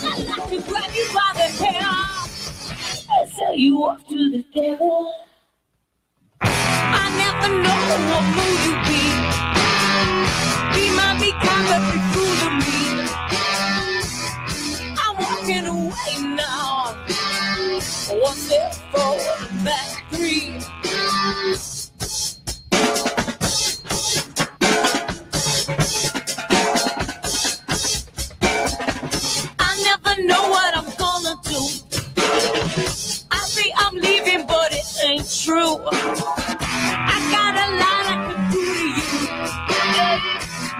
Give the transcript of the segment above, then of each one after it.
I'd like to grab you by the hair and sell you off to the devil. I never know what mood you be. Be might be kind, but be to me. I'm walking away now. True. I got a lot I can do to you.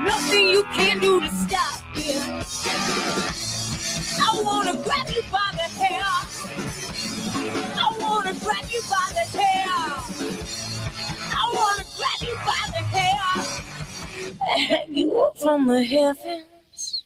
Nothing you can do to stop it. I wanna grab you by the hair. I wanna grab you by the hair. I wanna grab you by the hair. Hang you up from the heavens.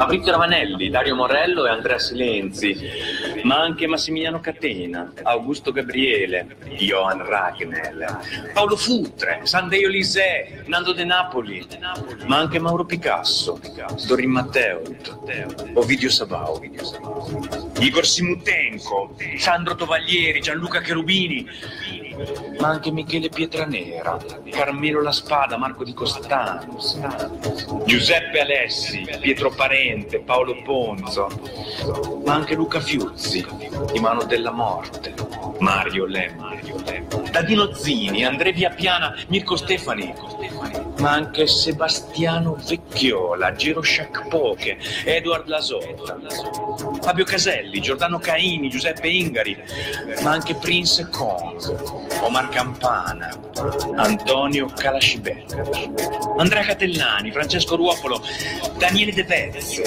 Fabrizio Ravanelli, Dario Morello e Andrea Silenzi, ma anche Massimiliano Catena, Augusto Gabriele, Johan Ragnel, Paolo Futre, Sandeo Lisè, Nando De Napoli, ma anche Mauro Picasso, Dorin Matteo, Ovidio Sabao, Igor Simutenko, Sandro Tovaglieri, Gianluca Cherubini, ma anche Michele Pietranera, Carmelo La Spada, Marco Di Costanzo, Giuseppe Alessi, Pietro Parente, Paolo Ponzo, ma anche Luca Fiuzzi, di Mano della Morte, Mario Lemma, Dadino Zini, Andrea Viapiana, Mirko Stefani, ma anche Sebastiano Vecchiola, Giro Sciacpoche, Edward Lasotta, Fabio Caselli, Giordano Caini, Giuseppe Ingari, ma anche Prince Kong, Omar Campana, Antonio Calascibelli, Andrea Catellani, Francesco Ruopolo, Daniele De Pezzo,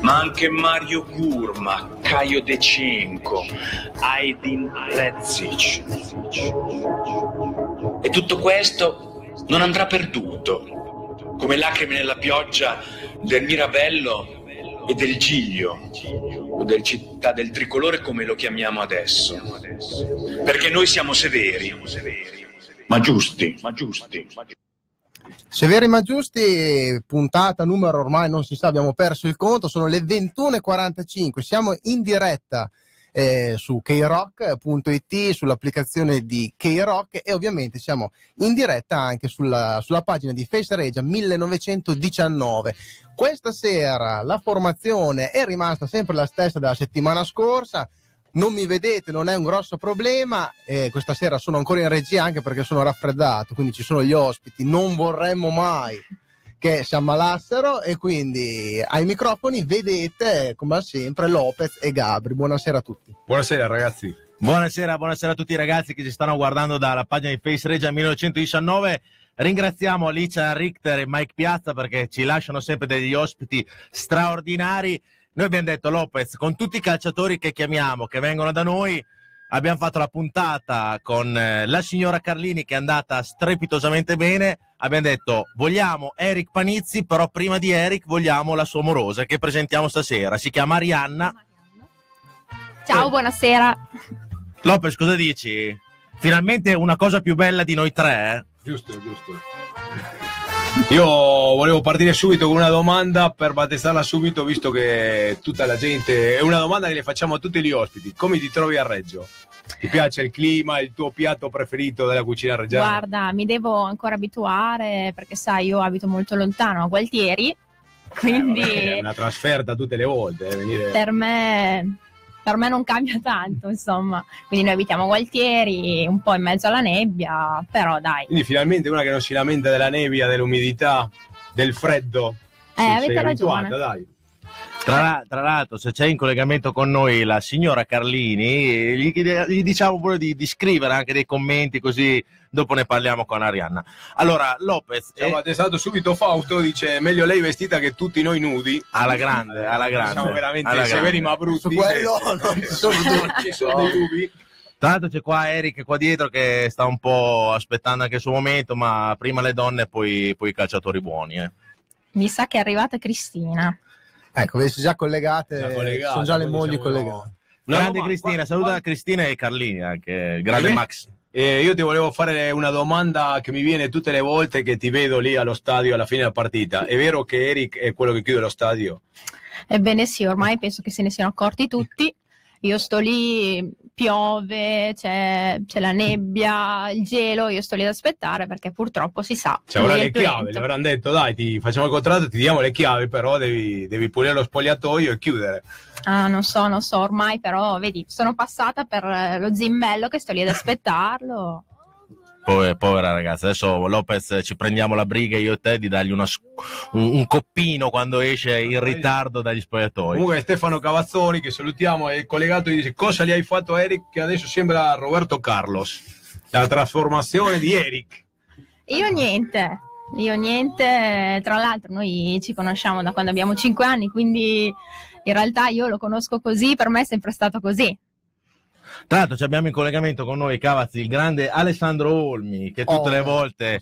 ma anche Mario Gurma, Caio De Cenco, Aydin Rezic. E tutto questo non andrà perduto, come lacrime nella pioggia del Mirabello e del Giglio, o del città del tricolore come lo chiamiamo adesso. Perché noi siamo severi, ma giusti, ma giusti. Severi ma giusti, puntata numero ormai non si sa, abbiamo perso il conto, sono le 21.45, siamo in diretta eh, su krock.it, sull'applicazione di K-Rock e ovviamente siamo in diretta anche sulla, sulla pagina di Face Regia 1919. Questa sera la formazione è rimasta sempre la stessa della settimana scorsa, non mi vedete, non è un grosso problema. Eh, questa sera sono ancora in regia anche perché sono raffreddato, quindi ci sono gli ospiti. Non vorremmo mai che si ammalassero e quindi ai microfoni vedete come sempre Lopez e Gabri. Buonasera a tutti. Buonasera ragazzi. Buonasera, buonasera a tutti i ragazzi che ci stanno guardando dalla pagina di Face Regia 1919. Ringraziamo Alicia Richter e Mike Piazza perché ci lasciano sempre degli ospiti straordinari. Noi abbiamo detto Lopez, con tutti i calciatori che chiamiamo, che vengono da noi, abbiamo fatto la puntata con eh, la signora Carlini che è andata strepitosamente bene. Abbiamo detto vogliamo Eric Panizzi, però prima di Eric vogliamo la sua morosa che presentiamo stasera. Si chiama Arianna. Ciao, buonasera. Lopez, cosa dici? Finalmente una cosa più bella di noi tre, eh? Giusto, giusto. Io volevo partire subito con una domanda per battezzarla subito, visto che tutta la gente. È una domanda che le facciamo a tutti gli ospiti. Come ti trovi a Reggio? Ti piace il clima, il tuo piatto preferito della cucina reggiana? Guarda, mi devo ancora abituare perché sai, io abito molto lontano a Gualtieri, quindi È una trasferta tutte le volte. eh, venire- per me per me non cambia tanto, insomma. Quindi noi abitiamo Gualtieri, un po' in mezzo alla nebbia, però dai. Quindi finalmente una che non si lamenta della nebbia, dell'umidità, del freddo. Eh, avete abituata, ragione. dai. Tra, tra l'altro, se c'è in collegamento con noi la signora Carlini, gli, gli diciamo pure di, di scrivere anche dei commenti così dopo ne parliamo con Arianna. Allora, Lopez eh, battezzato subito Fausto, dice meglio lei vestita che tutti noi nudi. alla grande, alla grande. Siamo veramente alla severi grande. ma brutti. Su quello non ci sono. Ci sono dei dubbi. Tra l'altro c'è qua Eric qua dietro che sta un po' aspettando anche il suo momento, ma prima le donne e poi, poi i calciatori buoni. eh. Mi sa che è arrivata Cristina. Ecco, vedi, già collegate, Già collegate, sono già le mogli diciamo collegate. No, grande ma- Cristina, ma- saluta ma- Cristina e Carlini anche, il grande Eh, Max. Eh, io ti volevo fare una domanda che mi viene tutte le volte che ti vedo lì allo stadio alla fine della partita. È vero che Eric è quello che chiude lo stadio? Ebbene sì, ormai penso che se ne siano accorti tutti. Io sto lì, piove, c'è, c'è la nebbia, il gelo, io sto lì ad aspettare perché purtroppo si sa. Cioè, ora le chiavi, le avranno detto dai, ti facciamo il contratto, ti diamo le chiavi, però devi, devi pulire lo spogliatoio e chiudere. Ah, non so, non so, ormai però, vedi, sono passata per eh, lo zimbello che sto lì ad aspettarlo. Povera, povera ragazza, adesso Lopez ci prendiamo la briga io e te di dargli una un, un coppino quando esce in ritardo dagli spogliatoi. Comunque Stefano Cavazzoni, che salutiamo, è collegato e dice cosa gli hai fatto a Eric che adesso sembra Roberto Carlos. La trasformazione di Eric. Io niente, io niente, tra l'altro noi ci conosciamo da quando abbiamo 5 anni, quindi in realtà io lo conosco così, per me è sempre stato così. Tra l'altro ci abbiamo in collegamento con noi Cavazzi, il grande Alessandro Olmi, che tutte Oh, le volte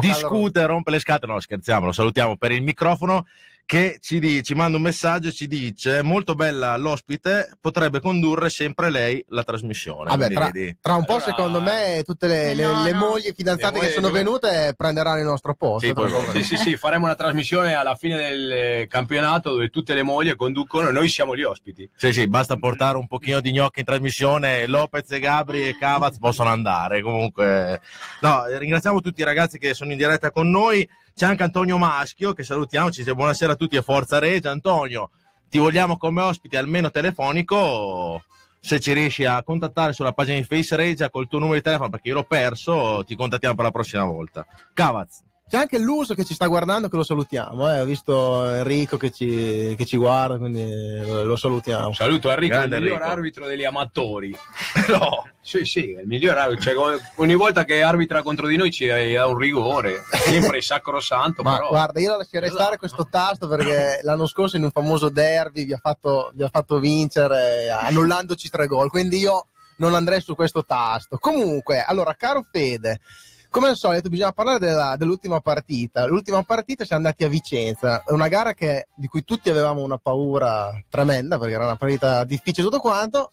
discute, rompe le scatole, no scherziamo, lo salutiamo per il microfono che ci, di- ci manda un messaggio e ci dice molto bella l'ospite, potrebbe condurre sempre lei la trasmissione. Vabbè, tra, vedi. tra un po' Allora- secondo me tutte le, le- No, le no. mogli fidanzate Le che sono venute prenderanno il nostro posto. Sì, poi-. Sì, sì, sì, faremo una trasmissione alla fine del eh, campionato dove tutte le mogli conducono e noi siamo gli ospiti. Sì, sì, basta portare un pochino di gnocchi in trasmissione, Lopez e Gabri e Cavaz possono andare. Comunque, no, ringraziamo tutti i ragazzi che sono in diretta con noi. C'è anche Antonio Maschio che salutiamo, ci dice buonasera a tutti e forza Regia. Antonio, ti vogliamo come ospite almeno telefonico. Se ci riesci a contattare sulla pagina di Face Regia col tuo numero di telefono perché io l'ho perso, ti contattiamo per la prossima volta. Cavaz, C'è anche l'uso che ci sta guardando che lo salutiamo. eh. Ho visto Enrico che ci, che ci guarda, quindi lo, lo salutiamo. Saluto Enrico, Grande il miglior Enrico. arbitro degli amatori. no, sì, sì, è il miglior arbitro. Cioè, ogni volta che arbitra contro di noi ci dà un rigore, sempre sacrosanto, Ma però. guarda, io la lascerei stare questo tasto perché l'anno scorso in un famoso derby vi ha fatto, vi ha fatto vincere annullandoci tre gol, quindi io non andrei su questo tasto. Comunque, allora, caro Fede, come al solito bisogna parlare della- dell'ultima partita. L'ultima partita siamo andati a Vicenza, è una gara che- di cui tutti avevamo una paura tremenda perché era una partita difficile tutto quanto.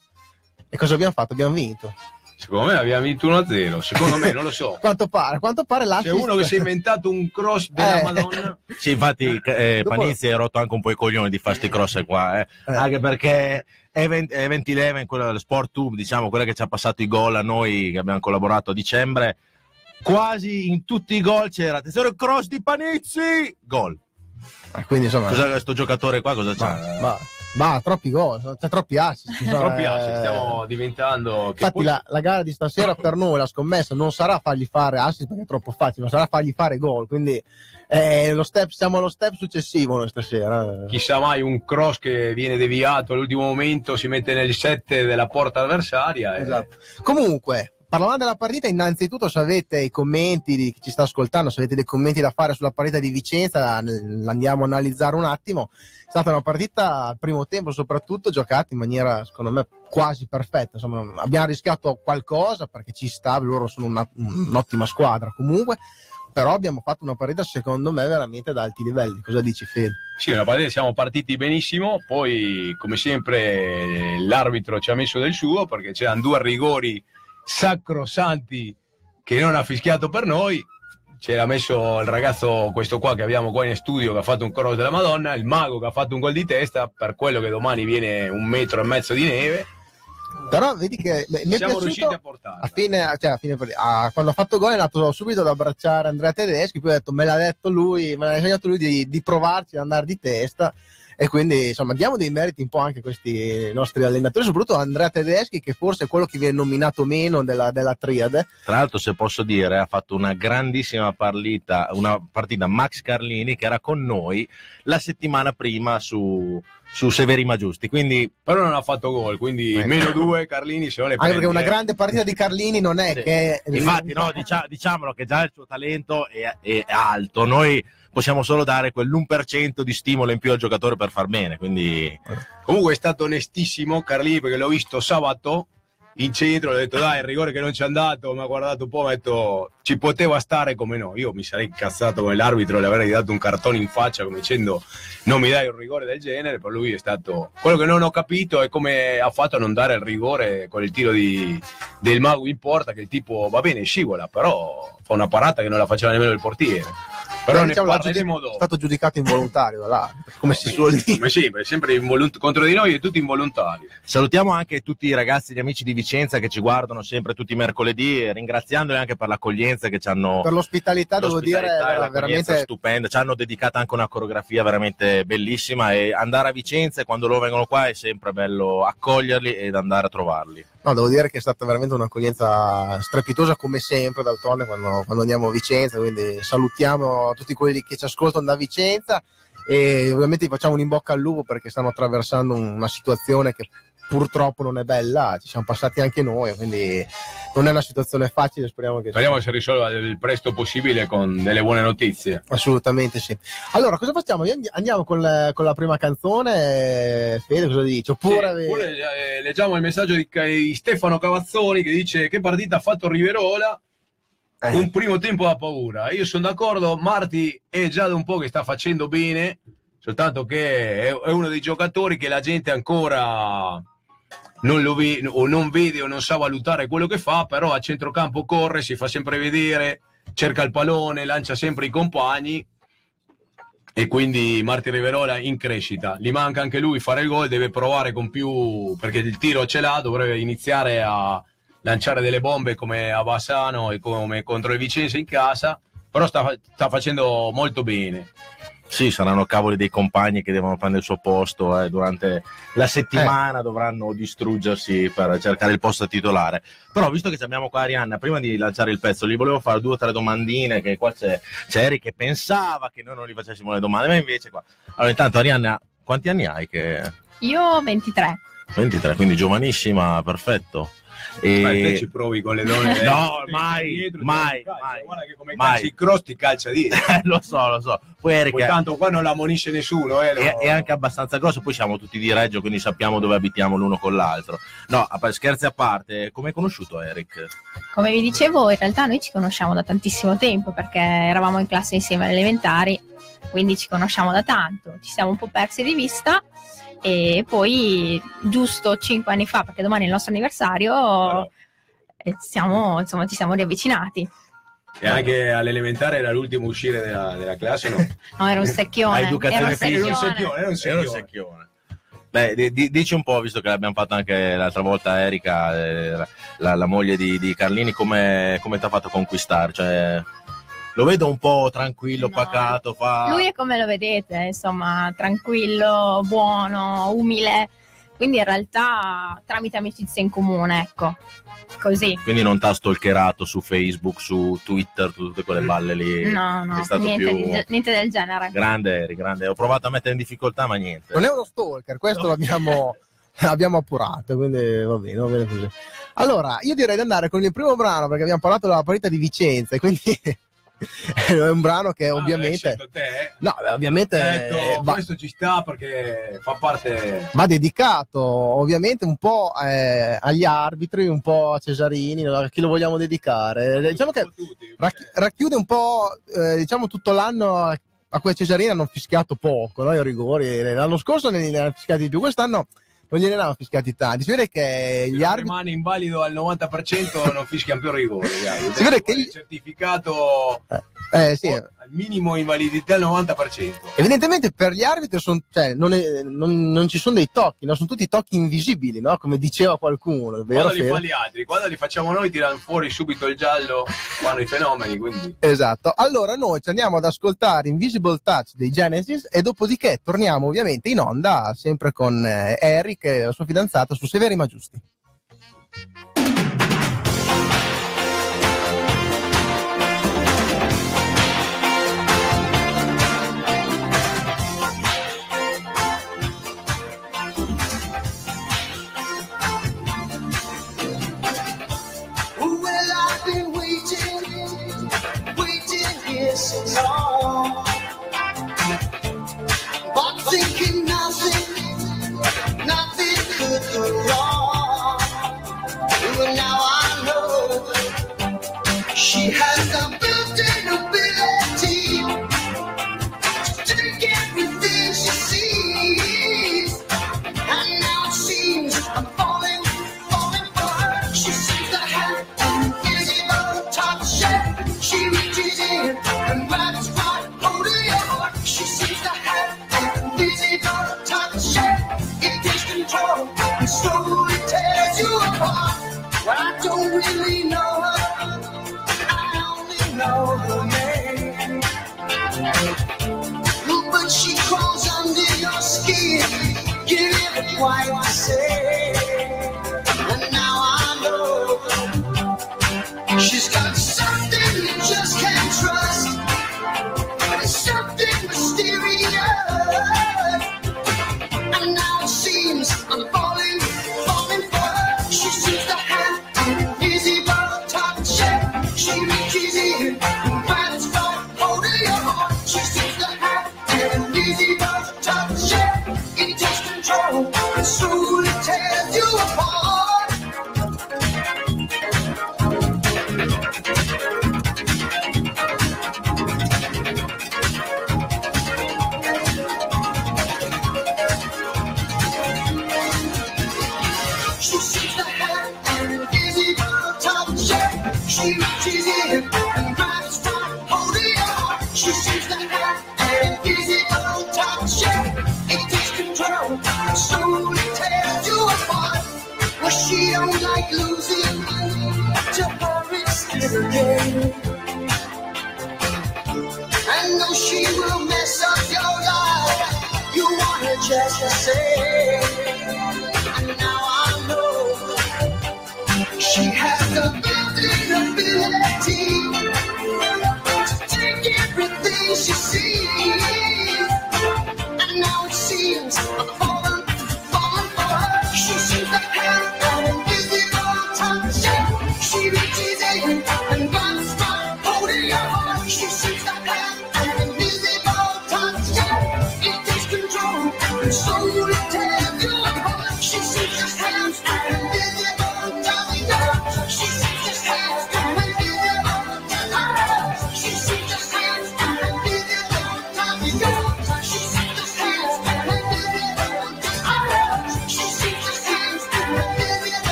E cosa abbiamo fatto? Abbiamo vinto. Secondo me abbiamo vinto 1-0. Secondo me, non lo so. Quanto pare, quanto pare C'è l'assist- uno che si è inventato un cross della Eh. Madonna. Sì, infatti eh, Dopo- Panizzi ha rotto anche un po' i coglioni di fare sti cross qua, eh. Eh. anche perché Event, Event Eleven, quella del Sport Tube, diciamo, quella che ci ha passato i gol a noi che abbiamo collaborato a dicembre, quasi in tutti i gol c'era attenzione cross di Panizzi, gol. Ah, Quindi insomma, Cos'è questo giocatore qua? Cosa ma, c'ha? ma- ma troppi gol, c'è troppi assist. insomma, Troppi eh, assi, stiamo diventando. che Infatti poi- la, la gara di stasera per noi, la scommessa, non sarà fargli fare assist perché è troppo facile, ma sarà fargli fare gol. Quindi eh, lo step, siamo allo step successivo noi stasera. eh. Chissà mai un cross che viene deviato all'ultimo momento, si mette nel set della porta avversaria. e- Esatto. Comunque, parlando della partita, innanzitutto se avete i commenti di chi ci sta ascoltando, se avete dei commenti da fare sulla partita di Vicenza, l'andiamo a analizzare un attimo. È stata una partita al primo tempo soprattutto giocata in maniera secondo me quasi perfetta. Insomma, abbiamo rischiato qualcosa perché ci sta, loro sono una- un'ottima squadra comunque, però abbiamo fatto una partita secondo me veramente da alti livelli. Cosa dici Fede? Sì, una partita siamo partiti benissimo, poi come sempre l'arbitro ci ha messo del suo perché c'erano due rigori sacrosanti che non ha fischiato per noi. C'era messo il ragazzo, questo qua che abbiamo qua in studio, che ha fatto un cross della Madonna, il mago che ha fatto un gol di testa, per quello che domani viene un metro e mezzo di neve. Però vedi che mi è Siamo piaciuto... a portarla. a fine, cioè a fine a- quando ha fatto gol è andato subito ad abbracciare Andrea Tedeschi poi ha detto me l'ha detto lui me l'ha insegnato lui di, di provarci ad andare di testa e quindi insomma diamo dei meriti un po' anche a questi nostri allenatori, soprattutto Andrea Tedeschi che forse è quello che viene nominato meno della, della triade. Tra l'altro, se posso dire, ha fatto una grandissima partita, una partita Max Carlini che era con noi la settimana prima su, su Severi Maggiusti. Quindi Però non ha fatto gol, quindi Eh. meno due Carlini se non le Anche perché una grande partita di Carlini non è Sì. che Infatti, no, dicia- diciamolo che già il suo talento è, è alto. Noi possiamo solo dare quell'1% di stimolo in più al giocatore per far bene. Quindi, Comunque è stato onestissimo Carlini perché l'ho visto sabato in centro, ho detto dai il rigore che non ci è andato, mi ha guardato un po', mi ha detto ci poteva stare come no, io mi sarei incazzato con l'arbitro le avrei dato un cartone in faccia come dicendo non mi dai un rigore del genere, per lui è stato quello che non ho capito è come ha fatto a non dare il rigore con il tiro di- del mago in porta che il tipo va bene scivola, però fa una parata che non la faceva nemmeno il portiere. Però ne diciamo, parleremo è dopo. stato giudicato involontario dall'arbitro, come si suol dire. Come sempre, sempre involu- contro di noi e tutti involontari. salutiamo anche tutti i ragazzi, gli amici di Vicenza che ci guardano sempre tutti i mercoledì, e ringraziandoli anche per l'accoglienza che ci hanno. Per l'ospitalità devo dire e l'accoglienza veramente stupenda, ci hanno dedicato anche una coreografia veramente bellissima e andare a Vicenza e quando loro vengono qua è sempre bello accoglierli ed andare a trovarli. No, devo dire che è stata veramente un'accoglienza strepitosa come sempre d'altronde quando, quando andiamo a Vicenza, quindi salutiamo tutti quelli che ci ascoltano da Vicenza e ovviamente facciamo un in bocca al lupo perché stanno attraversando una situazione che purtroppo non è bella, ci siamo passati anche noi, quindi non è una situazione facile, speriamo che Speriamo si risolva il presto possibile con delle buone notizie. Assolutamente sì. Allora, cosa facciamo? Andi- Andiamo con, la- con la prima canzone, Fede, cosa dici? Oppure... Sì, oppure, eh, leggiamo il messaggio di, di Stefano Cavazzoni che dice che partita ha fatto Riverola Eh. un primo tempo da paura. Io sono d'accordo, Marti è già da un po' che sta facendo bene, soltanto che è, è uno dei giocatori che la gente ancora non lo ve- o non vede o non sa valutare quello che fa, però a centrocampo corre, si fa sempre vedere, cerca il pallone, lancia sempre i compagni e quindi Marti Riverola in crescita. Gli manca anche lui fare il gol, deve provare con più perché il tiro ce l'ha, dovrebbe iniziare a lanciare delle bombe come a Bassano e come contro il Vicenza in casa, però sta, sta facendo molto bene. Sì, saranno cavoli dei compagni che devono prendere il suo posto eh, durante la settimana, dovranno distruggersi per cercare il posto titolare. Però visto che abbiamo qua Arianna, prima di lanciare il pezzo, gli volevo fare due o tre domandine, che qua c'è, c'è Eric che pensava che noi non gli facessimo le domande, ma invece qua... Allora intanto Arianna, quanti anni hai? Che... Io 23. 23, quindi giovanissima, perfetto. E... Ma te ci provi con le donne. No, eh, mai, dietro, mai, mai, Guarda che come mai. calci il cross ti calcia dietro. lo so, lo so. Poi Eric Poi è, tanto qua non la ammonisce nessuno. Eh, è- lo- è anche abbastanza grosso, poi siamo tutti di Reggio, quindi sappiamo dove abitiamo l'uno con l'altro. No, scherzi a parte, come hai conosciuto Eric? Come vi dicevo, in realtà noi ci conosciamo da tantissimo tempo perché eravamo in classe insieme alle elementari, quindi ci conosciamo da tanto. Ci siamo un po' persi di vista e poi giusto cinque anni fa, perché domani è il nostro anniversario, eh, siamo, insomma, ci siamo riavvicinati. E anche all'elementare era l'ultimo uscire della, della classe, no? No, era un secchione. Era educazione un fisica. Era un secchione. secchione, era un Era un secchione. secchione. Beh, di- di- dici un po', visto che l'abbiamo fatto anche l'altra volta Erika, eh, la, la moglie di, di Carlini, come, come ti ha fatto conquistare? Cioè, lo vedo un po' tranquillo, No. pacato, fa... Lui è come lo vedete, insomma, tranquillo, buono, umile. Quindi in realtà tramite amicizie in comune, ecco. Così. Quindi non ti ha stalkerato su Facebook, su Twitter, tutte quelle balle lì. No, no, È stato niente, più di- niente del genere. grande, eri grande. Ho provato a mettere in difficoltà, ma niente. Non è uno stalker, questo l'abbiamo, l'abbiamo appurato, quindi va bene, va bene così. Allora, io direi di andare con il primo brano perché abbiamo parlato della partita di Vicenza e quindi è un brano che Ah, ovviamente... eh? No, ovviamente detto, eh, va, questo ci sta perché fa parte... va dedicato ovviamente un po' eh, agli arbitri, un po' a Cesarini, a chi lo vogliamo dedicare. Diciamo che racchiude un po' eh, diciamo tutto l'anno a a quei Cesarini hanno fischiato poco no? i rigori l'anno scorso ne ne hanno fischiati di più quest'anno non gliene hanno fischiati tanti si vede che gli arbitri rimane invalido al 90% non fischiano più rigore. Si vede che il certificato eh, sì, oh, al minimo invalidità al 90%. Evidentemente per gli arbitri son- cioè, non, è- non- non ci sono dei tocchi, no? sono tutti tocchi invisibili, no? come diceva qualcuno. Vero, Quando li fanno gli altri, quando li facciamo noi tirano fuori subito il giallo, fanno i fenomeni, quindi Esatto, allora noi ci andiamo ad ascoltare Invisible Touch dei Genesis e dopodiché torniamo ovviamente in onda sempre con eh, Eric e la sua fidanzata su Severi ma Giusti. She has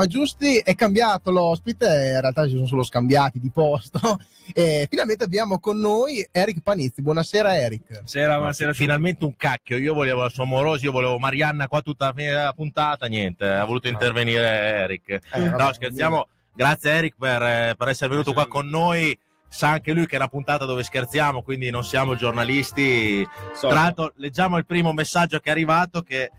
ma Giusti, è cambiato l'ospite, in realtà ci sono solo scambiati di posto. E finalmente abbiamo con noi Eric Panizzi. Buonasera Eric. Sera, buonasera. Finalmente un cacchio. Io volevo il suo amoroso, io volevo Marianna qua tutta la fine della puntata. Niente, ha voluto intervenire Eric. Eh, no, vabbè, scherziamo. Grazie Eric per, eh, per essere venuto qua con noi. Sa anche lui che è una puntata dove scherziamo, quindi non siamo giornalisti. Tra l'altro, leggiamo il primo messaggio che è arrivato che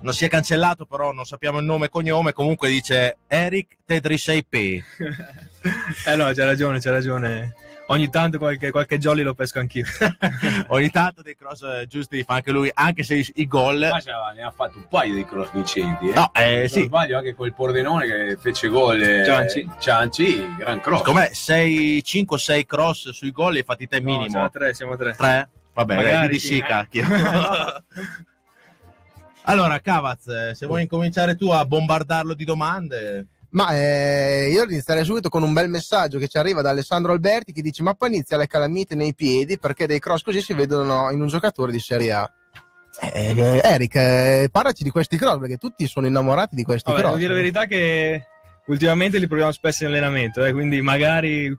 non si è cancellato, però non sappiamo il nome e cognome. Comunque dice Eric Tedrisei Eh no, c'ha ragione, c'ha ragione. Ogni tanto qualche, qualche jolly lo pesco anch'io. Ogni tanto dei cross eh, giusti li fa anche lui, anche se i, i gol. Ma c'ha- ne ha fatto un paio di cross vincenti. Eh? No, eh, Se non sì. sbaglio anche quel Pordenone che fece gol. eh, Cianci. Cianci, gran cross. Com'è? 6, 5 6 cross sui gol li hai fatti te No, minimo. siamo tre, siamo tre. 3? Vabbè, Magari di sì. sì, cacchio. allora, Cavaz, eh, se vuoi incominciare tu a bombardarlo di domande. Ma eh, io inizierei subito con un bel messaggio che ci arriva da Alessandro Alberti che dice: Ma poi inizia le calamite nei piedi perché dei cross così si vedono in un giocatore di Serie A. Eh, eh, Eric, eh, parlaci di questi cross perché tutti sono innamorati di questi Vabbè, cross. devo dire la verità che ultimamente li proviamo spesso in allenamento, eh, quindi magari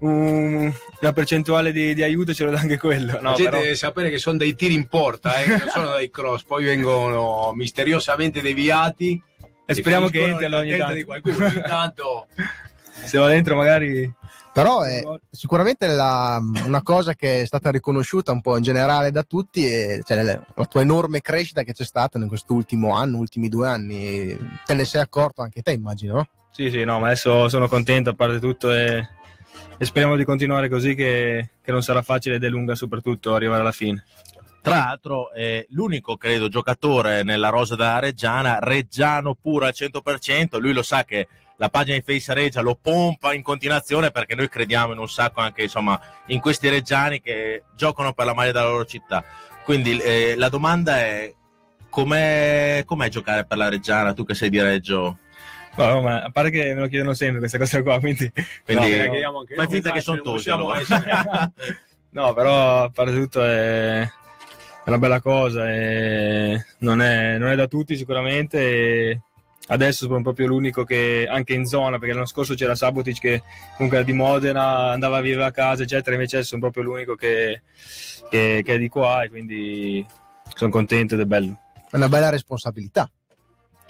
un- una percentuale di, di aiuto ce lo dà anche quello. La No, gente però- deve sapere che sono dei tiri in porta, eh, non sono dei cross, poi vengono misteriosamente deviati. e speriamo che finiscono entri nella ogni tanto. di qualcuno. Intanto Se va dentro magari... Però è sicuramente la- una cosa che è stata riconosciuta un po' in generale da tutti è cioè, la, la tua enorme crescita che c'è stata in quest'ultimo anno, ultimi due anni. Te ne sei accorto anche te, immagino. no? Sì, sì, no, ma adesso sono contento a parte tutto e, e speriamo di continuare così che, che non sarà facile ed è lunga soprattutto arrivare alla fine. Tra l'altro è l'unico, credo, giocatore nella rosa della Reggiana, Reggiano puro al 100%, lui lo sa che la pagina di Face Reggia lo pompa in continuazione perché noi crediamo in un sacco anche insomma in questi reggiani che giocano per la maglia della loro città. Quindi eh, la domanda è com'è, com'è giocare per la Reggiana, tu che sei di Reggio? No, ma a parte che me lo chiedono sempre questa cosa qua, quindi... Quindi No, fai finta che sono essere- No, però a parte tutto è, è una bella cosa, e non, è, non è da tutti sicuramente. adesso sono proprio l'unico che anche in zona, perché l'anno scorso c'era Sabotic che comunque era di Modena, andava via a casa, eccetera. Invece adesso sono proprio l'unico che, che- che è di qua e quindi sono contento ed è bello. È una bella responsabilità.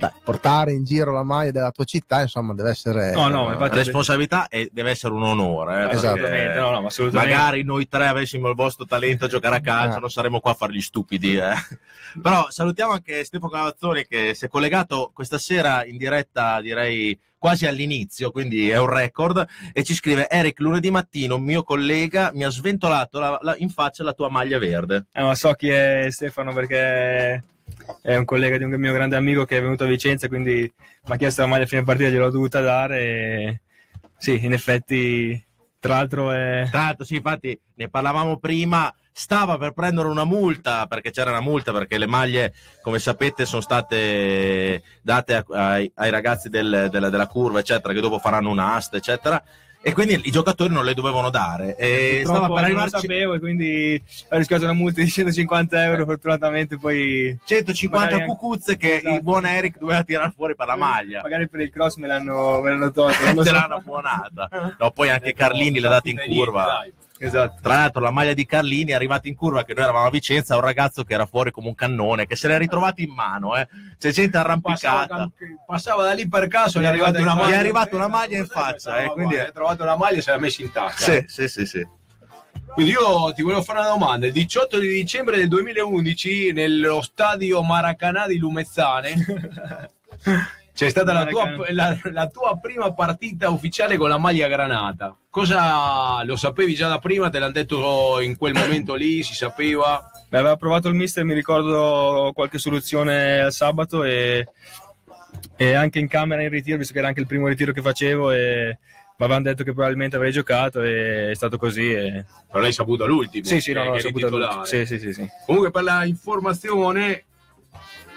Dai, portare in giro la maglia della tua città, insomma, deve essere. No, no, La infatti- responsabilità e deve essere un onore. eh, Esatto. perché Assolutamente, no, no, ma assolutamente. Magari noi tre avessimo il vostro talento a giocare a calcio, Ah. non saremmo qua a fare gli stupidi. eh. Però salutiamo anche Stefano Cavazzoni che si è collegato questa sera in diretta, direi quasi all'inizio, quindi è un record. E ci scrive: Eric, lunedì mattino mio collega mi ha sventolato la- la- in faccia la tua maglia verde. Eh, ma so chi è Stefano perché è un collega di un mio grande amico che è venuto a Vicenza, quindi mi ha chiesto la maglia a fine partita, gliel'ho dovuta dare. E... Sì, in effetti, tra l'altro è... Tra l'altro, sì, infatti ne parlavamo prima. Stava per prendere una multa perché c'era una multa perché le maglie, come sapete, sono state date ai, ai ragazzi del- della, della curva, eccetera, che dopo faranno un'asta, eccetera. E quindi i giocatori non le dovevano dare. E stava Purtroppo per non lo arrivarci sapevo e quindi ho rischiato una multa di 150 euro, fortunatamente poi... 150 magari- cucuzze che Esatto. il buon Eric doveva tirare fuori per la maglia. Magari per il cross me l'hanno, me l'hanno tolto. non Te l'hanno buonata. No, poi anche Carlini l'ha data in curva. Dai. Esatto. Tra l'altro la maglia di Carlini è arrivata in curva che noi eravamo a Vicenza, un ragazzo che era fuori come un cannone, che se l'è ritrovato in mano, eh. c'è gente Passava, arrampicata. passava da lì per caso, gli è Gli è arrivata una maglia. è arrivata una maglia in faccia, eh, quindi- ha trovato una maglia e se l'ha messa in tasca. Sì, sì, sì, sì. Quindi io ti volevo fare una domanda. Il 18 di dicembre del 2011 nello stadio Maracanã di Lumezzane c'è stata la tua, la- la tua prima partita ufficiale con la maglia granata. Cosa lo sapevi già da prima? Te l'hanno detto in quel momento lì? Si sapeva? Beh, aveva provato il mister, mi ricordo qualche soluzione al sabato e, e anche in camera in ritiro, visto che era anche il primo ritiro che facevo e mi avevano detto che probabilmente avrei giocato e è stato così. E... Non l'hai saputo all'ultimo. Sì, sì, no, eh, l'ho saputo tutto. Sì, sì, sì, sì. Comunque per la informazione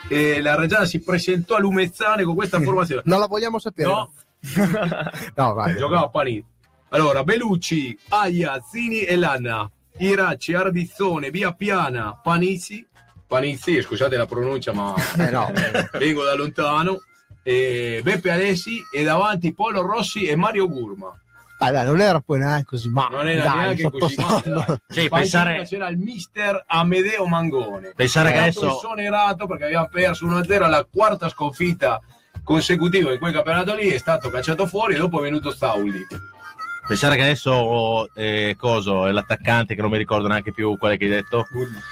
eh, la Reggiana si presentò a Lumezzane con questa formazione. Non la vogliamo sapere. No, No, vai. giocava a Parigi. Allora, Belucci, Aia, Zini e Lanna, Iracci, Ardizzone, Via Piana, Panizzi, Panizzi, scusate la pronuncia ma Eh, no. vengo da lontano, e Beppe Alessi e davanti Polo Rossi e Mario Gurma. Dai, non era poi neanche così male. Non era dai, neanche così male. Sì, pensare, c'era il mister Amedeo Mangone. pensare che È adesso... stato esonerato perché aveva perso 1-0 alla quarta sconfitta consecutiva in quel campionato lì, è stato cacciato fuori e dopo è venuto Stauli. Pensare che adesso eh, coso, è l'attaccante che non mi ricordo neanche più quale che hai detto.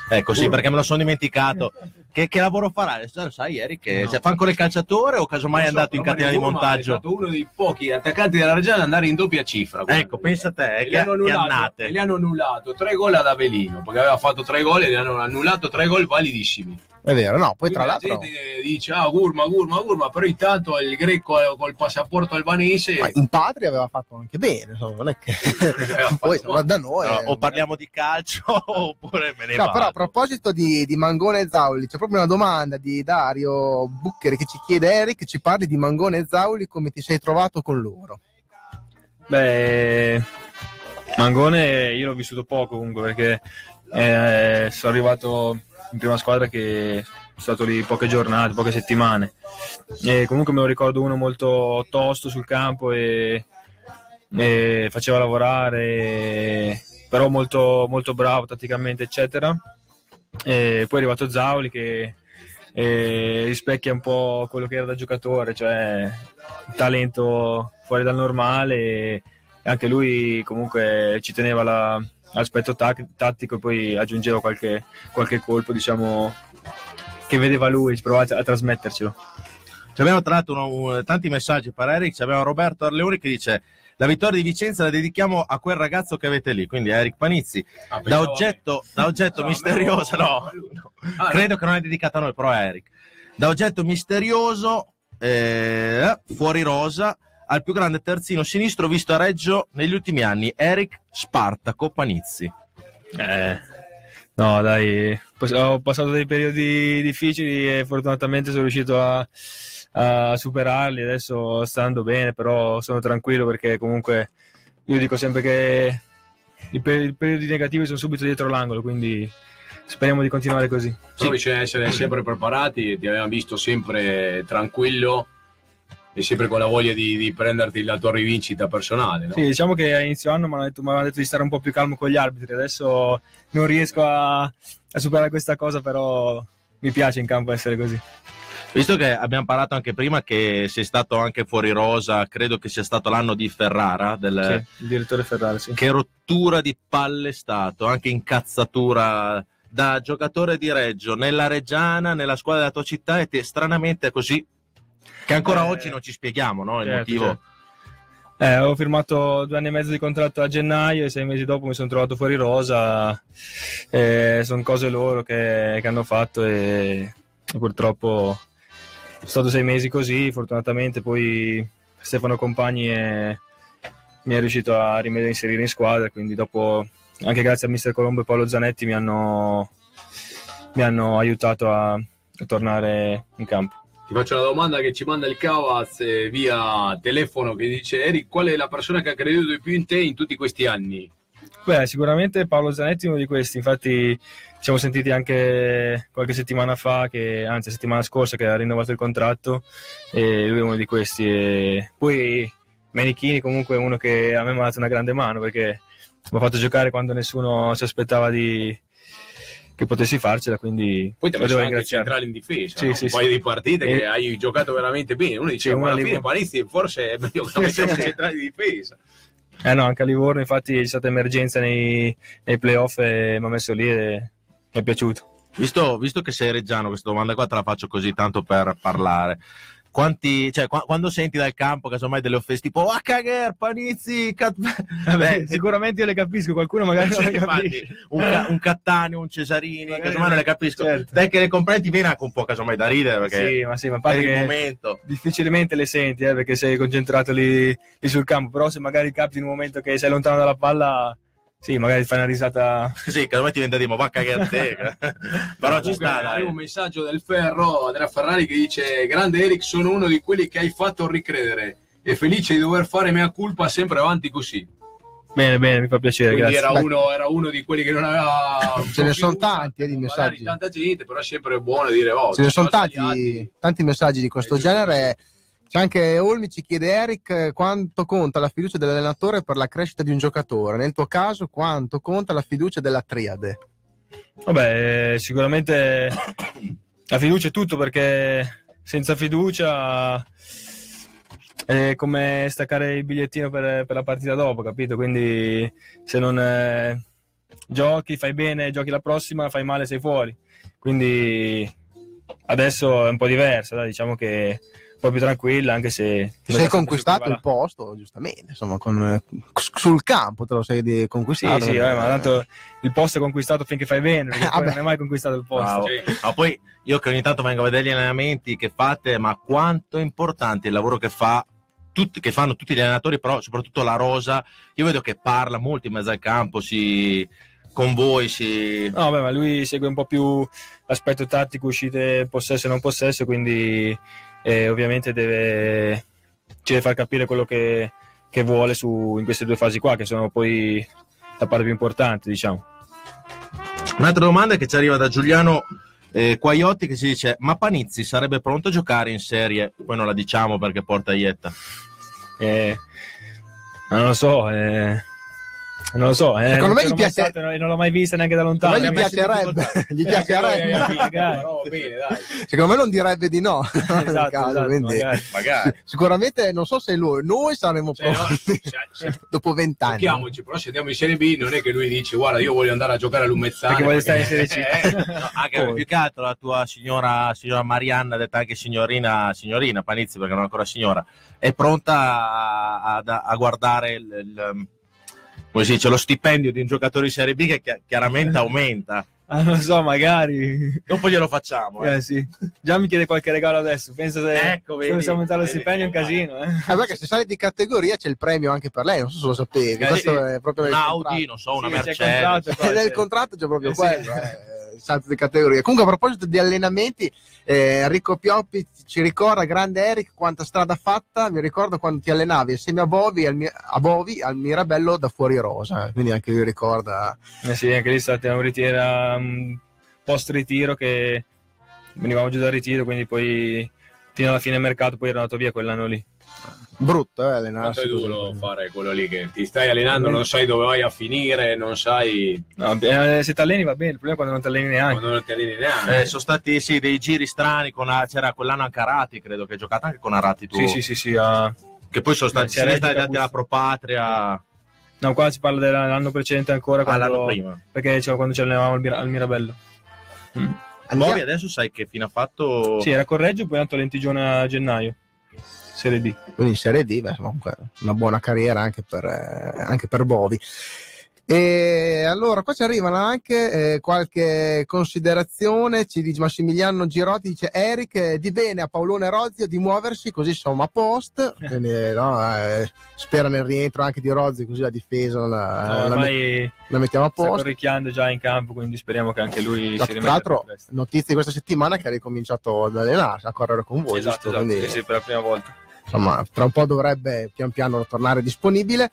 Ecco, sì, Gurma. perché me lo sono dimenticato. Che, che lavoro farà? Adesso sai, che No. cioè, fa ancora il calciatore o casomai è so, andato in catena di Gurma È montaggio? stato uno dei pochi attaccanti della Reggiana ad andare in doppia cifra. guarda. Ecco, pensa a te, E che, gli, hanno che annullato, annate. e gli hanno annullato tre gol ad Avellino perché aveva fatto tre gol e gli hanno annullato tre gol validissimi. È vero, no, poi Quindi tra la l'altro... gente dice ah Gurma, Gurma, Gurma, però intanto il greco eh, col passaporto albanese Ma in patria aveva fatto anche bene, insomma, non è che poi fatto- da noi. No, o parliamo di calcio oppure me ne No, vado. però a proposito di, di Mangone e Zauli, c'è proprio una domanda di Dario Buccheri che ci chiede Eric, ci parli di Mangone e Zauli, come ti sei trovato con loro? Beh, Mangone io l'ho vissuto poco comunque perché eh, sono arrivato in prima squadra che sono stato lì poche giornate, poche settimane. E comunque me lo ricordo uno molto tosto sul campo e, e faceva lavorare, però molto, molto bravo tatticamente, eccetera. E poi è arrivato Zauli che rispecchia un po' quello che era da giocatore, cioè un talento fuori dal normale e anche lui comunque ci teneva la- l'aspetto tac- tattico e poi aggiungeva qualche, qualche colpo diciamo che vedeva lui, provava a trasmettercelo. Ci abbiamo tra l'altro uno- tanti messaggi per Eric. Ci abbiamo Roberto Arleoni che dice: La vittoria di Vicenza la dedichiamo a quel ragazzo che avete lì, quindi a Eric Panizzi. Ah, Da oggetto, da oggetto No, misterioso, no, no, no. Ah, credo che non è dedicata a noi, però a Eric. Da oggetto misterioso, eh, fuori rosa, al più grande terzino sinistro visto a Reggio negli ultimi anni, Eric Spartaco Panizzi. Eh, no, dai, ho passato dei periodi difficili e fortunatamente sono riuscito a, a superarli. Adesso sta andando bene, però sono tranquillo perché comunque io dico sempre che i, per- i periodi negativi sono subito dietro l'angolo, quindi speriamo di continuare così. Però bisogna essere sempre preparati, ti avevamo visto sempre tranquillo e sempre con la voglia di, di prenderti la tua rivincita personale. No? Sì, diciamo che a inizio anno mi hanno detto, mi hanno detto di stare un po' più calmo con gli arbitri, adesso non riesco a, a superare questa cosa, però mi piace in campo essere così. Visto che abbiamo parlato anche prima che sei stato anche fuori rosa, credo che sia stato l'anno di Ferrara, del- Sì, il direttore Ferrari, sì. che rottura di palle è stato, anche incazzatura da giocatore di Reggio, nella Reggiana, nella squadra della tua città e te, stranamente è così, che ancora Eh, oggi non ci spieghiamo no? il certo, motivo. certo. Eh, ho firmato due anni e mezzo di contratto a gennaio e sei mesi dopo mi sono trovato fuori rosa. Eh, sono cose loro che, che hanno fatto e, e purtroppo sono stato sei mesi così. Fortunatamente poi Stefano Compagni è- mi è riuscito a rimediare inserire in squadra. Quindi dopo, anche grazie a mister Colombo e Paolo Zanetti, mi hanno, mi hanno aiutato a, a tornare in campo. Ti faccio una domanda che ci manda il Cavaz eh, via telefono che dice Eric, qual è la persona che ha creduto di più in te in tutti questi anni? Beh, sicuramente Paolo Zanetti è uno di questi, infatti ci siamo sentiti anche qualche settimana fa, che, anzi la settimana scorsa che ha rinnovato il contratto e lui è uno di questi. E poi Menichini comunque è uno che a me mi ha dato una grande mano perché mi ha fatto giocare quando nessuno si aspettava di... che potessi farcela, quindi Poi ti ha lo messo anche ringraziare. centrale in difesa, Sì, no? sì, un sì. paio di partite E- che hai giocato veramente bene. Uno dice, Sì, ma alla fine Parizzi forse è meglio che sì. centrale di difesa. Eh no, anche a Livorno infatti c'è stata emergenza nei, nei playoff e mi ha messo lì e mi è piaciuto. Visto, visto che sei reggiano, questa domanda qua te la faccio così tanto per parlare. Quanti, cioè, qua- quando senti dal campo casomai delle offese tipo ah cagher, panizzi, cat... Vabbè, sicuramente io le capisco, qualcuno magari le infatti, un, ca- un Cattaneo, un Cesarini, Magari casomai non le capisco. certo. Dai che le comprendi viene anche un po' casomai da ridere perché Sì, ma sì, ma per il momento. difficilmente le senti eh, perché sei concentrato lì, lì sul campo, però se magari capiti in un momento che sei lontano dalla palla, sì, magari fai una risata. Sì, casomai ti viene da dire, ma va a cagare a te. Però ci sta, Arriva un messaggio del Ferro, Andrea Ferrari, che dice: Grande Eric, sono uno di quelli che hai fatto ricredere. E felice di dover fare mea culpa sempre avanti così. Bene, bene, mi fa piacere, Quindi grazie. era uno, era uno di quelli che non aveva. Ce ne sono tanti, eh, di messaggi. Tanta gente, però è sempre buono dire: Oh, Ce ne sono tanti, tanti messaggi di questo È giusto. C'è anche Olmi ci chiede Eric quanto conta la fiducia dell'allenatore per la crescita di un giocatore. Nel tuo caso, quanto conta la fiducia della triade? Vabbè, sicuramente la fiducia è tutto perché senza fiducia è come staccare il bigliettino per, per la partita dopo, capito? Quindi se non eh, giochi, fai bene, giochi la prossima, fai male, sei fuori. Quindi adesso è un po' diversa, diciamo che po' più tranquilla, anche se... Ti è sei conquistato il posto, giustamente, insomma, con, eh, sul campo te lo sei di- Sì, conquistato. sì, vabbè, ma tanto il posto è conquistato finché fai bene, Vabbè. non hai mai conquistato il posto. Bravo. Ma poi io che ogni tanto vengo a vedere gli allenamenti che fate, ma quanto è importante il lavoro che fa tutti, che fanno tutti gli allenatori, però soprattutto la Rosa. Io vedo che parla molto in mezzo al campo, si, con voi, si... No, vabbè, ma lui segue un po' più l'aspetto tattico, uscite possesso e non possesso, quindi eh, ovviamente deve, ci deve far capire quello che, che vuole su, in queste due fasi qua, che sono poi la parte più importante, diciamo. Un'altra domanda che ci arriva da Giuliano eh, Quaiotti che si dice ma Panizzi sarebbe pronto a giocare in serie? Poi non la diciamo perché porta Ietta. Eh, non lo so, eh, non lo so. Eh, Secondo me gli piace- stato non l'ho mai vista neanche da lontano. Gli piacerebbe, gli piacerebbe. No. Secondo me non direbbe di no. Esatto, caso, esatto, quindi magari. Magari. Sicuramente non so se lui, noi saremo Cioè, no, pronti cioè, cioè, dopo vent'anni. Giochiamoci, però se andiamo in Serie B non è che lui dice guarda io voglio andare a giocare a Lumezzane Perché vuole stare in Serie C. Eh, No, anche Poi. più che altro la tua signora, signora Marianna, detta anche signorina, signorina Panizzi perché non è ancora signora, è pronta a, a- a guardare il, il- come si dice, lo stipendio di un giocatore di Serie B che chi- chiaramente aumenta. Ah, non so, magari. Dopo glielo facciamo. eh. Eh, sì. Già mi chiede qualche regalo adesso. Penso se Ecco, vedi. aumentare lo Vedi, stipendio è un casino. Eh. Ah, perché se sali di categoria c'è il premio anche per lei, non so se lo sapevi. Eh, Questo sì. è proprio Un nel Audi, non so, una Sì, c'è il Mercedes. contratto qua, nel sì. contratto c'è proprio Eh, sì. quello, eh, salto di categoria. Comunque, a proposito di allenamenti, eh, Enrico Pioppi ci ricorda, grande Eric, quanta strada fatta. Mi ricordo quando ti allenavi assieme a Bovi al, a Bovi al Mirabello da fuori rosa. Quindi anche lui ricorda. Eh sì, anche lì è stato un ritiro, post ritiro che venivamo giù dal ritiro, quindi poi fino alla fine mercato poi ero andato via quell'anno lì. Brutto, eh, quanto allenarsi. è duro così. fare quello lì che ti stai allenando non sai dove vai a finire non sai No, eh, se ti alleni va bene, il problema è quando non ti alleni neanche. quando non ti alleni neanche Eh, sono stati sì, dei giri strani, con, c'era quell'anno anche Arati, credo che hai giocato anche con Arati tu. Sì, sì, sì, sì. ah. Che poi sono stati, Reggio stati dati alla Propatria No, qua si parla dell'anno precedente ancora, ah, l'anno quando, prima. perché cioè, quando ci allenavamo al, Mira- al Mirabello. Mm. Bovi adesso sai che fine ha fatto... Sì, era Correggio, poi è andato a Lentigione a gennaio. Serie D. quindi in Serie D, beh, comunque una buona carriera anche per, eh, anche per Bovi. E allora qua ci arrivano anche eh, qualche considerazione, ci dice Massimiliano Girotti, dice Eric eh, di bene a Paolone Rozio di muoversi così siamo a post, quindi, no, eh, spera nel rientro anche di Rozio così la difesa la, No, la la mettiamo a sta posto. corricchiando già in campo, quindi speriamo che anche lui Tra si rimetta l'altro, più presto. notizie di questa settimana che ha ricominciato ad allenarsi, a correre con voi, Esatto, giusto? esatto, Quindi- sì, per la prima volta. Insomma, tra un po' dovrebbe pian piano tornare disponibile.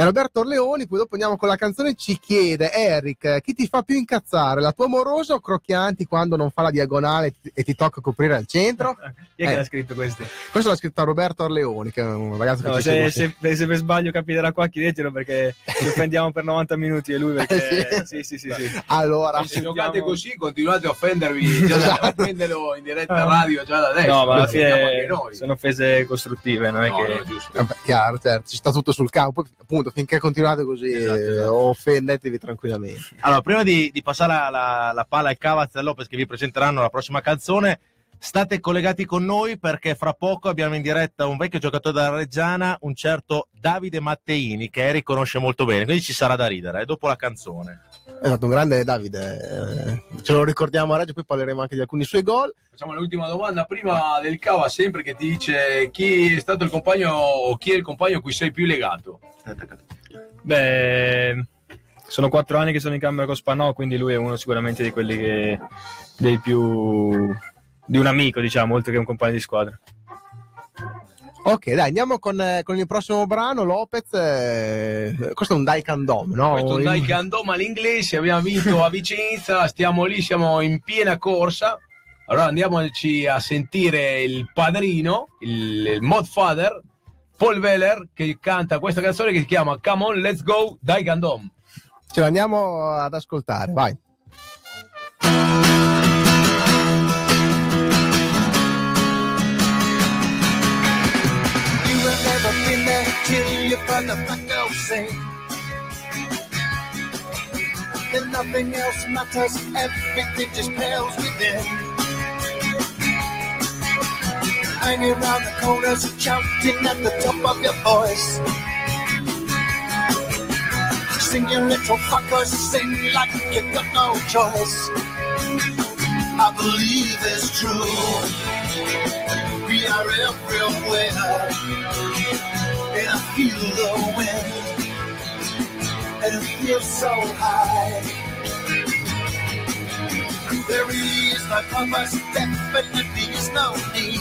E Roberto Orleoni, poi dopo andiamo con la canzone, ci chiede, Eric, chi ti fa più incazzare, la tua amorosa o Crocchianti quando non fa la diagonale e ti tocca coprire al centro? Chi è che Eh. l'ha scritto questo? Questo l'ha scritto Roberto Orleoni, che è un ragazzo che No, ci se, se, se per sbaglio capiterà qua, chiedetelo perché ci offendiamo per 90 minuti e lui perché... sì, sì, sì, sì. Allora, se giocate così continuate a offendervi già da, a offenderlo in diretta radio già da adesso No, ma alla fine noi. sono offese costruttive, non è No, che... no, giusto. vabbè, chiaro, certo, ci sta tutto sul campo, poi, appunto, finché continuate così, Esatto, esatto. eh, offendetevi tranquillamente. Allora, prima di, di passare la, la- la palla ai Cavaz e Lopez che vi presenteranno la prossima canzone, state collegati con noi perché fra poco abbiamo in diretta un vecchio giocatore della Reggiana, un certo Davide Matteini, che Eric conosce molto bene, quindi ci sarà da ridere, eh, dopo la canzone. Esatto, un grande Davide, eh, ce lo ricordiamo a Reggio, poi parleremo anche di alcuni suoi gol. Facciamo l'ultima domanda prima del Cava, sempre che ti dice chi è stato il compagno o chi è il compagno a cui sei più legato. Beh, sono quattro anni che sono in camera con Spanò, quindi lui è uno sicuramente di quelli che... dei più... di un amico, diciamo, oltre che un compagno di squadra. Ok, dai, andiamo con, eh, con il prossimo brano, Lopez. eh, questo è un Daikan Dom, no? Questo è un dai che andò all'inglese, abbiamo vinto a Vicenza, stiamo lì, siamo in piena corsa. Allora andiamoci a sentire il padrino, il, il Modfather, Paul Weller, che canta questa canzone che si chiama Come on, let's go, Dai Gandom. Ce l'andiamo ad ascoltare, vai. Till you the black girl sing. Then nothing else matters, everything just pales within. hanging around the corners, shouting at the top of your voice. Sing you little fuckers, sing like you got no choice. I believe it's true. We are everywhere, and I feel the wind, and it feels so high. There is no purpose, definitely is no need.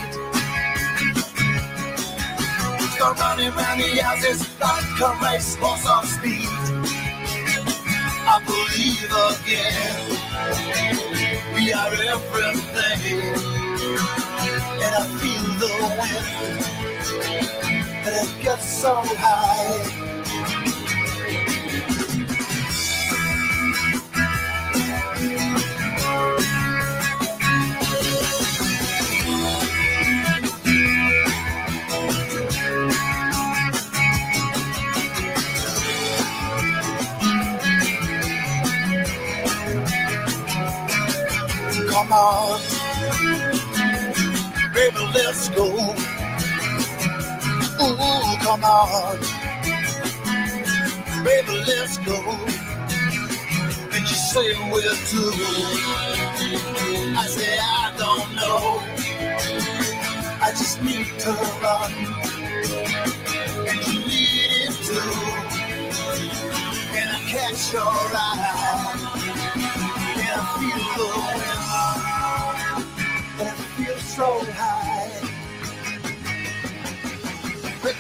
Go running round the houses like a racehorse of speed. I believe again, we are everything, and I feel the wind, it gets so high. Come on, baby, let's go. Ooh, come on, baby, let's go. And you say where to? I say I don't know. I just need to run, and you need it too. And I catch your eye. And I feel the wind. And it feels so high.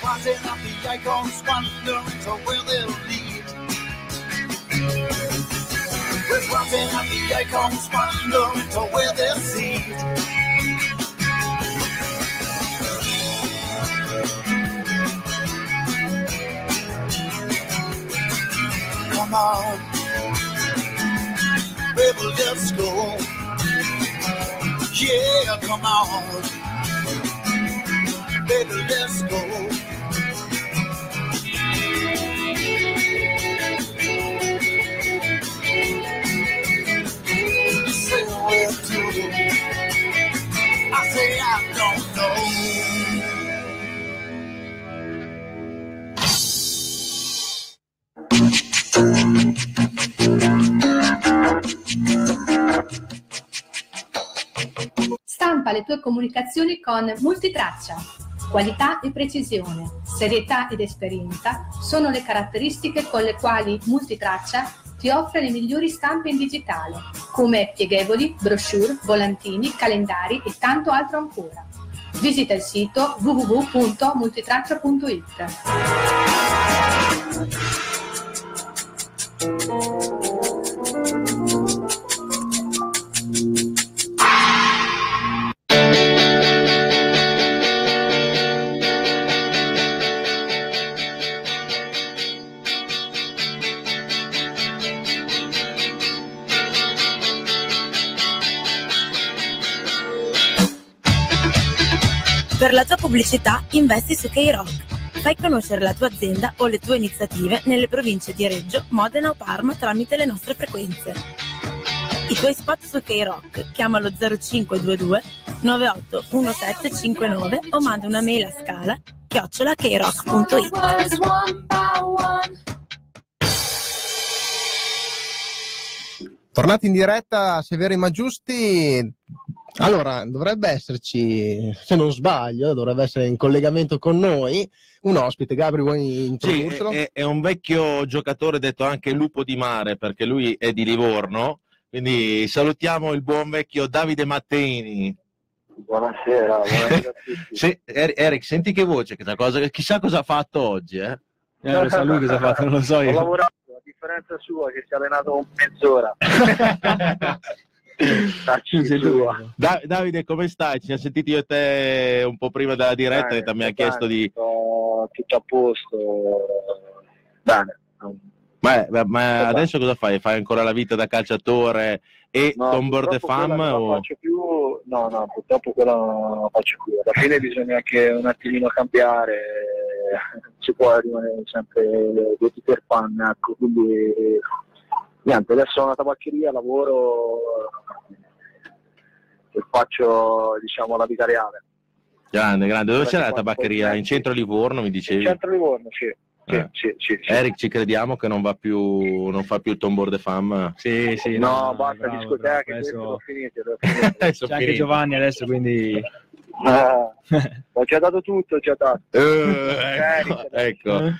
Climbing up the icons, wondering to where they'll lead. We're climbing up the icons, wondering to where they'll lead. Come on, baby, let's go. Yeah, come on, baby, let's go. Tue comunicazioni con multitraccia. Qualità e precisione, serietà ed esperienza sono le caratteristiche con le quali Multitraccia ti offre le migliori stampe in digitale, come pieghevoli, brochure, volantini, calendari e tanto altro ancora. Visita il sito www.multitraccia.it. Per la tua pubblicità investi su K-Rock. Fai conoscere la tua azienda o le tue iniziative nelle province di Reggio, Modena o Parma tramite le nostre frequenze. I tuoi spot su K-Rock chiamalo 0522 981759 o manda una mail a scala chiocciola krock.it. Tornati in diretta a Severi ma Giusti. Allora, dovrebbe esserci, se non sbaglio, dovrebbe essere in collegamento con noi un ospite. Gabri, vuoi Sì, introdurcelo? è, è un vecchio giocatore detto anche lupo di mare perché lui è di Livorno. Quindi salutiamo il buon vecchio Davide Matteini. Buonasera, buonasera a tutti. Se- Er- Eric, senti che voce, che cosa- chissà cosa ha fatto oggi. Eh? Eh, lo sa lui cosa ha fatto, non lo so Ho io. lavorato, a differenza sua che si è allenato mezz'ora. Da- Davide, come stai? Ci siamo sentiti io e te un po' prima della diretta Bene, e mi ha chiesto di... Tutto, a posto. Bene. Ma, ma- ma adesso cosa fai? Fai ancora la vita da calciatore e No, Tom Board purtroppo Fam? O... faccio più. No, no, purtroppo quella non la faccio più. Alla fine bisogna anche un attimino cambiare, si può rimanere sempre dei Peter Pan, ecco, quindi niente, adesso ho una tabaccheria, lavoro e faccio diciamo la vita reale. Grande, grande. Dove c'è la tabaccheria? In centro Livorno, mi In dicevi? centro Livorno, sì. Sì, Eh. sì, sì, sì. Eric, ci crediamo che non va più, non fa più il tombor de fam. Sì, sì. No, basta bravo, discoteche, bravo, adesso- l'ho finite, C'è anche. Giovanni adesso, quindi... Ah, ho già dato tutto, ho già dato. Eh, ecco, ecco.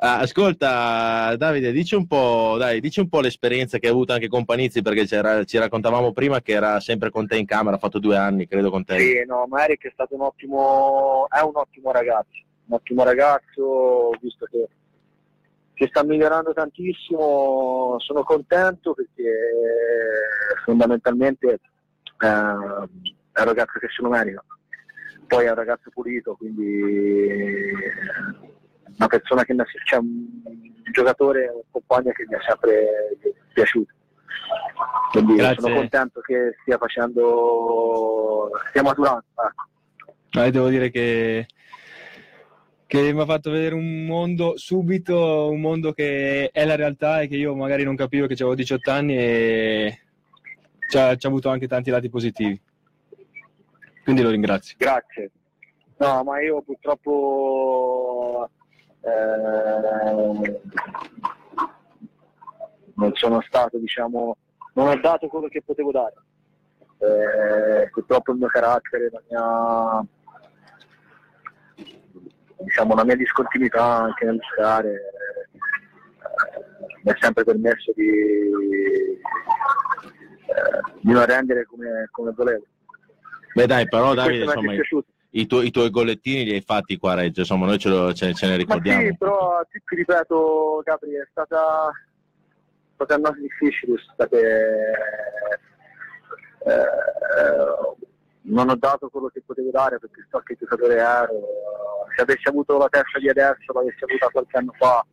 Ah, ascolta, Davide, dici un po', dai, dici un po' l'esperienza che hai avuto anche con Panizzi, perché ci raccontavamo prima che era sempre con te in camera, ha fatto due anni, credo, con te. Sì, no, ma Eric è stato un ottimo, è un ottimo ragazzo, un ottimo ragazzo, visto che, che sta migliorando tantissimo, sono contento perché fondamentalmente eh, è un ragazzo che se lo merita. Poi è un ragazzo pulito, quindi una persona che mi ha, cioè un giocatore, un compagno che mi è sempre piaciuto. Quindi Grazie. sono contento che stia facendo, stia maturando. ecco. Devo dire che, che mi ha fatto vedere un mondo subito, un mondo che è la realtà e che io magari non capivo che avevo 18 anni e ci ha, ci ha avuto anche tanti lati positivi. Quindi lo ringrazio. Grazie. No, ma io purtroppo eh, non sono stato, diciamo, non ho dato quello che potevo dare. Eh, purtroppo il mio carattere, la mia, diciamo, la mia discontinuità anche nel giocare eh, mi ha sempre permesso di, eh, di non rendere come, come volevo. Beh dai, però Davide, insomma, i, dispiaciuto. i tuoi, i tuoi gollettini li hai fatti qua a Reggio, insomma, noi ce, lo- ce- ce ne Ma ricordiamo. sì, però ti, ti ripeto, Gabri, è stata, stata annate difficili, sono state, eh, non ho dato quello che potevo dare perché so che giocatore ero. Se avessi avuto la testa di adesso, l'avessi avuta qualche anno fa,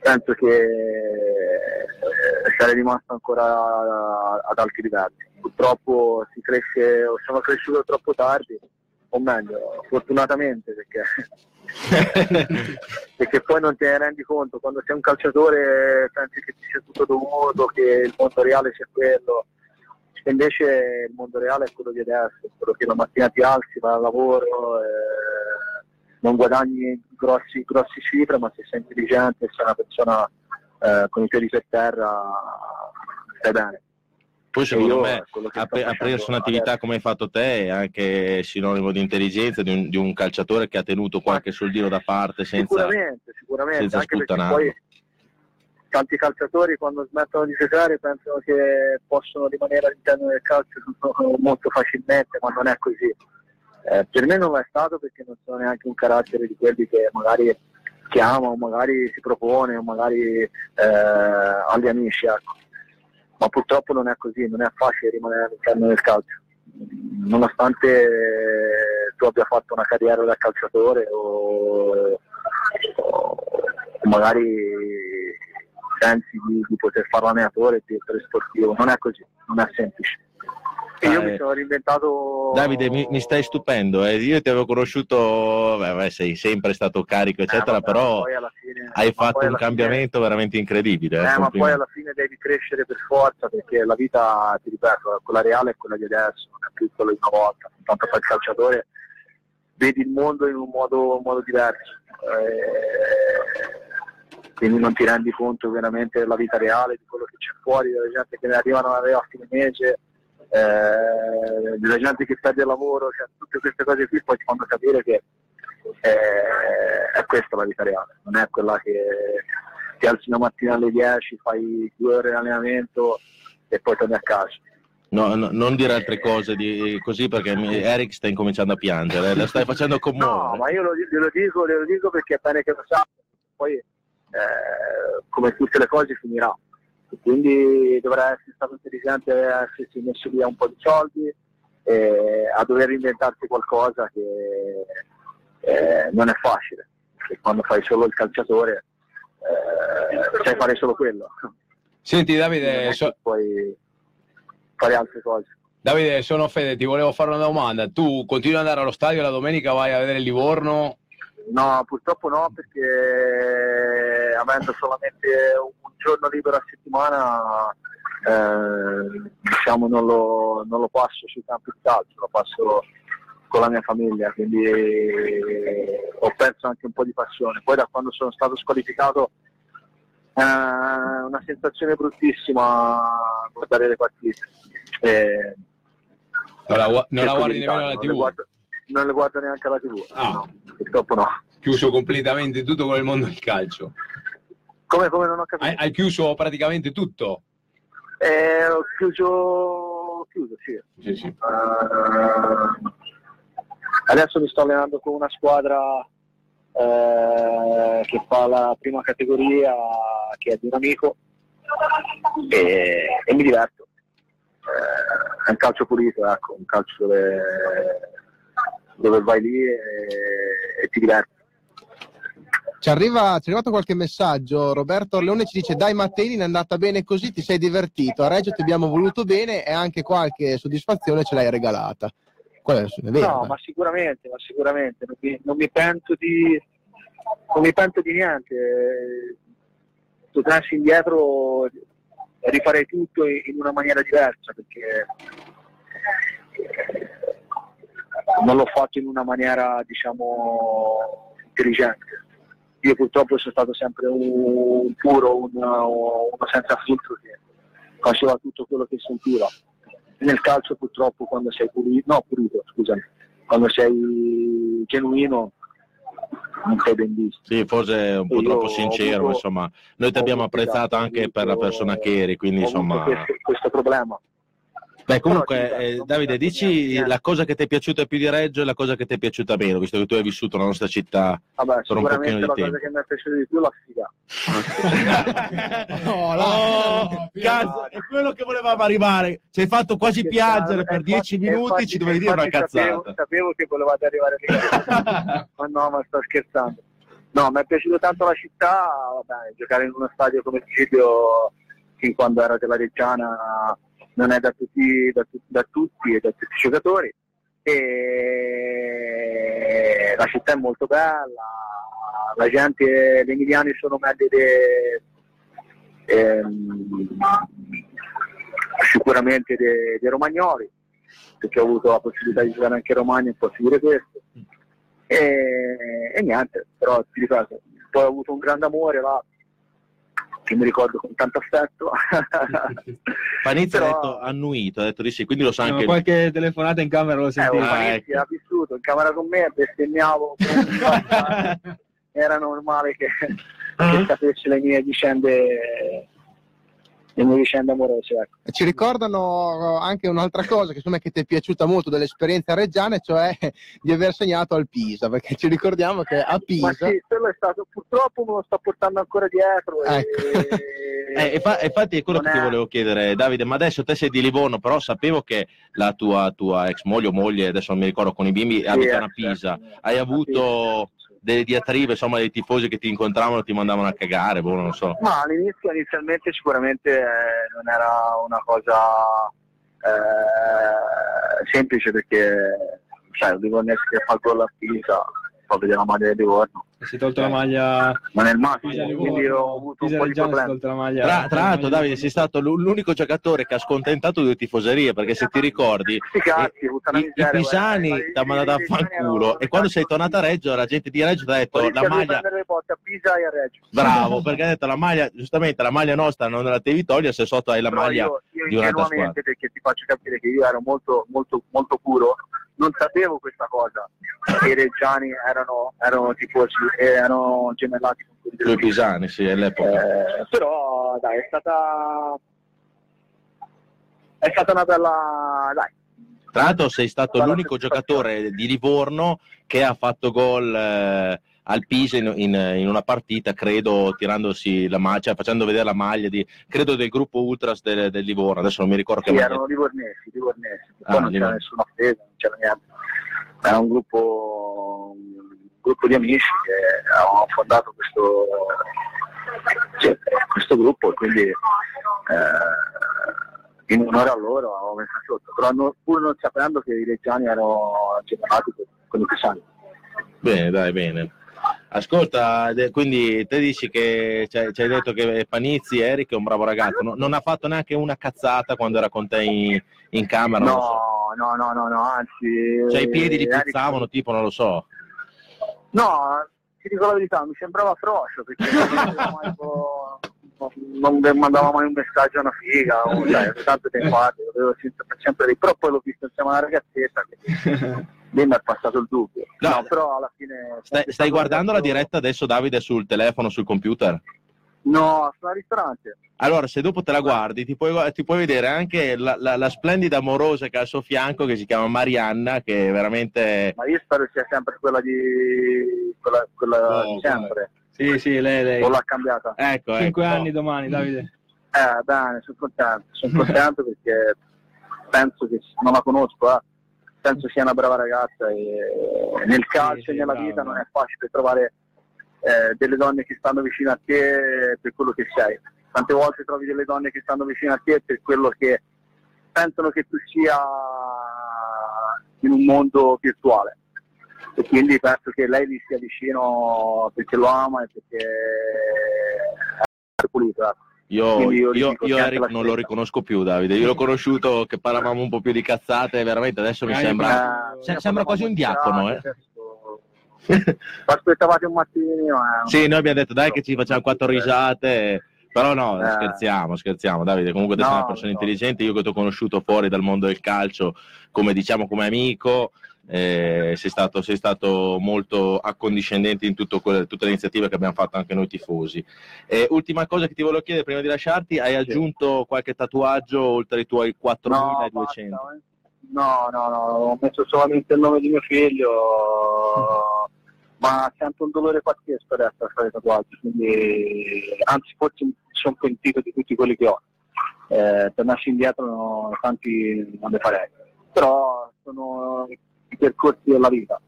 penso che eh, sarei rimasto ancora ad alti livelli. Purtroppo si cresce, sono cresciuto troppo tardi, o meglio, fortunatamente perché, perché poi non te ne rendi conto, quando sei un calciatore pensi che ti sia tutto dovuto, che il mondo reale sia quello, e invece il mondo reale è quello di adesso, quello che la mattina ti alzi, vai al lavoro, eh, non guadagni grossi, grossi cifre, ma se sei intelligente, se sei una persona eh, con i piedi per terra, stai bene. Poi secondo io, me facendo aprirsi un'attività adesso- come hai fatto te è anche sinonimo di intelligenza, di un, di un calciatore che ha tenuto qualche soldino da parte senza... Sicuramente, sicuramente, senza anche poi tanti calciatori quando smettono di giocare pensano che possono rimanere all'interno del calcio molto facilmente, ma non è così. Eh, per me non è stato perché non sono neanche un carattere di quelli che magari chiama o magari si propone o magari eh, agli amici, ecco. Ma purtroppo non è così, non è facile rimanere all'interno del calcio. Nonostante tu abbia fatto una carriera da calciatore o, o magari pensi di, di poter fare l'allenatore, direttore sportivo, non è così, non è semplice. E io Eh, mi sono reinventato Davide, mi, mi stai stupendo. eh. Io ti avevo conosciuto, beh, beh, sei sempre stato carico, eccetera, Eh, vabbè, però fine- hai fatto un alla fine- cambiamento veramente incredibile. eh, Eh, ma poi alla fine devi crescere per forza perché la vita, ti ripeto, quella reale è quella di adesso, non è più quella di una volta. Tanto fai il calciatore, vedi il mondo in un modo, un modo diverso. Eh, quindi non ti rendi conto veramente della vita reale, di quello che c'è fuori, della gente che ne arrivano a fine mese, eh, della gente che perde lavoro, cioè, tutte queste cose qui poi ti fanno capire che eh, è questa la vita reale, non è quella che ti alzi una mattina alle 10, fai due ore di allenamento e poi torni a casa. No, no, non dire altre cose di, così perché Eric sta incominciando a piangere, la stai facendo No, commuovere. ma io lo, glielo dico, glielo dico perché è bene che lo sappia, poi eh, come tutte le cose finirà. Quindi dovrà essere stato intelligente a essersi messo via un po' di soldi e a dover inventarsi qualcosa che eh, non è facile, perché quando fai solo il calciatore eh, sai fare solo quello. Senti Davide, so- puoi fare altre cose. Davide, sono Fede, ti volevo fare una domanda. Tu continui ad andare allo stadio la domenica, vai a vedere il Livorno? No, purtroppo no, perché avendo solamente un giorno libero a settimana, eh, diciamo non lo, non lo passo sui campi di calcio, lo passo con la mia famiglia, quindi ho perso anche un po' di passione. Poi da quando sono stato squalificato è una sensazione bruttissima guardare le partite. E- Non la, non la guardi di nemmeno le TV. Non le guardo neanche alla TV, Ah. no, purtroppo no. Chiuso completamente tutto con il mondo del calcio. Come, come non ho capito? Hai, hai chiuso praticamente tutto? Eh, ho chiuso, chiuso sì. Sì, sì. Eh, adesso mi sto allenando con una squadra eh, che fa la prima categoria, che è di un amico, e, e mi diverto. Eh, è un calcio pulito, ecco, un calcio dove, dove vai lì e, e ti diverti. Ci, arriva, ci è arrivato qualche messaggio. Roberto Orleone ci dice: Dai, Matteini, è andata bene così, ti sei divertito. A Reggio ti abbiamo voluto bene e anche qualche soddisfazione ce l'hai regalata. È. No, dai. ma sicuramente, ma sicuramente, non mi, non mi pento di non mi pento di niente. Eh, Tornassi indietro rifarei tutto in una maniera diversa perché eh, non l'ho fatto in una maniera diciamo intelligente. Io purtroppo sono stato sempre un, puro, un- uno senza filtro che faceva tutto quello che sentiva nel calcio purtroppo quando sei pulito, no pulito, scusami, quando sei genuino non sei ben visto. Sì, forse un po' troppo sincero, avuto- ma insomma, noi ti abbiamo apprezzato anche per la persona che eri, quindi insomma... questo, questo problema. Beh, comunque, eh, Davide, dici niente. la cosa che ti è piaciuta più di Reggio e la cosa che ti è piaciuta meno, visto che tu hai vissuto la nostra città Vabbè, per un pochino sicuramente di la tempo. cosa che mi è piaciuta di più è la figa. No, là- Oh, cazzo, è quello che volevamo arrivare. Ci hai fatto quasi piangere per E dieci minuti, ci dovevi dire una infatti sapevo- cazzata. Sapevo, che volevate arrivare lì. ma no, ma sto scherzando. No, mi è piaciuta tanto la città, vabbè, giocare in uno stadio come il Giglio, fin quando era della Reggiana, non è da tutti, da, da tutti e da tutti i giocatori. E la città è molto bella, la gente, gli emiliani sono meglio ehm, sicuramente dei dei romagnoli, perché ho avuto la possibilità di giocare anche in Romagna e posso dire questo. E, e niente, però ti ripeto, poi ho avuto un grande amore là, che mi ricordo con tanto affetto. Panizzi ha Però- detto annuito, ha detto di sì, quindi lo sa anche lui. qualche telefonata in camera lo Eh, sentivo. oh, Panizzi ha vissuto in camera con me, bestemmiavo, era normale che, che sapesse le mie vicende, le mie vicende amorose. Ecco. Ci ricordano anche un'altra cosa che insomma che ti è piaciuta molto dell'esperienza reggiana, cioè di aver segnato al Pisa, perché ci ricordiamo che a Ma Pisa sì, quello è stato, purtroppo me lo sto portando ancora dietro. e- Eh, e fa- infatti è quello non che ti è- volevo chiedere, Davide, ma adesso te sei di Livorno, però sapevo che la tua, tua ex moglie o moglie, adesso non mi ricordo, con i bimbi abitano a eh, Pisa. certo. Hai avuto Pisa, sì. Delle diatribe, insomma, dei tifosi che ti incontravano ti mandavano a cagare, boh, non so. Ma all'inizio inizialmente sicuramente eh, non era una cosa eh, semplice perché sai, il Livornese che fa gol a Pisa fa vedere la maglia del Livorno, Si è tolto la maglia. ma nel massimo, quindi ho avuto un po' di problemi. Tra, tra l'altro, Davide, sei stato l'u- l'unico giocatore che ha scontentato due tifoserie, perché se ti ricordi, cazzi, eh, i, i pisani ti hanno mandato a fanculo e quando sei tornato a Reggio, la gente di Reggio ti ha detto la maglia... e. Bravo, perché ha detto la maglia, giustamente la maglia nostra non la devi togliere se sotto hai la maglia io, io di un'altra squadra. perché ti faccio capire che io ero molto, molto, molto puro, non sapevo questa cosa. che I reggiani erano, erano tifosi, erano gemellati con quelli del pisani, sì, all'epoca. Eh, però dai, è stata è stata una bella dai. Tra l'altro sei stato l'unico giocatore di Livorno che ha fatto gol eh, al Pisa in, in- in una partita, credo, tirandosi la maglia, cioè facendo vedere la maglia di, credo del gruppo Ultras del, del Livorno, adesso non mi ricordo che Sì, maglia. erano livornesi, livornesi. Ah, non c'era nessuna offesa, non c'era niente. Era un gruppo, un gruppo di amici che avevano fondato questo, sì, questo gruppo e quindi eh, in onore a loro avevo messo sotto, però non- pur non sapendo che i reggiani erano gemellati con i pisani. Bene, dai, bene. Ascolta, quindi te dici che ci hai ci hai detto che Panizzi, Eric è un bravo ragazzo, no- non ha fatto neanche una cazzata quando era con te in, in camera? lo so. No, no, no, no, no, anzi... Cioè i piedi gli Eric- tipo, non lo so. No, ti dico la verità, mi sembrava frocio perché non, mandava mai un messaggio a una figa, o, sai, tanto tempo fa, sempre, sempre lì, però poi l'ho visto insieme a una ragazzetta, quindi lì mi è passato il dubbio. No, però alla fine... Stai, stai guardando la diretta adesso, Davide, sul telefono, sul computer? No, sono al ristorante. Allora, se dopo te la guardi, ti puoi, ti puoi vedere anche la, la- la splendida amorosa che ha al suo fianco, che si chiama Marianna, che è veramente... Ma io spero sia sempre quella di... quella, quella Oh, di sempre. Sì, sì, lei, lei. O l'ha cambiata? Ecco, Cinque ecco. anni domani, Davide. Eh, bene, sono contento, sono contento perché penso che non la conosco, eh. Penso sia una brava ragazza e nel calcio e nella vita non è facile trovare eh, delle donne che stanno vicino a te per quello che sei. Tante volte trovi delle donne che stanno vicino a te per quello che pensano che tu sia in un mondo virtuale. E quindi penso che lei gli sia vicino perché lo ama e perché è pulita. Io, io, io, sempre Eric non lo riconosco più, Davide. Io l'ho conosciuto che parlavamo un po' più di cazzate, veramente adesso mi Eh, sembra... eh, se- sembra quasi un diacono, eh. Aspettavate un mattinino. Eh. Sì, noi abbiamo detto dai che ci facciamo quattro risate, però no, Eh. scherziamo, scherziamo, Davide, comunque te No, sei una persona intelligente, io che ti ho conosciuto fuori dal mondo del calcio, come diciamo come amico, eh, sei, stato, sei stato molto accondiscendente in tutto quelle- tutte le iniziative che abbiamo fatto anche noi tifosi. E ultima cosa che ti volevo chiedere prima di lasciarti, hai aggiunto qualche tatuaggio oltre ai tuoi 4200? No, no, no, ho messo solamente il nome di mio figlio, ma sento un dolore pazzesco adesso a fare tatuaggi, quindi anzi forse mi sono pentito di tutti quelli che ho. Eh, tornassi indietro no, tanti non ne farei, però sono i percorsi della vita.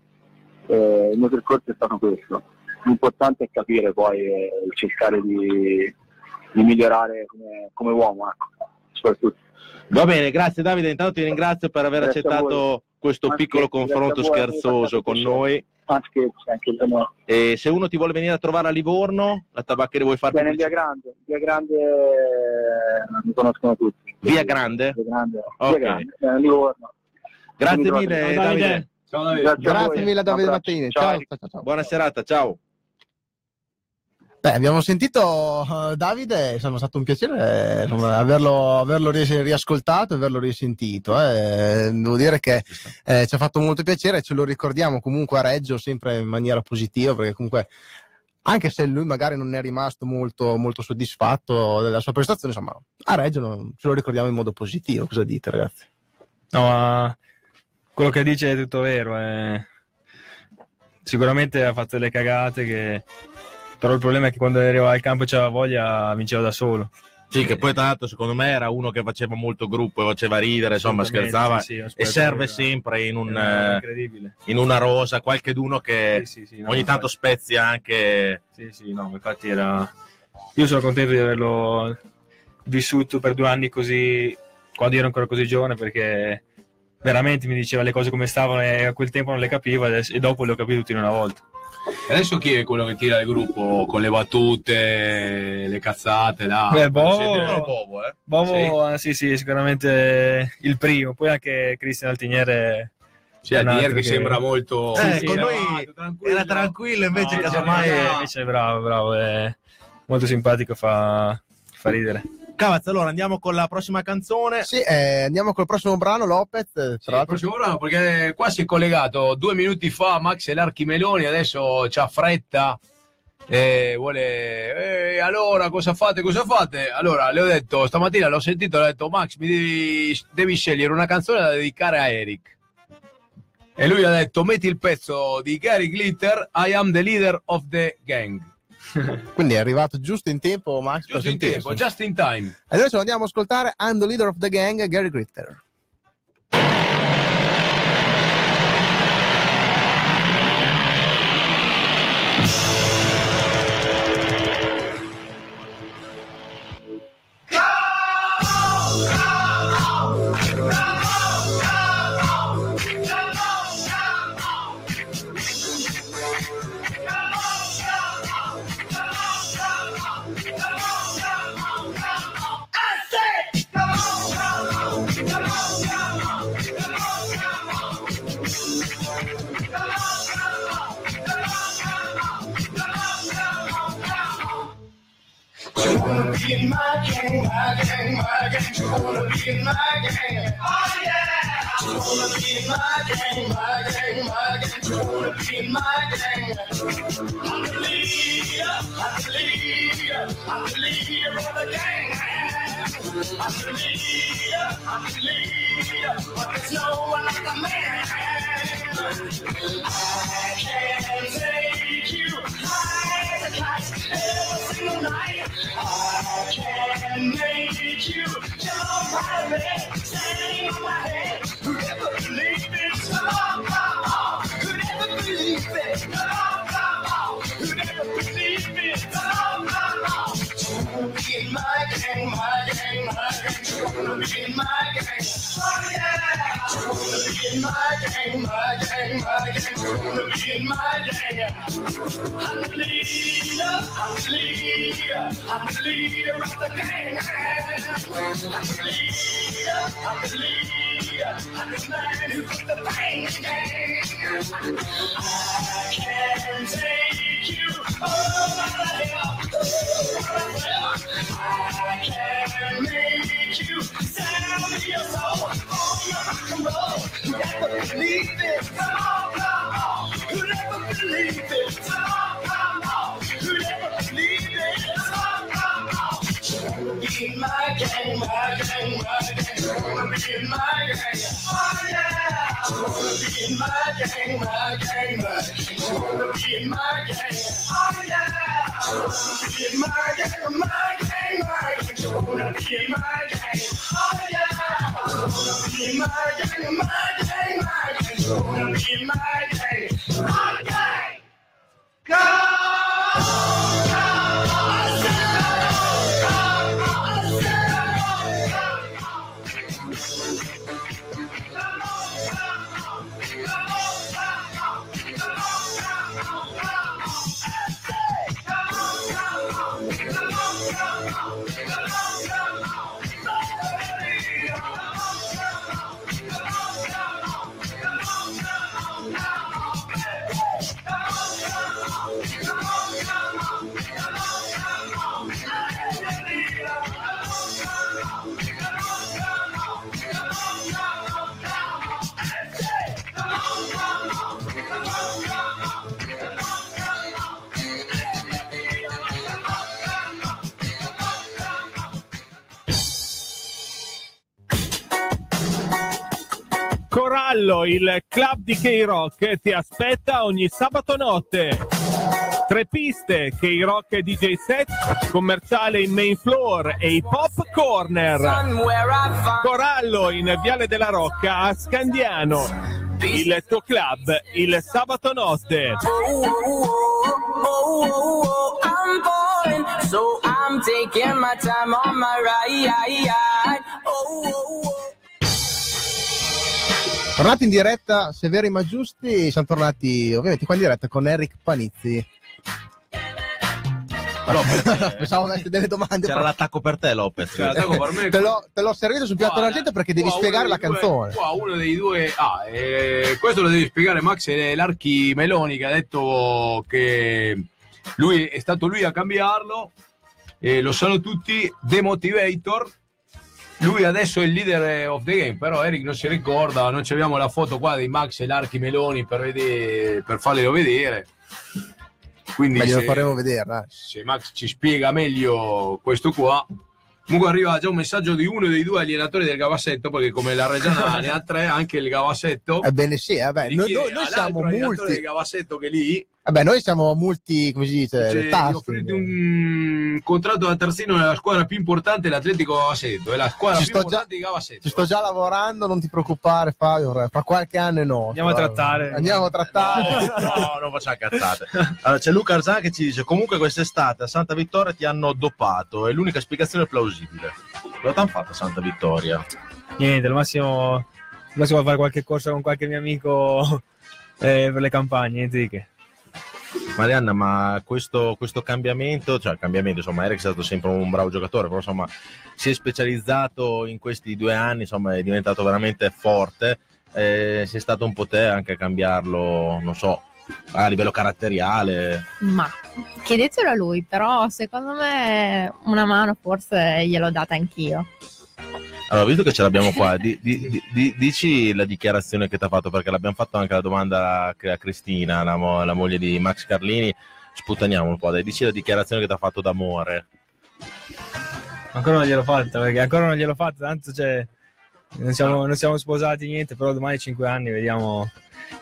Eh, il mio percorso è stato questo. L'importante è capire poi e cercare di, di migliorare come, come uomo, ecco, soprattutto. Va bene, grazie Davide, intanto ti ringrazio per aver Grazie accettato questo Ma piccolo confronto scherzoso con noi. Anche me. E se uno ti vuole venire a trovare a Livorno, la tabaccheria vuoi farti Bene, via Grande, via Grande eh, mi conoscono tutti. Via Grande? Via Grande, Ok. via Grande, eh, Livorno. Grazie mille Ciao, Davide. Ciao, Davide. Grazie mille Davide. Mattini. Ciao, Ciao, ciao. Buona serata, ciao. Beh, abbiamo sentito eh, Davide, è stato un piacere eh, insomma, averlo, averlo ries- riascoltato e averlo risentito. eh. Devo dire che eh, ci ha fatto molto piacere, ce lo ricordiamo comunque a Reggio sempre in maniera positiva, perché comunque anche se lui magari non è rimasto molto, molto soddisfatto della sua prestazione, insomma, a Reggio non- ce lo ricordiamo in modo positivo. Cosa dite, ragazzi? No, ma quello che dice è tutto vero. eh. Sicuramente ha fatto delle cagate che... Però il problema è che quando arrivava al campo e c'aveva voglia, vinceva da solo. Sì, che poi tra l'altro secondo me era uno che faceva molto gruppo, faceva ridere, insomma scherzava sì, sì, e serve sempre in, un, eh, in una rosa, qualcheduno che Sì, no, ogni tanto spezia anche... Sì, sì, no, infatti era... Io sono contento di averlo vissuto per due anni così, quando ero ancora così giovane, perché veramente mi diceva le cose come stavano e a quel tempo non le capivo e dopo le ho capite tutte in una volta. Adesso chi è quello che tira il gruppo con le battute, le cazzate? Là? Beh, Bovo- Bovo, eh? Bovo, eh, sì, sì, sicuramente il primo, poi anche Cristian Altiniere. Sì, è un Altiniere che sembra molto- Sì, Eh, sì, con no, noi era tranquillo, invece no, casomai... invece- invece è bravo, bravo, è molto simpatico, fa, fa ridere. Cavaz, allora andiamo con la prossima canzone. Sì, eh, andiamo col prossimo brano, Lopez. eh, Tra Il l'altro, prossimo brano, perché qua si è collegato due minuti fa Max e l'Archi Meloni, adesso c'ha fretta e vuole... "Eh, allora cosa fate, cosa fate? Allora le ho detto, stamattina l'ho sentito, le ho detto Max mi devi, devi scegliere una canzone da dedicare a Eric. E lui ha detto metti il pezzo di Gary Glitter, I am the leader of the gang. quindi è arrivato giusto in tempo, Max. Giusto in tempo, just in time. Adesso andiamo a ascoltare I'm the leader of the gang, Gary Gritter. Be in my gang, my gang, my gang. You wanna be in my gang? Oh yeah. You wanna be in my gang, my gang, my gang. You wanna be in my gang? I'm the leader, I'm the leader, I'm the leader of the gang. I'm the leader, I'm the leader, but there's no one like a man. I can take you high every single night. I can make you jump out of bed, standing on my head. Oh. Who'd ever believe it? Oh, oh, oh. Wanna be in my gang, my gang, my gang. Be in my gang. In my gang, my gang, my gang. Wanna be in my gang. I'm the leader, I'm the leader, I'm the leader of the gang. I'm the leader, I'm the leader, I'm the man who put the bang gang. I can take you over the hill. I can make you sound your soul on your rock and roll. You never believe it. Come on, come on. You never believe it. Come on, come on. You never believe it. In my gang, my gang, my gang. You wanna be in my gang. Oh yeah. You wanna be in my gang, my gang, my gang. You wanna be in my gang. Oh yeah. You wanna be in my gang, my gang, my gang. You wanna be in my gang. Oh yeah. You wanna be in my gang, my gang, my gang. You wanna be in my gang. Oh yeah. Corallo, il club di K-Rock ti aspetta ogni sabato notte. Tre piste, K-Rock e DJ set, commerciale in main floor e hip hop corner. Corallo in Viale della Rocca a Scandiano. Il tuo club il sabato notte. so I'm taking my time on my ride. Oh, oh, oh. Tornati in diretta, Severi ma giusti, siamo tornati ovviamente qua in diretta con Eric Panizzi. Pensavo avesse delle domande. C'era l'attacco per te, Lopez. C'era l'attacco per me. Te l'ho, te l'ho servito sul piatto Guarda, d'argento perché devi spiegare la due- canzone. qua uno dei due. Ah, eh, questo lo devi spiegare, Max. È l'Archi Meloni che ha detto che lui è stato lui a cambiarlo. E lo sanno tutti. Demotivator. Lui adesso è il leader of the game, però Eric non si ricorda, non abbiamo la foto qua di Max e l'Archi Meloni per, vedere, per farglielo vedere. Quindi glielo se- faremo vedere, dai. se Max ci spiega meglio questo qua. Comunque arriva già un messaggio di uno dei due allenatori del Gavassetto, perché come la Reggiana ne ha tre, anche il Gavassetto. Ebbene sì, vabbè, noi, richiede noi- noi all'altro siamo allenatore multi. del Gavassetto che lì Vabbè, noi siamo multi, come si dice, cioè, tasse. offrite un contratto da terzino nella squadra più importante, l'Atletico Gavassetto. È la squadra Ci più sto già- importante di Gavassetto. Ci sto già lavorando, non ti preoccupare Fabio, fra qualche anno è no. Andiamo a trattare. Andiamo a trattare. No, non facciamo cazzate. Allora, c'è Luca Arzan che ci dice: Comunque, quest'estate a Santa Vittoria ti hanno doppato. È l'unica spiegazione plausibile. Cosa ti hanno fatto a Santa Vittoria? Niente, al massimo, al massimo fare qualche corsa con qualche mio amico eh, per le campagne, niente di che. Marianna, ma questo, questo cambiamento, cioè cambiamento, insomma, Eric è stato sempre un bravo giocatore, però insomma si è specializzato in questi due anni, insomma è diventato veramente forte. Eh, sei stato un po' te anche a cambiarlo, non so, a livello caratteriale. Ma chiedetelo a lui, però secondo me una mano forse gliel'ho data anch'io. Allora, visto che ce l'abbiamo qua, di- di- di- di- dici la dichiarazione che ti ha fatto, perché l'abbiamo fatto anche la domanda a a Cristina, la, mo- la moglie di Max Carlini. Sputtaniamo un po', dai, dici la dichiarazione che ti ha fatto d'amore. Ancora non gliel'ho fatta, perché ancora non gliel'ho fatta, tanto cioè, non, siamo, non siamo sposati niente, però domani 5 anni, vediamo,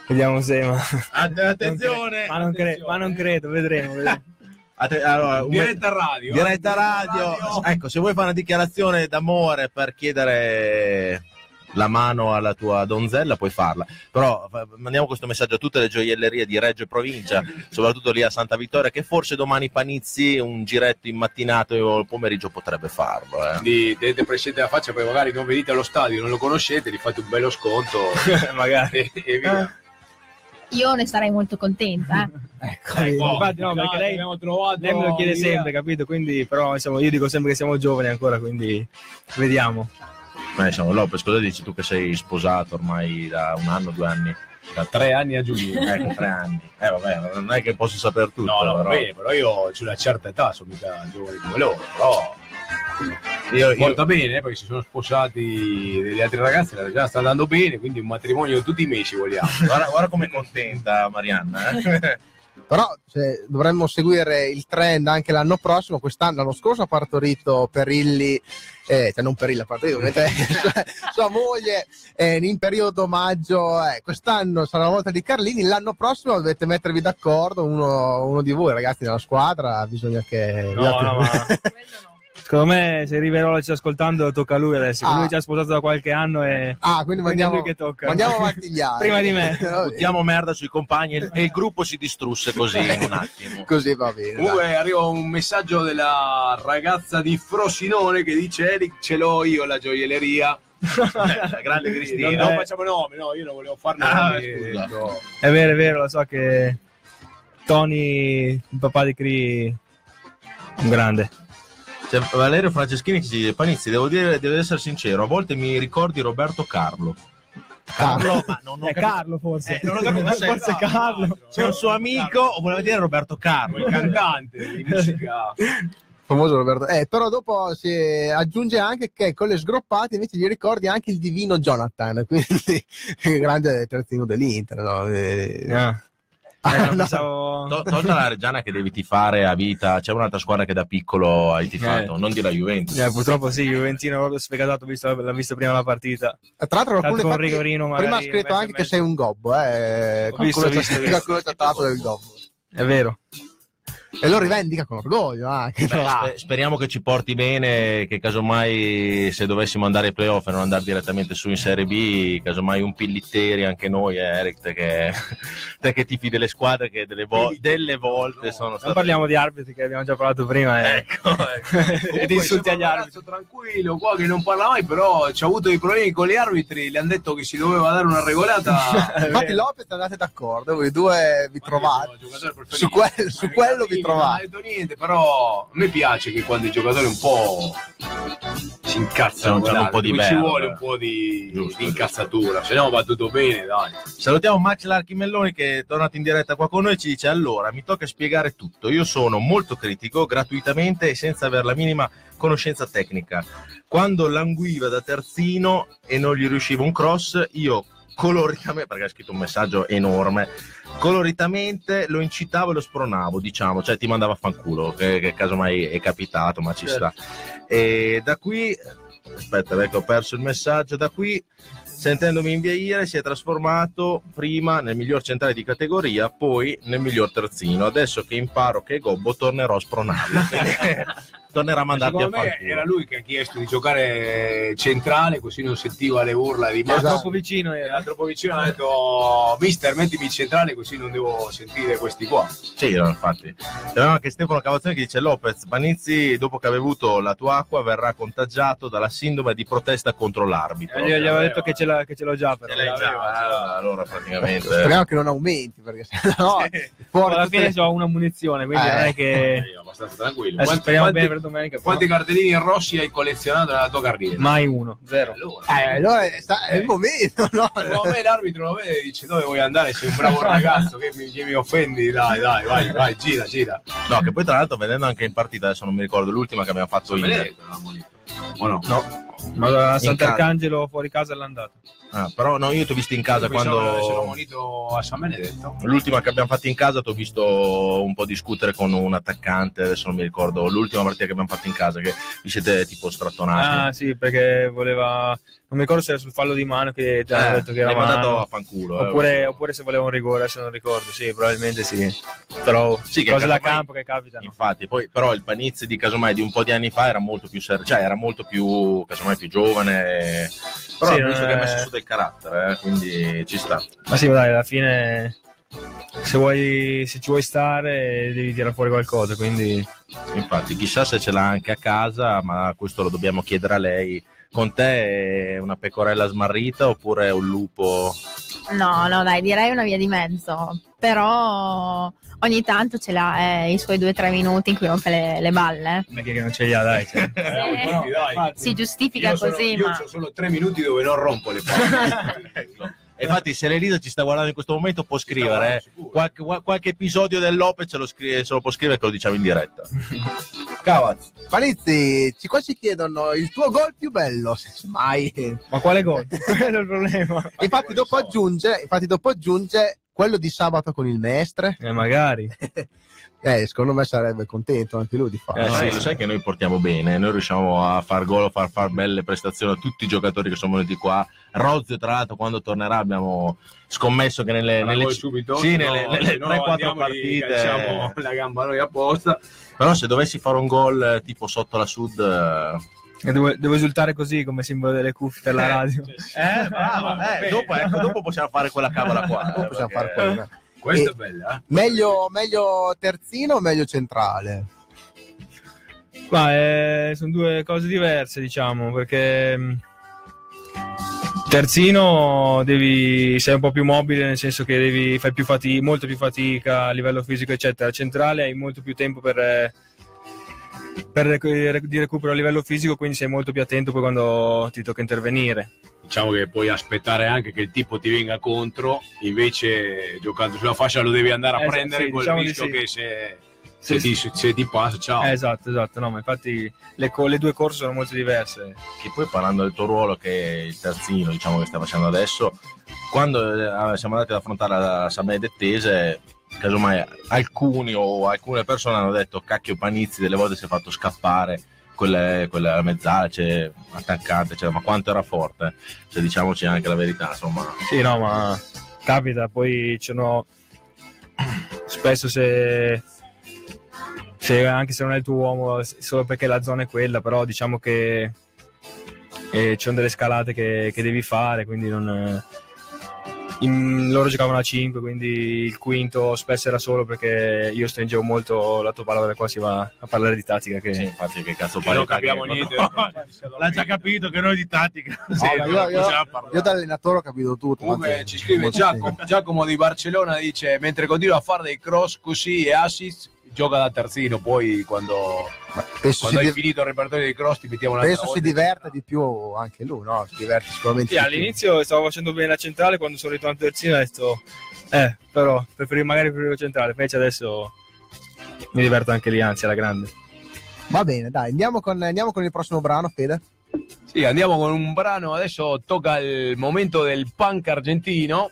vediamo se... Ma, attenzione! ma, non cre- ma non credo, vedremo. vedremo. Atte- allora, un- Diretta radio. Diretta radio. Ecco, se vuoi fare una dichiarazione d'amore per chiedere la mano alla tua donzella, puoi farla. Però mandiamo questo messaggio a tutte le gioiellerie di Reggio e Provincia, soprattutto lì a Santa Vittoria, che forse domani Panizzi un giretto in mattinato o il pomeriggio potrebbe farlo. eh. Quindi tenete presente la faccia, poi magari non venite allo stadio, non lo conoscete, gli fate un bello sconto. Magari. E, e via. Io ne sarei molto contenta. eh. Ecco, Ecco, infatti no, perché lei, abbiamo trovato lei me lo chiede un'idea. sempre, capito? Quindi, però, insomma, io dico sempre che siamo giovani ancora, quindi vediamo. Ma insomma, Lopez, cosa dici tu che sei sposato ormai da un anno, due anni? Da tre anni a giugno. Ecco, tre anni. Eh vabbè, non è che posso sapere tutto. No, no, va però. bene, però io ho una certa età, sono mica giovane come loro, però Io, io- porta bene, perché si sono sposati degli altri ragazzi, la già sta andando bene, quindi un matrimonio tutti i mesi vogliamo. guarda, guarda com'è contenta Marianna. eh. Però cioè, dovremmo seguire il trend anche l'anno prossimo. Quest'anno, l'anno scorso ha partorito Perilli, eh, cioè non Perilli, ha partorito sua, sua moglie eh, in periodo maggio. eh, quest'anno sarà la volta di Carlini, l'anno prossimo dovete mettervi d'accordo. Uno, uno di voi, ragazzi, della squadra, bisogna che. No, no, ma... Secondo me se Riverola ci sta ascoltando tocca a lui adesso, Ah. lui ci ha sposato da qualche anno e Ah, quindi è mandiamo, lui che tocca. mandiamo avanti gli altri. Prima di me. Buttiamo merda sui compagni e e il gruppo si distrusse così in un attimo. Così va bene. Comunque arriva un messaggio della ragazza di Frosinone che dice Eric ce l'ho io la gioielleria. La grande Non, Cristina. non facciamo nome, no, io non volevo far Ah, nomi. scusa. no. È vero, è vero, lo so che Tony, il papà di Cri, un grande. C'è Valerio Franceschini che ci dice Panizzi, devo dire, devo essere sincero, a volte mi ricordi Roberto Carlo. Carlo, ma non ho È Carlo forse. Eh, non ho capito se forse Carlo. c'è un suo amico o voleva dire Roberto Carlo. il cantante di musica. famoso Roberto. Eh, però dopo si aggiunge anche che con le sgroppate invece gli ricordi anche il divino Jonathan, quindi grande terzino dell'Inter. No? Eh, Ah. Eh, no. pensavo- To- Tolta la Reggiana che devi tifare a vita, c'è un'altra squadra che da piccolo hai tifato, Eh. non di la Juventus. Eh, purtroppo sì, Juventino proprio sfegatato, visto, l'ha visto prima la partita. Tra l'altro, qualcuno con Rigorino prima ha scritto anche che sei un gobbo. Eh. Ho Qualcuno visto, ci ha- visto, visto. qualcuno ci ha trattato del gobbo. È vero. E lo rivendica con orgoglio anche. Beh, spe- speriamo che ci porti bene, che casomai se dovessimo andare ai playoff e non andare direttamente su in Serie B, casomai un pillitteri anche noi, eh, Eric, te che, te che tifi delle squadre che delle, vo- delle volte sono Non state... parliamo di arbitri che abbiamo già parlato prima. eh. Ecco, ecco. e di Comunque insulti agli arbitri. tranquillo qua che non parla mai, però ci ha avuto dei problemi con gli arbitri, le hanno detto che si doveva dare una regolata. Infatti, Lopez andate d'accordo, voi due vi trovate. Su, quel- su quello vi Non ha detto niente, però a me piace che quando i giocatori un po' si incazzano, un po' di ci vuole un po' di, Giusto, di incazzatura, se no va tutto bene, dai. Salutiamo Max Larchimelloni che è tornato in diretta qua con noi e ci dice allora mi tocca spiegare tutto, io sono molto critico gratuitamente e senza avere la minima conoscenza tecnica. Quando languiva da terzino e non gli riusciva un cross, io coloritamente, perché ha scritto un messaggio enorme, coloritamente lo incitavo e lo spronavo, diciamo, cioè ti mandava a fanculo, che, che casomai è capitato, ma ci sta. E da qui, aspetta, ecco, ho perso il messaggio, da qui sentendomi inviare si è trasformato prima nel miglior centrale di categoria, poi nel miglior terzino. Adesso che imparo che è gobbo tornerò a spronarlo. Tornerà a mandarti a fanculo. era lui che ha chiesto di giocare centrale, così non sentiva le urla di Era Max. troppo vicino. Era Era. troppo vicino, ha detto mister mettimi centrale così non devo sentire questi qua. Sì, no, infatti. Abbiamo anche Stefano Cavazzoni che dice Lopez, Banizzi dopo che ha bevuto la tua acqua verrà contagiato dalla sindrome di protesta contro l'arbitro. Gli, gli avevo detto che ce, l'ha- che ce l'ho già, però. Ce l'hai già, ah, allora praticamente... Speriamo che non aumenti, perché sennò Poi fuori alla fine le- ho una munizione, quindi Eh. non è che... Io abbastanza tranquillo. Quante, speriamo quante bene per giocare domenica. Quanti cartellini rossi hai collezionato nella tua carriera? Mai uno, zero. Eh, allora è, sta- è il momento, no? Me l'arbitro lo vede e dice dove vuoi andare? Sei un bravo ragazzo che mi, che mi offendi, dai, dai, vai, vai, gira, gira. No, che poi tra l'altro vedendo anche in partita, adesso non mi ricordo l'ultima che abbiamo fatto in... O no? No. Ma In Sant'Arcangelo fuori casa è l'andato. Ah, però no, io ti ho visto in casa quando... l'avessero munito a San Benedetto. L'ultima che abbiamo fatto in casa ti ho visto un po' discutere con un attaccante, adesso non mi ricordo, l'ultima partita che abbiamo fatto in casa, che vi siete tipo strattonati. Ah sì, perché voleva... Non mi ricordo se era sul fallo di mano che ti hanno Eh, detto che era mandato a fanculo. eh. Oppure, oppure se voleva un rigore, se non ricordo, sì, probabilmente sì. Però Sì, cose da campo che capitano. Infatti, poi però il Panizzi di casomai di un po' di anni fa era molto più serio, cioè era molto più casomai più giovane, però Sì, penso che ha messo su del carattere, eh, quindi ci sta. Ma sì, dai, alla fine se, vuoi, se ci vuoi stare devi tirare fuori qualcosa, quindi Infatti, chissà se ce l'ha anche a casa, ma questo lo dobbiamo chiedere a lei. Con te è una pecorella smarrita oppure è un lupo? No, no, dai, direi una via di mezzo. Però ogni tanto ce l'ha eh, i suoi due o tre minuti in cui rompe le, le balle. perché che non ce li ha, dai. cioè. Infatti, dai. Si giustifica Io sono- così, io ma ho solo tre minuti dove non rompo le palle. E infatti, se Lelisa ci sta guardando in questo momento, può scrivere eh. qualche, qualche episodio del Lopez ce lo, scrive, ce lo può scrivere che lo diciamo in diretta. Cavaz. Panizzi, ci, qua ci chiedono il tuo gol più bello, se mai. Ma quale gol? Quello è il problema. Infatti dopo aggiunge, infatti dopo aggiunge quello di sabato con il Mestre. Eh, magari. Eh, secondo me sarebbe contento anche lui di farlo. Eh, sì, lo sai che noi portiamo bene, noi riusciamo a far gol, a far, far belle prestazioni a tutti i giocatori che sono venuti qua. Rozio, tra l'altro, quando tornerà abbiamo scommesso che nelle, Farà nelle, gol subito? sì, No, nelle, nelle no 3-4 andiamo e partite. calciamo la gamba noi apposta. Però se dovessi fare un gol eh, tipo sotto la Sud... eh, devo, devo esultare così come simbolo delle cuffie per la radio. Eh, brava, eh, dopo, ecco, dopo possiamo fare quella cavola qua. Dopo eh, possiamo perché- fare quella. Questa E- è bella, eh? Meglio, meglio terzino o meglio centrale? Ma eh, sono due cose diverse, diciamo, perché mh, terzino devi, sei un po' più mobile, nel senso che devi, fai più fati- molto più fatica a livello fisico, eccetera. Centrale hai molto più tempo per, per di recupero a livello fisico, quindi sei molto più attento poi quando ti tocca intervenire. Diciamo che puoi aspettare anche che il tipo ti venga contro, invece giocando sulla fascia lo devi andare a Esatto, prendere sì, col diciamo di rischio sì. che se, se Sì, ti, se ti passa, ciao. Esatto, esatto, no, ma infatti le, le due corse sono molto diverse. che poi parlando del tuo ruolo che è il terzino diciamo che stai facendo adesso quando eh, siamo andati ad affrontare la San Benedettese casomai alcuni o alcune persone hanno detto cacchio Panizzi delle volte si è fatto scappare quella, quella mezzala c'è attaccante cioè, ma quanto era forte se diciamoci anche la verità insomma. Sì, no, ma capita, poi ci sono spesso se, se anche se non è il tuo uomo, solo perché la zona è quella, però diciamo che eh, ci sono delle scalate che, che devi fare, quindi non... in- loro giocavano a 5, quindi il quinto spesso era solo perché io stringevo molto la tua parola, qua si va a parlare di tattica. Che... sì, infatti che cazzo Che non parli capiamo niente. l'ha già capito che noi di tattica No, Sì, non io, io- io da allenatore ho capito tutto. Comunque ci scrive Giacomo, Giacomo di Barcellona dice mentre continua a fare dei cross così e assist gioca da terzino poi quando, quando si hai di- finito il repertorio dei cross ti mettiamo una penso si diverta di più anche lui, no? Si diverte sicuramente. Sì, di più. all'inizio stavo facendo bene la centrale, quando sono ritornato terzino ho detto, eh, però preferivo, magari preferivo centrale, invece adesso mi diverto anche lì, anzi alla grande. Va bene, dai, andiamo con, andiamo con il prossimo brano, Fede. Sì, andiamo con un brano, adesso tocca il momento del punk argentino.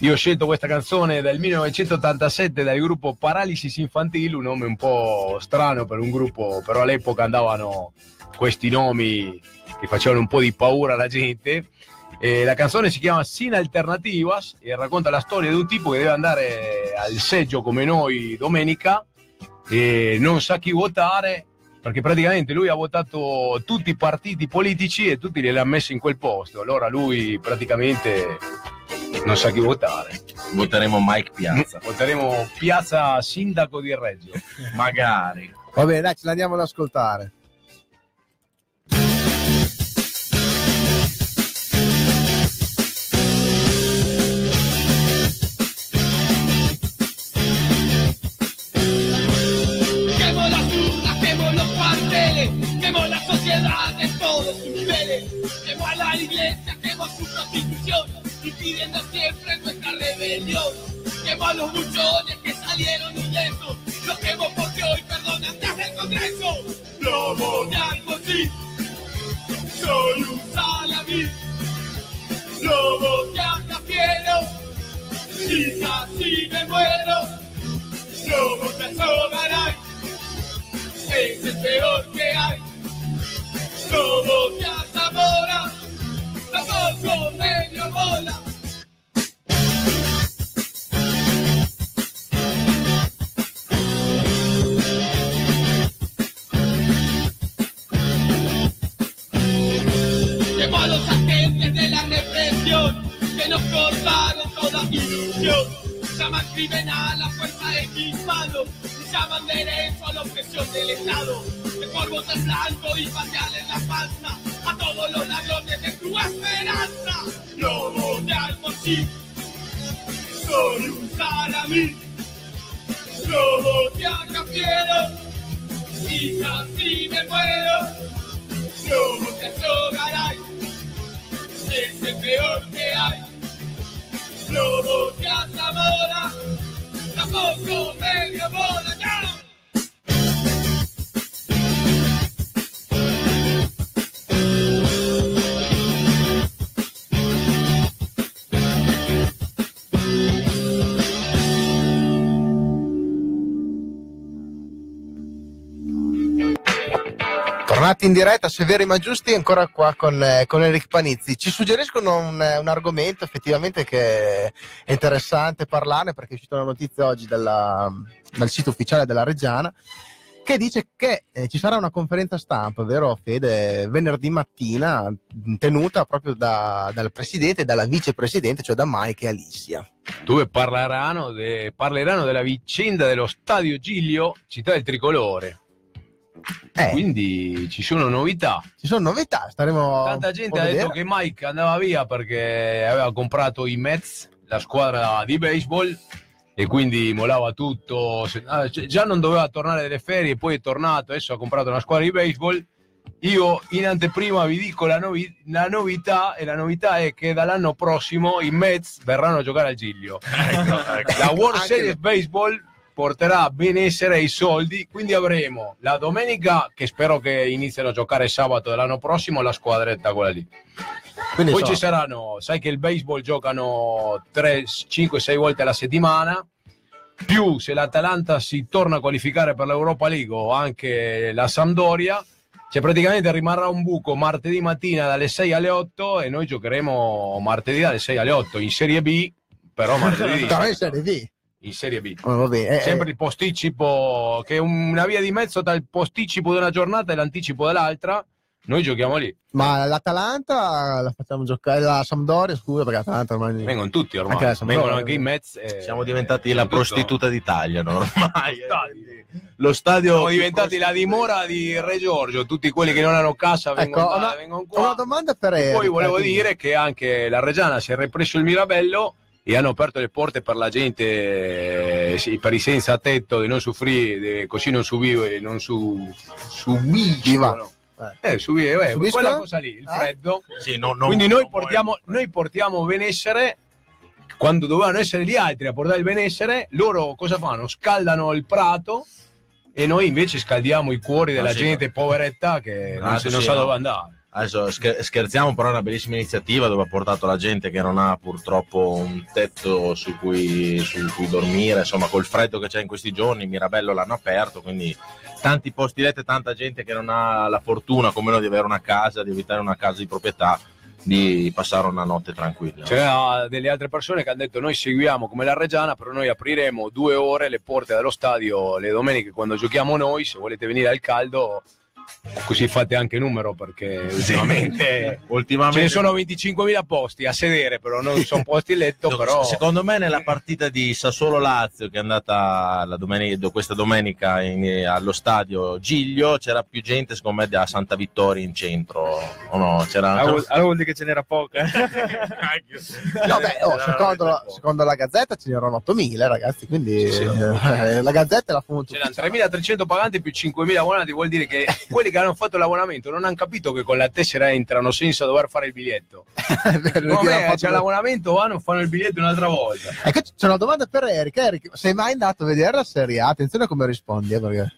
Io ho scelto questa canzone del 1987 dal gruppo Paralysis Infantile, un nome un po' strano per un gruppo, però all'epoca andavano questi nomi che facevano un po' di paura alla gente. E la canzone si chiama Sin Alternativas e racconta la storia di un tipo che deve andare al seggio come noi domenica e non sa chi votare perché praticamente lui ha votato tutti i partiti politici e tutti li ha messi in quel posto. Allora lui praticamente non sa chi votare. Voteremo Mike Piazza. Mm. Voteremo Piazza sindaco di Reggio. Magari. Va bene, dai, ce l'andiamo ad ascoltare. Quemo a la iglesia, quemo su constitución, cuarteles. defienda siempre nuestra rebelión. Quemo a los buchones que salieron huyendo. Los quemo porque hoy perdonan desde el Congreso. Lobo de Alfonsín, soy un salamín. Lobo de Atafiero, y casi me muero. Lobo de Azogaray, es el peor que hay. Lobo de Zamora, tampoco a los agentes de la represión que nos cortaron toda ilusión. Llaman crimen a la fuerza X mano y llaman derecho a la opresión del Estado. Mejor votar blanco y patearle en la panza a todos los ladrones de tu esperanza. Lobo de Alfonsín, soy un salamín. Lobo de Acafiero, y casi me muero. Lobo de Azogaray, es el peor que hay. Lobo de Zamora, tampoco medio bola, ¡ya! Tornati in diretta, severi ma giusti, ancora qua con, eh, con Eric Panizzi. Ci suggeriscono un, eh, un argomento effettivamente che è interessante parlarne perché è uscita una notizia oggi dalla- dal sito ufficiale della Reggiana che dice che eh, ci sarà una conferenza stampa, vero Fede, venerdì mattina tenuta proprio da- dal presidente e dalla vicepresidente, cioè da Mike e Alicia. dove parleranno, de- parleranno della vicenda dello stadio Giglio, città del tricolore. Quindi ci sono novità. Ci sono novità, staremo Tanta gente ha a detto vedere. che Mike andava via perché aveva comprato i Mets, la squadra di baseball, e quindi molava tutto. Ah, cioè, Già non doveva tornare delle ferie, poi è tornato, adesso ha comprato una squadra di baseball. Io in anteprima vi dico la, novi- la novità e la novità è che dall'anno prossimo i Mets verranno a giocare al Giglio. La World Series Baseball porterà benessere e soldi, quindi avremo la domenica che spero che iniziano a giocare sabato dell'anno prossimo la squadretta quella lì. Quindi, Poi insomma, ci saranno, sai che il baseball giocano 3, 5, 6 volte alla settimana, più se l'Atalanta si torna a qualificare per l'Europa League o anche la Sampdoria, cioè praticamente rimarrà un buco martedì mattina dalle 6 alle 8 e noi giocheremo martedì dalle 6 alle 8 in Serie B, però martedì Però in Serie B. in Serie B. Oh, va bene, eh, Sempre il posticipo, che è una via di mezzo tra il posticipo di una giornata e l'anticipo dell'altra. Noi giochiamo lì. Ma l'Atalanta la facciamo giocare, la Sampdoria, scusa, perché l'Atalanta ormai... Vengono tutti ormai. Anche. Vengono anche i Mets. e- Siamo diventati la Tutto. prostituta d'Italia, no? ormai. eh. Lo stadio Siamo diventati la dimora di Re Giorgio. Tutti quelli che non hanno cassa vengono, Ecco, qua, una, vengono una qua. domanda per E poi volevo dire che anche la Reggiana si è ripreso il Mirabello e hanno aperto le porte per la gente, eh, per i senza tetto, di non soffrire, così non subive, non su, subiscono. Eh, subire, eh, quella cosa lì, il Ah. freddo. Sì, no, non- Quindi noi portiamo, noi portiamo benessere quando dovevano essere gli altri a portare il benessere, loro cosa fanno? Scaldano il prato e noi invece scaldiamo i cuori della Ah, sì. gente poveretta che non, Ah, se- non sa no. dove andare. Adesso scher- scherziamo, però è una bellissima iniziativa dove ha portato la gente che non ha purtroppo un tetto su cui, su cui dormire, insomma col freddo che c'è in questi giorni, Mirabello l'hanno aperto, quindi tanti posti letto e tanta gente che non ha la fortuna come noi di avere una casa, di abitare una casa di proprietà, di passare una notte tranquilla. C'erano delle altre persone che hanno detto noi seguiamo come la Reggiana, però noi apriremo due ore le porte dello stadio le domeniche quando giochiamo noi, se volete venire al caldo così fate anche numero perché ultimamente, Ultimamente- ce ne sono 25.000 posti a sedere, però non sono posti in letto, però Secondo me nella partita di Sassuolo-Lazio che è andata la domenica- questa domenica in- allo stadio Giglio c'era più gente secondo me da Santa Vittoria in centro o no? C'era, Allora vuol- allora vuol dire che ce n'era poca. No, beh, oh, secondo, la, secondo la Gazzetta ce n'erano 8.000 ragazzi, quindi eh, la Gazzetta è la fonte c'erano 3.300 paganti più 5.000 abbonati, vuol dire che quelli che hanno fatto l'abbonamento non hanno capito che con la tessera entrano senza dover fare il biglietto. Come fatto- c'è l'abbonamento, vanno, fanno il biglietto un'altra volta. Ecco, c'è una domanda per Eric. Eric, sei mai andato a vedere la Serie A? Attenzione a come rispondi, eh, perché...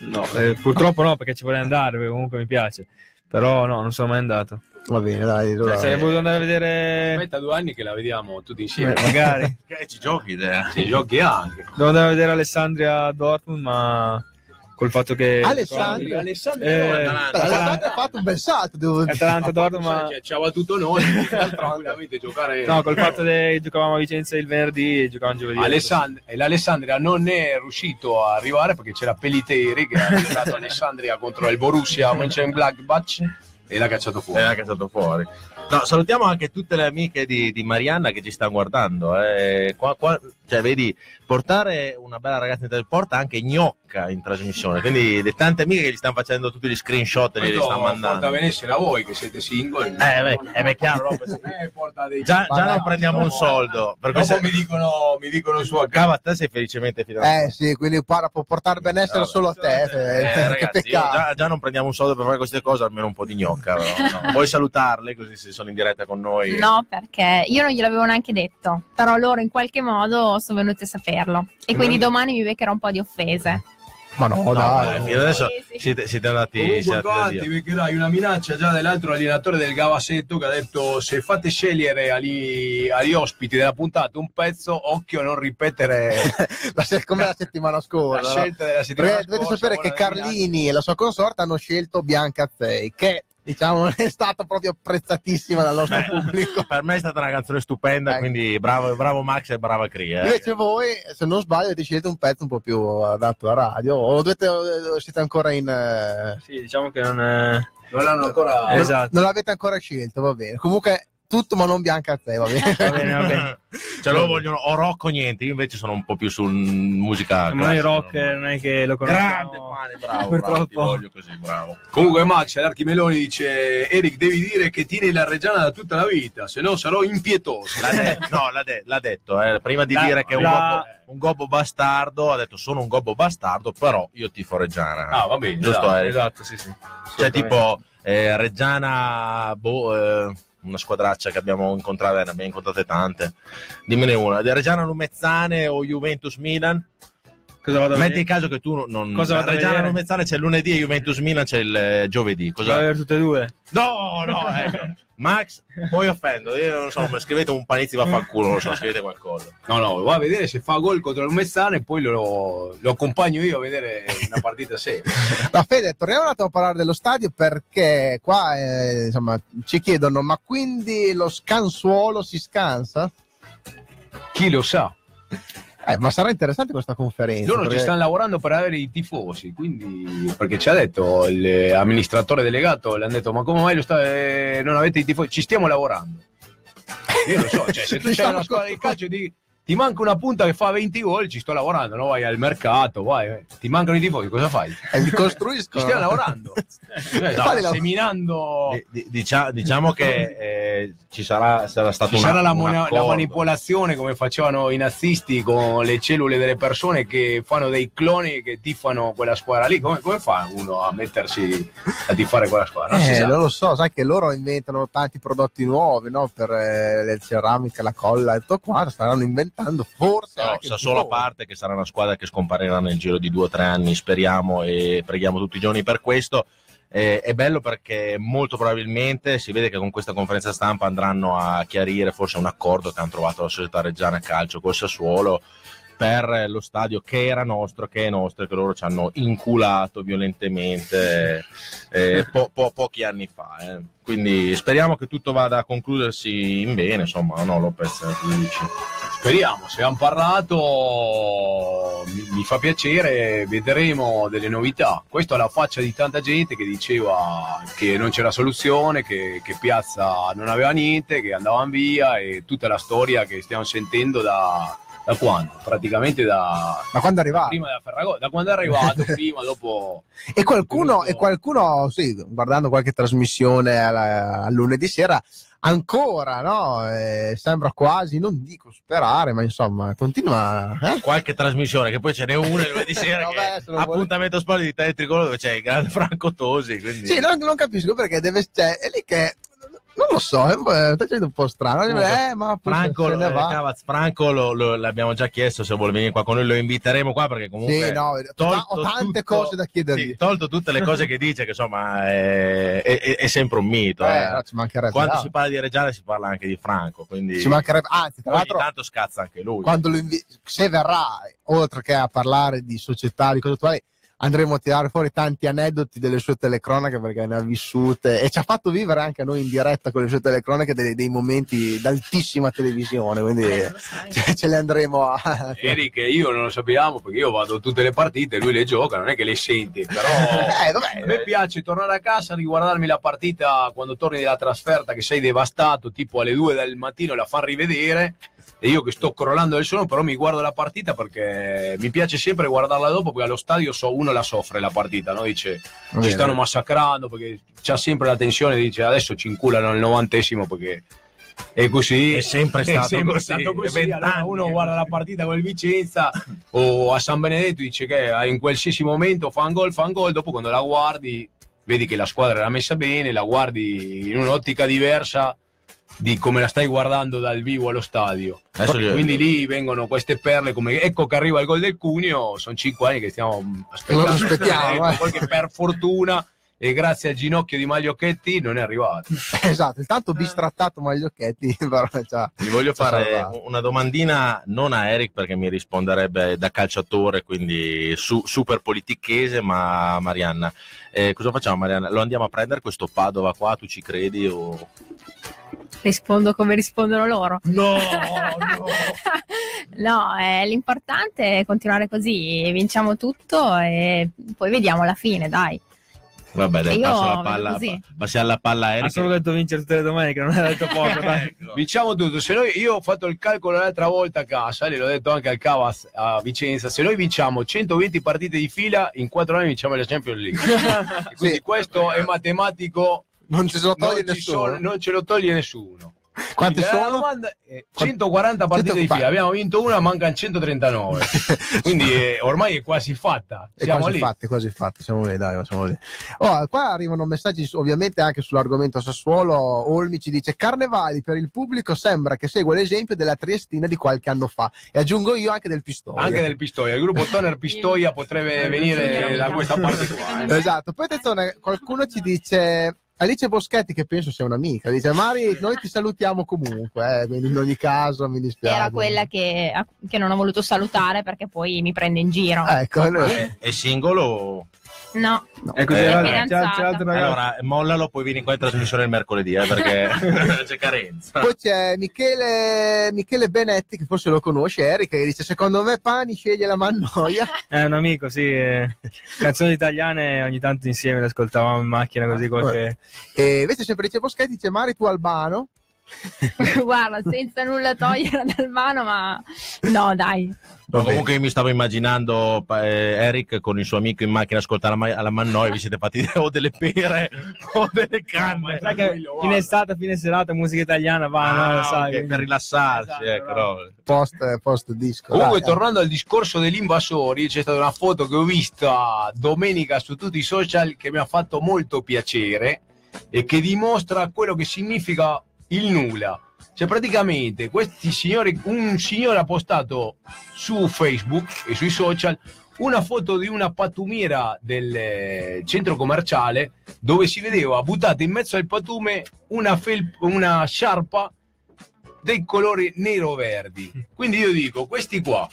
No, eh, purtroppo no, perché ci vorrei andare, perché comunque mi piace. Però no, non sono mai andato. Va bene, dai. allora- Cioè, sarei voluto andare a vedere... Aspetta due anni che la vediamo tutti insieme. Eh, magari. Che ci giochi, idea. Ci giochi anche. Devo andare a vedere Alessandria Dortmund, ma col fatto che... Alessandria. Alessandria Eh, Atalanta ha fatto un bel salto, devo dire. Atalanta Dortmund, ma... Cioè, ci ha battuto noi, tranquillamente giocare. No, col fatto che giocavamo a Vicenza il venerdì e giocavamo giovedì. Alessand- e l'Alessandria non è riuscito a arrivare perché c'era Peliteri che ha giocato Alessandria contro il Borussia Mönchengladbach e l'ha cacciato fuori. E l'ha cacciato fuori. No, salutiamo anche tutte le amiche di, di Marianna che ci stanno guardando. eh. Qua- qua- cioè, vedi, portare una bella ragazza in teleporta anche gnocca in trasmissione. Quindi le tante amiche che gli stanno facendo tutti gli screenshot e li stanno porta mandando. a benessere a voi che siete single. Eh, beh, eh, beh, chiaro, no? Eh, porta dei- Già, già non prendiamo un soldo. Per Dopo questo mi dicono, mi dicono su a Cava, te sei felicemente fidanzato. Eh sì, quindi para- può portare benessere Vabbè. solo a te. Eh, eh, che ragazzi, già, già non prendiamo un soldo per fare queste cose, almeno un po' di gnocca. però, no. Puoi salutarle così se sono in diretta con noi. No, perché io non gliel'avevo neanche detto, però loro in qualche modo sono venuti a saperlo. E quindi domani mi beccherò un po' di offese. Ma no, No, dai. fino adesso siete, siete andati. Comunque siete qua andati ti via. beccherai una minaccia già dell'altro allenatore del Gavasetto che ha detto se fate scegliere agli, agli ospiti della puntata un pezzo, occhio a non ripetere La come la settimana la scorsa. no? scelta della settimana Perché dovete scorsa, sapere che Carlini e la sua consorte hanno scelto Bianca Azzei, che diciamo non è stata proprio apprezzatissima dal nostro pubblico. Per me è stata una canzone stupenda, Ecco. quindi bravo, bravo Max e brava Cria. eh. Invece voi, se non sbaglio, avete scelto un pezzo un po' più adatto a radio, o dovete, siete ancora in... eh, Sì, diciamo che non è... Non l'hanno ancora... Esatto. Non l'avete ancora scelto, va bene. Comunque, tutto ma non Bianca Azzei, va bene. Va bene, va bene. Cioè loro vogliono o rock o niente, io invece sono un po' più sul musica. Ma noi classica, rock no? non è che lo conosciamo. Grande pane, bravo, Purtroppo. bravo, voglio così, bravo. Comunque Max Archimeloni dice Eric devi dire che tieni la Reggiana da tutta la vita, se no sarò impietoso. L'ha de- no, l'ha, de- l'ha detto, eh, prima di La- dire che è un, la- gobbo, un gobbo bastardo, ha detto sono un gobbo bastardo, però io tifo Reggiana. Ah, va bene, Giusto, esatto, Eric? Esatto, sì, sì. Cioè tipo eh, Reggiana, boh, eh, una squadraccia che abbiamo incontrato, ne abbiamo incontrate tante. Dimmene una, Reggiana Lumezzane o Juventus Milan? Cosa vado a Metti in caso che tu non... Cosa vado a Reggiana? Lumezzane c'è il lunedì e Juventus Milan c'è il eh, giovedì. Vado a Cosa... vedere tutte e due. No, no, ecco. Max, poi offendo, io non so, ma scrivete un panizzi va a far culo, non so, scrivete qualcosa. No, no, va a vedere se fa gol contro il Mezzane e poi lo, lo accompagno io a vedere una partita seria. Ma Fede, torniamo un attimo a parlare dello stadio perché qua eh, insomma, ci chiedono, ma quindi lo scansuolo si scansa? Chi lo sa? Eh, ma sarà interessante questa conferenza. Loro ci perché- stanno lavorando per avere i tifosi, quindi perché ci ha detto l'amministratore delegato, le hanno detto ma come mai sta- eh, non avete i tifosi? Ci stiamo lavorando. Io lo so, cioè, se tu c'hai una squadra di calcio di ti manca una punta che fa 20 gol, ci sto lavorando, no? vai al mercato, vai, eh. ti mancano i tifosi, cosa fai? Eh, li Ci costruiscono. stiamo lavorando, Cioè, No, stai la- seminando... Di- di- dicia- diciamo che eh, ci sarà, sarà stato Ci un, sarà la, mona- la manipolazione come facevano i nazisti con le cellule delle persone che fanno dei cloni che tifano quella squadra lì. Come, come fa uno a mettersi a tifare quella squadra? Non si Eh, sa. non lo so, sai che loro inventano tanti prodotti nuovi no? per eh, le ceramiche, la colla e tutto qua, staranno inventando forse No, anche solo a parte che sarà una squadra che scomparirà nel giro di due o tre anni, speriamo e preghiamo tutti i giorni per questo. Eh, è bello perché molto probabilmente si vede che con questa conferenza stampa andranno a chiarire forse un accordo che hanno trovato la società Reggiana Calcio col Sassuolo per lo stadio che era nostro, che è nostro che loro ci hanno inculato violentemente eh, po- po- pochi anni fa. eh. Quindi speriamo che tutto vada a concludersi in bene, insomma, no Lopez? Dici? Speriamo, se hanno parlato mi, mi fa piacere, vedremo delle novità. Questo alla faccia di tanta gente che diceva che non c'era soluzione, che, che Piazza non aveva niente, che andavano via e tutta la storia che stiamo sentendo da, da quando? Praticamente da, Ma quando è arrivato? prima da Ferragosto, da quando è arrivato, prima, dopo... E qualcuno, e qualcuno, sì, guardando qualche trasmissione alla- al lunedì sera, ancora, no? Eh, sembra quasi, non dico superare, ma insomma, continua. eh? Qualche trasmissione, che poi ce n'è una lunedì sera, Vabbè, che lo vuole- appuntamento sport di Italia Tricolore, dove c'è il grande Franco Tosi. Quindi... Sì, non, non capisco perché deve. Cioè, è lì che. Non lo so, è un po', strano. Eh, ma Franco, se ne eh, va. Cavaz, Franco lo- lo- l'abbiamo già chiesto se vuole venire qua con noi, lo inviteremo qua perché comunque Sì, no, ho tante tutto- cose da chiedergli. sì, tolto tutte le cose che dice, che insomma è, è- è- è sempre un mito. Eh, eh. no, Quando altro. si parla di Reggiana si parla anche di Franco, quindi Ci mancherebbe, anzi, tra l'altro, tanto scazza anche lui. quando lo invi- se verrà, oltre che a parlare di società, di cose attuali, andremo a tirare fuori tanti aneddoti delle sue telecronache perché ne ha vissute e ci ha fatto vivere anche a noi in diretta con le sue telecronache dei, dei momenti d'altissima televisione, quindi Eh, ce, ce le andremo a... Eric e io non lo sappiamo perché io vado a tutte le partite, lui le gioca, non è che le senti, però Eh, vabbè, a me piace tornare a casa, riguardarmi la partita quando torni dalla trasferta che sei devastato, tipo alle 2 del mattino la fan rivedere e io che sto crollando del sonno, però mi guardo la partita perché mi piace sempre guardarla dopo perché allo stadio so, uno la soffre la partita, no? dice ci stanno massacrando perché c'ha sempre la tensione, dice adesso ci inculano al novantesimo perché è così. È sempre stato sempre così, stato così. è Allora uno è guarda la partita con il Vicenza o a San Benedetto dice che in qualsiasi momento fa un gol, fa un gol, dopo quando la guardi vedi che la squadra era messa bene, la guardi in un'ottica diversa di come la stai guardando dal vivo allo stadio. Adesso gli- Quindi lì vengono queste perle come ecco che arriva il gol del Cuneo, sono cinque anni che stiamo aspettando. Lo aspettiamo, eh. Poi che per fortuna e grazie al ginocchio di Magliocchetti non è arrivato. Esatto, intanto bistrattato Magliocchetti, Ti voglio fare salvato. una domandina non a Eric perché mi risponderebbe da calciatore, quindi su- super politichese, ma a Marianna. Eh, cosa facciamo Marianna? Lo andiamo a prendere questo Padova qua, tu ci credi? O... Rispondo come rispondono loro. No, No, eh, l'importante è continuare così, vinciamo tutto e poi vediamo la fine, dai. Vabbè, dai, passo la palla, passiamo la palla a Ha solo detto vincere tutte le domeniche, non ha detto poco. dai. Ecco. Diciamo tutto, se noi, io ho fatto il calcolo l'altra volta a casa, l'ho detto anche al Cavas a Vicenza, se noi vinciamo 120 partite di fila, in 4 anni vinciamo la Champions League. Quindi Sì. questo è matematico, Non ci se lo toglie non, nessuno. sono- non ce lo toglie nessuno. Quanti Quindi la sono? domanda è 140 partite di 140. fila, abbiamo vinto una, mancano 139. Quindi eh, ormai è quasi fatta. È Siamo quasi lì. fatte, quasi fatte, siamo lì, dai, siamo lì. Oh, qua arrivano messaggi ovviamente anche sull'argomento Sassuolo. Olmi ci dice: Carnevali per il pubblico sembra che segua l'esempio della Triestina di qualche anno fa. E aggiungo io anche del Pistoia. Anche del Pistoia, il gruppo Toner Pistoia potrebbe venire da questa parte qua. eh. Esatto. Poi attenzione, qualcuno ci dice. Alice Boschetti, che penso sia un'amica, dice: Mari, noi ti salutiamo comunque. eh, in ogni caso mi dispiace. Era quella che, che non ho voluto salutare perché poi mi prende in giro. Ecco, allora- È, è singolo? No, Ecco, Eh, c'è, c'è, ragazzo. Allora, mollalo, poi vieni qua in trasmissione il mercoledì, eh, perché c'è carenza. Poi c'è Michele, Michele Benetti, che forse lo conosce, Eric, che dice: Secondo me Pani sceglie la Mannoia. È un amico, sì. eh, Canzoni italiane ogni tanto insieme le ascoltavamo in macchina così qualche... E invece sempre dice Boschetti, dice Mari tu Albano. guarda, senza nulla togliere dal mano, ma no, dai. No, comunque io mi stavo immaginando eh, Eric con il suo amico in macchina ascoltare la, ma- alla Mannoia, vi siete fatti o delle pere o delle canne. Sai che in estate, fine serata, musica italiana va, no? Ah, sai. ok, quindi- per rilassarsi, Esatto, ecco, bravo. no. Post, post disco. Comunque, Dai, eh. tornando al discorso degli invasori, c'è stata una foto che ho vista domenica su tutti i social che mi ha fatto molto piacere e che dimostra quello che significa il nulla. Cioè, praticamente, questi signori, un signore ha postato su Facebook e sui social una foto di una pattumiera del eh, centro commerciale dove si vedeva buttata in mezzo al patume una, fel- una sciarpa dei colori nero-verdi. Quindi io dico, questi qua,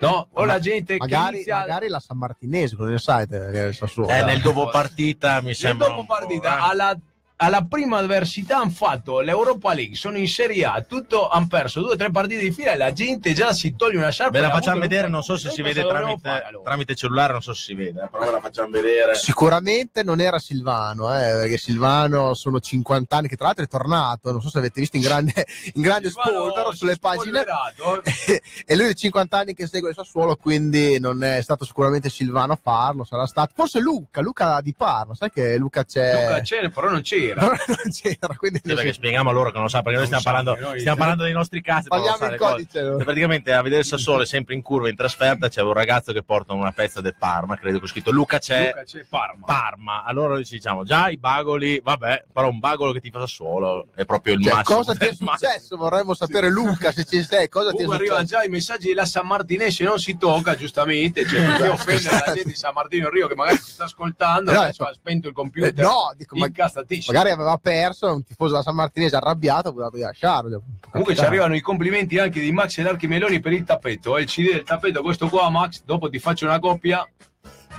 no? O la gente che magari, inizia magari la San Martinese, cosa ne sai? te. Eh, nel dopo partita mi nel sembra. dopo un po', partita eh. alla, alla prima avversità hanno fatto l'Europa League, sono in Serie A, tutto hanno perso due o tre partite di fila e la gente già si toglie una sciarpa. Ve la facciamo vedere, non so se si vede tramite, fare, allora? tramite cellulare, non so se si vede, eh, però ve la facciamo vedere. Sicuramente non era Silvano, eh, perché Silvano sono 50 anni che tra l'altro è tornato, non so se avete visto in grande, in grande spolvero sulle pagine. e lui è 50 anni che segue il Sassuolo, quindi non è stato sicuramente Silvano a farlo, sarà stato forse Luca, Luca di Parma, sai che Luca c'è... Luca c'è, però non c'era. non c'era, quindi Sì, perché spieghiamo a loro che non lo sa, perché noi stiamo parlando, noi- stiamo parlando dei nostri casi. non sa il cose. codice. no? E praticamente a vedere il Sassuolo sempre in curva in trasferta c'è un ragazzo che porta una pezza del Parma, credo che ho scritto Luca c'è. Luca c'è Parma. Parma, allora diciamo già i bagoli, vabbè, però un bagolo che ti fa Sassuolo è proprio il Cioè, massimo. cosa ti è successo? Vorremmo sapere, Luca, se ci sei, cosa ti è Comunque arrivano successo? già i messaggi della San Martinese non si tocca giustamente cioè perché offendere la gente di San Martino Rio che magari ci sta ascoltando No, adesso ha spento il computer no, dico, ma- incazzatissimo magari aveva perso, un tifoso della San Martinese arrabbiato, voleva lasciarlo. comunque ci arrivano i complimenti anche di Max e l'Archimeloni per il tappeto eh, il CD del tappeto questo qua Max dopo ti faccio una coppia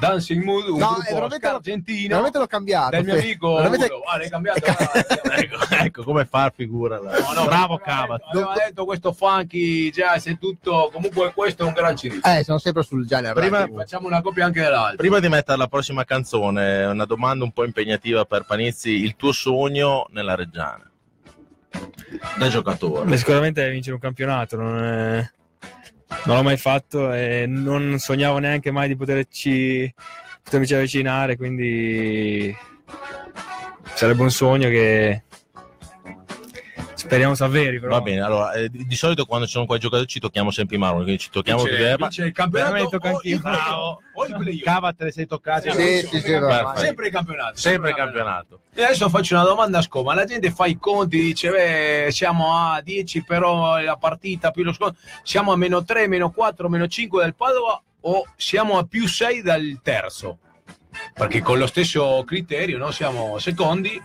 Dancing Mood un No, gruppo eh, veramente argentino Veramente l'ho cambiato. del mio amico veramente- Udo. ah l'hai cambiato Ah, ecco, ecco come far figura. no, no, Bravo Cava. detto- aveva detto questo funky jazz e tutto comunque questo è un gran CD Eh, sono sempre sul genere. Prima- facciamo una coppia anche dell'altro Prima di mettere la prossima canzone, una domanda un po' impegnativa per Panizzi, il tuo sogno nella Reggiana? Da giocatore. Beh, sicuramente vincere un campionato, non, è- non l'ho mai fatto e non sognavo neanche mai di poterci, potermici avvicinare, quindi sarebbe un sogno che speriamo si avveri. Però. Va bene, allora, eh, di di solito quando ci sono qua i giocatori ci tocchiamo sempre i maroni, quindi ci tocchiamo Vince- perché- vince il campionato o anch'io. il playoff, o il playoff. Cava te le sei toccati. Sì, sì, sì, sempre il campionato Sempre il campionato. E adesso faccio una domanda a scoma. La gente fa i conti, dice: Beh, siamo a 10, però la partita più lo sconto. Siamo a meno 3, meno 4, meno 5 del Padova o siamo a più 6 dal terzo? Perché con lo stesso criterio no? siamo secondi.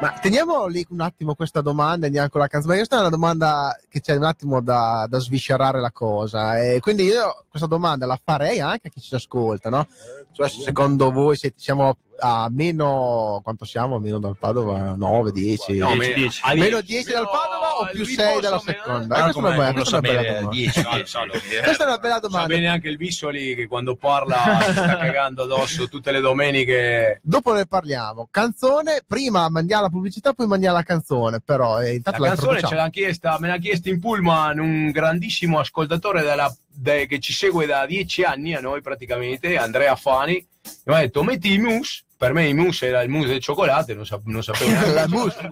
Ma teniamo lì un attimo questa domanda e andiamo con la canzone. Questa è una domanda che c'è un attimo da, da sviscerare la cosa. E quindi io questa domanda la farei anche a chi ci ascolta, no? Cioè, secondo voi siete- siamo a meno quanto siamo? A meno dal Padova? 9, 10? No, 10, me- 10. a Meno 10, 10 dal Padova o più riposo 6 dalla meno- seconda? Ah, questa, è una come- bella, come lo questa è una bella sapere, domanda. 10, Sa- 10. sa- Questa è una bella Sa domanda. bene anche il Vissoli che quando parla si sta cagando addosso tutte le domeniche. Dopo ne parliamo. Canzone, prima mandiamo la pubblicità, poi mandiamo la canzone. Però eh, La intanto la, canzone ce l'ha chiesta, me l'ha chiesto in pullman un grandissimo ascoltatore della- de- che ci segue da dieci anni a noi praticamente, Andrea Fani. Mi ha detto metti i mousse, per me i mousse era il mousse del cioccolato, non, sap- non sapevo neanche La mousse.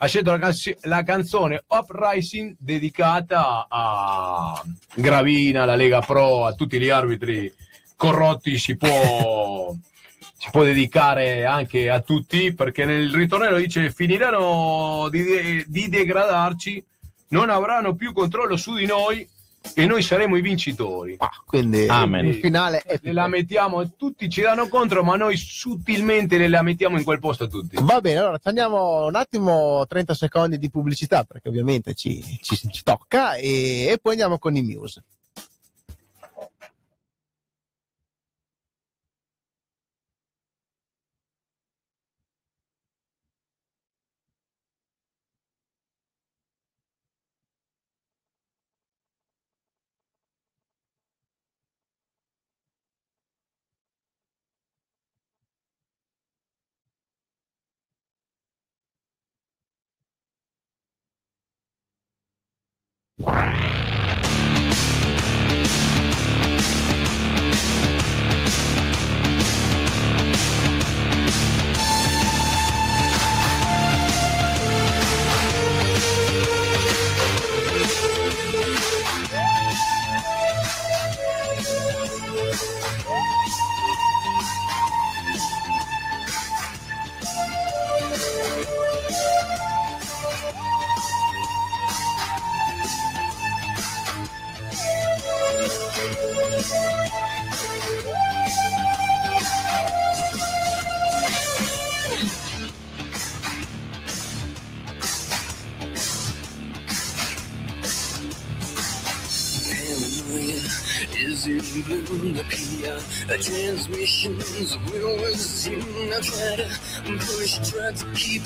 Ha scelto la, canz- la canzone Uprising dedicata a Gravina, la Lega Pro, a tutti gli arbitri corrotti si può, si può dedicare anche a tutti perché nel ritornello dice finiranno di, de- di degradarci, non avranno più controllo su di noi e noi saremo i vincitori. Ah, quindi Amen. il finale è Le la mettiamo, tutti ci danno contro, ma noi sutilmente le la mettiamo in quel posto a tutti. Va bene, allora ci andiamo un attimo 30 secondi di pubblicità perché ovviamente ci, ci- ci tocca e, e poi andiamo con i news.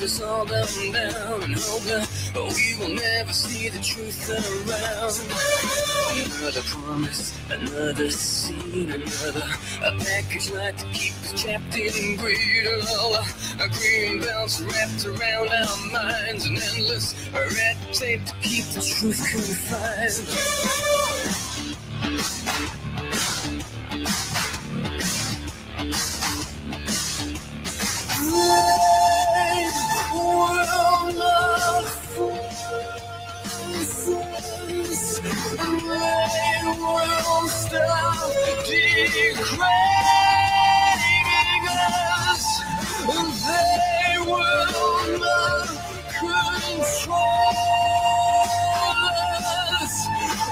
Us all down, down, and hope that we will never see the truth around. Another promise, another scene, another a package like to keep us trapped in greed. Oh, a green belts wrapped around our minds, an endless red tape to keep the truth confined.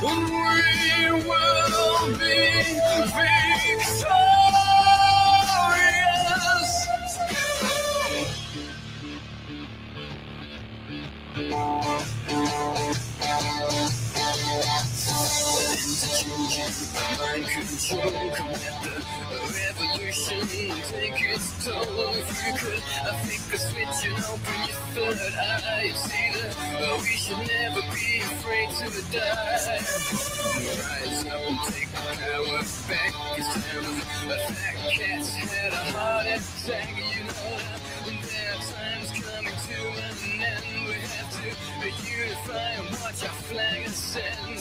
We will be victorious. Take its toll. If you could, I think a switch and open your third eye. See that we should never be afraid to die. Rise up and take the power back. It's time a fat cat's had a heart attack. You know that there are times coming to an end. We have to unify and watch our flag ascend.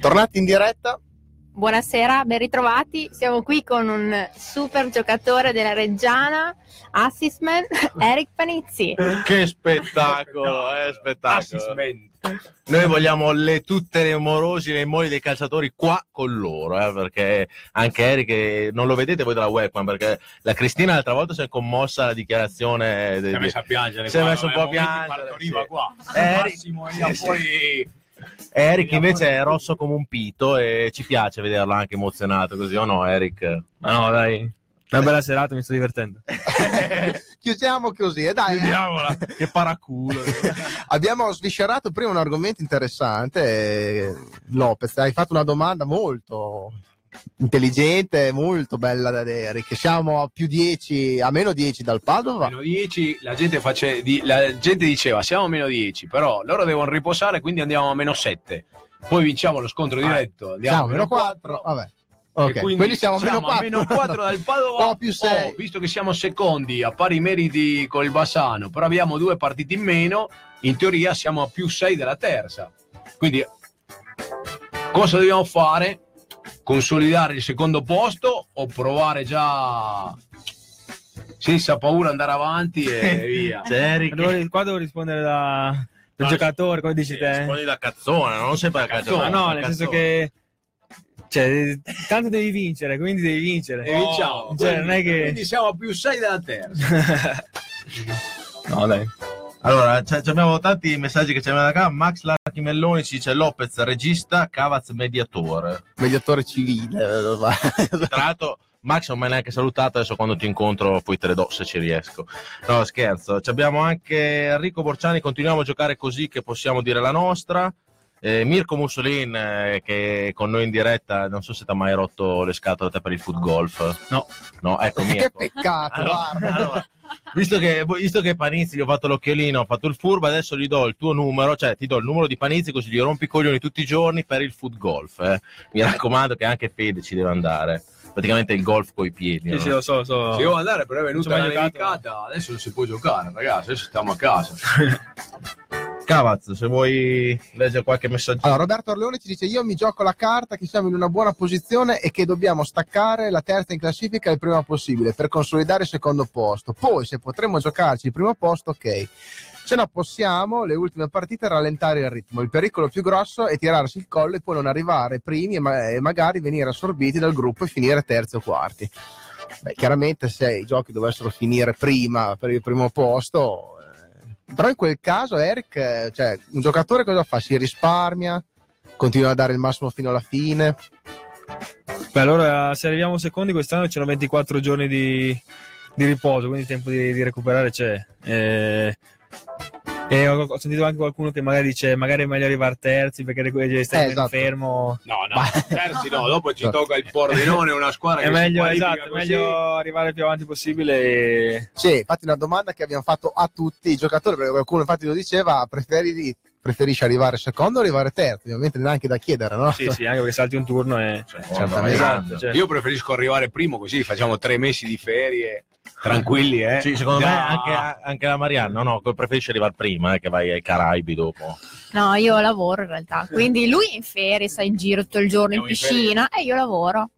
Tornati in diretta, Buonasera, ben ritrovati. Siamo qui con un super giocatore della Reggiana, Assisman, Eric Panizzi. Che spettacolo, eh, spettacolo. Noi vogliamo le, tutte le morosi, le mogli dei calciatori qua con loro, eh, perché anche Eric, eh, non lo vedete voi dalla webcam, perché la Cristina l'altra volta si è commossa alla dichiarazione. Si è messa a piangere. Si è qua, messo un po' a piangere. sì. qua. Eric- Massimo sì, Eric invece è rosso come un pito e ci piace vederlo anche emozionato così, o no Eric? Ma no, dai. Una bella serata, mi sto divertendo. chiudiamo così e dai. Chiudiamola, che paraculo. Abbiamo sviscerato prima un argomento interessante. eh, Lopez, hai fatto una domanda molto intelligente, molto bella da Eric. Siamo a più 10, a meno 10 dal Padova. meno 10, la gente, face- di- la gente diceva siamo a meno 10, però loro devono riposare, quindi andiamo a meno 7. Poi vinciamo lo scontro diretto, andiamo Siamo a meno 4. Vabbè. Ok, quindi quindi siamo a meno siamo 4. a meno 4 dal Padova. O più 6. Oh, visto che siamo secondi a pari meriti con il Bassano, però abbiamo due partite in meno, in teoria siamo a più 6 della terza. Quindi cosa dobbiamo fare? Consolidare il secondo posto o provare già senza paura andare avanti e via? Devo- qua devo rispondere da, da giocatore, come dici te. Rispondi da cazzone, non sempre da Ma cazzone. no, nel senso cazzone. che cioè, tanto devi vincere, quindi devi vincere. E vinciamo. Cioè, non è che... Quindi siamo più 6 della terza. no, dai. Allora, abbiamo tanti messaggi che ci arrivano da qua. Max Larchi Melloni ci dice Lopez regista, Cavaz mediatore. Mediatore civile. Tra l'altro, Max non mi hai neanche salutato, adesso quando ti incontro poi te le do se ci riesco. No, scherzo. Ci abbiamo anche Enrico Borciani, continuiamo a giocare così che possiamo dire la nostra. Eh, Mirko Mussolin, eh, che è con noi in diretta, non so se ti ha mai rotto le scatole per il foot golf. No. No, ecco che Mirko. peccato, Allora, guarda. allora, visto, che, visto che Panizzi gli ho fatto l'occhiolino, ho fatto il furbo, adesso gli do il tuo numero, cioè ti do il numero di Panizzi così gli rompi i coglioni tutti i giorni per il foot golf. eh. Mi raccomando che anche Fede ci deve andare. Praticamente il golf coi piedi. Sì, no? sì, lo so, lo so. Se devo andare, però è venuta giocato. nevicata, adesso non si può giocare, ragazzi, adesso stiamo a casa. Cavaz, se vuoi leggere qualche messaggio. Allora, Roberto Orleone ci dice: Io mi gioco la carta che siamo in una buona posizione e che dobbiamo staccare la terza in classifica il prima possibile per consolidare il secondo posto. Poi, se potremo giocarci il primo posto, ok. Se no, possiamo le ultime partite rallentare il ritmo. Il pericolo più grosso è tirarsi il collo e poi non arrivare primi e, ma- e magari venire assorbiti dal gruppo e finire terzi o quarti. Beh, chiaramente, se i giochi dovessero finire prima per il primo posto, però in quel caso, Eric, eh, cioè, un giocatore cosa fa? Si risparmia, continua a dare il massimo fino alla fine. Beh, allora se arriviamo secondi quest'anno c'erano 24 giorni di, di riposo, quindi tempo di, di recuperare c'è. Eh, E ho, ho sentito anche qualcuno che magari dice magari è meglio arrivare terzi perché devi stare Eh, esatto. fermo. No, no, terzi no, dopo ci tocca il Pordenone, una squadra È che meglio, esatto, è così. meglio arrivare più avanti possibile e Sì, infatti una domanda che abbiamo fatto a tutti i giocatori, perché qualcuno infatti lo diceva, preferi, preferisci arrivare secondo o arrivare terzo? Ovviamente neanche da chiedere, no? sì, sì, anche perché salti un turno e certamente. Esatto, cioè. Io preferisco arrivare primo così facciamo tre mesi di ferie tranquilli, eh. Sì, secondo me Già. anche, anche la Marianna, no, preferisce arrivare prima, eh, che vai ai Caraibi dopo. No, io lavoro in realtà. Quindi lui è in ferie, sta in giro tutto il giorno in Andiamo in piscina e io lavoro.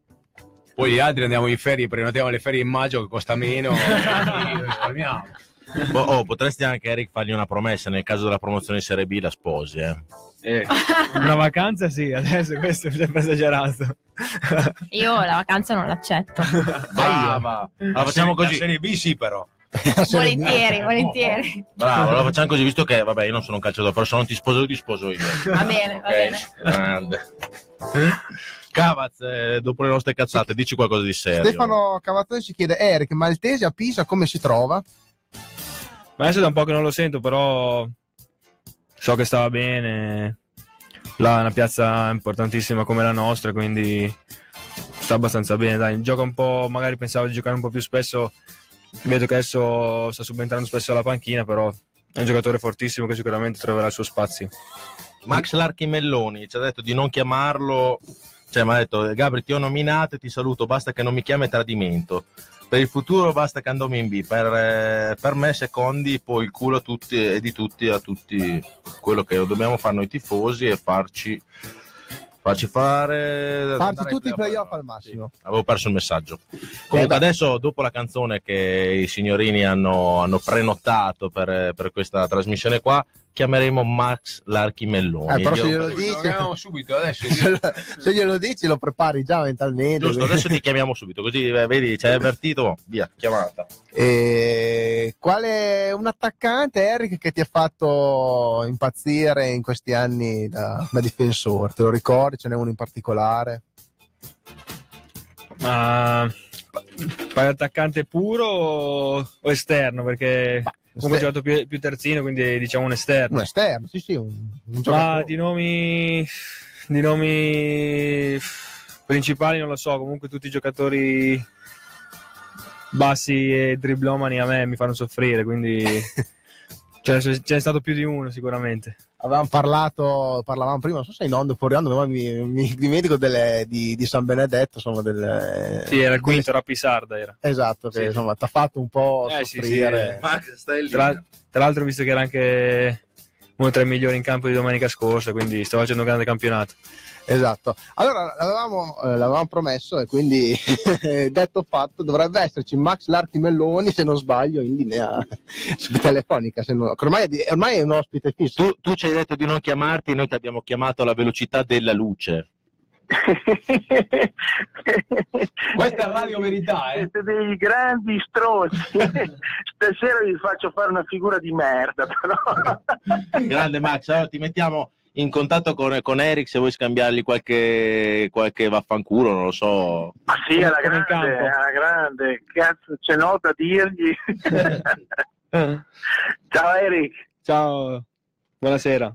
Poi gli altri andiamo in ferie, prenotiamo le ferie in maggio che costa meno. e risparmiamo. Oh, oh, potresti anche Eric fargli una promessa nel caso della promozione in Serie B la sposi, eh. Eh, una vacanza sì, adesso questo è sempre esagerato. Io la vacanza non l'accetto. Brava. Allora facciamo La così. Serie B sì però. volentieri, volentieri. Bravo, allora facciamo così, visto che vabbè, io non sono un calciatore, però se non ti sposo io ti sposo io. Va bene, va Ok? bene. Cavaz, eh, dopo le nostre cazzate, dici qualcosa di serio. Stefano Cavattoni ci chiede, Eric, Maltesi a Pisa come si trova? Ma adesso da un po' che non lo sento, però so che stava bene. Là è una piazza importantissima come la nostra, quindi sta abbastanza bene. Dai, gioca un po', magari pensavo di giocare un po' più spesso. Vedo che adesso sta subentrando spesso alla panchina, però è un giocatore fortissimo che sicuramente troverà il suo spazio. Max Larchimelloni ci ha detto di non chiamarlo, cioè mi ha detto Gabri ti ho nominato e ti saluto, basta che non mi chiami tradimento. Per il futuro basta che andiamo in B, per, eh, per me secondi poi il culo a tutti e di tutti a tutti quello che dobbiamo fare noi tifosi e farci, farci fare... Farci tutti i playoff. al massimo. Avevo perso il messaggio. Comunque adesso, dopo la canzone che i signorini hanno, hanno prenotato per, per questa trasmissione qua, chiameremo Max Larchimelloni. Eh, però se glielo Lo dici, chiamiamo subito adesso. se glielo dici lo prepari già mentalmente. Giusto, adesso ti chiamiamo subito, così eh, vedi, ci hai avvertito, via, chiamata. E quale un attaccante, Eric, che ti ha fatto impazzire in questi anni da, da difensore? Te lo ricordi? Ce n'è uno in particolare? Ma fai attaccante puro o o esterno? Perché comunque ho giocato più, più terzino, quindi diciamo un esterno. Un esterno, sì, sì, un, un Ma di nomi, di nomi principali non lo so, comunque tutti i giocatori bassi e driblomani a me mi fanno soffrire, quindi ce n'è stato più di uno sicuramente. Avevamo parlato, parlavamo prima, non so se in onda o fuori onda, ma mi, mi dimentico delle, di, di San Benedetto, insomma, delle... Sì, era il quinto, era Pisarda era. Esatto, che Sì. insomma ti ha fatto un po' Eh, sì, soffrire. sì. Max, stai lì. Tra, tra l'altro visto che era anche uno tra i migliori in campo di domenica scorsa, quindi sta facendo un grande campionato. Esatto. Allora l'avevamo, eh, l'avevamo promesso e quindi detto fatto dovrebbe esserci Max Larchimelloni se non sbaglio in linea telefonica. Se non- ormai, è ormai è un ospite fisso. Tu, tu ci hai detto di non chiamarti, noi ti abbiamo chiamato alla velocità della luce. Questa è Radio Verità, eh. Siete dei grandi stronzi. Stasera vi faccio fare una figura di merda, però. Grande Max, allora ti mettiamo in contatto con, con Eric se vuoi scambiargli qualche, qualche vaffanculo, non lo so. Ma sì, alla grande, alla grande. Cazzo, c'è no da dirgli. Ciao Eric. Ciao, buonasera.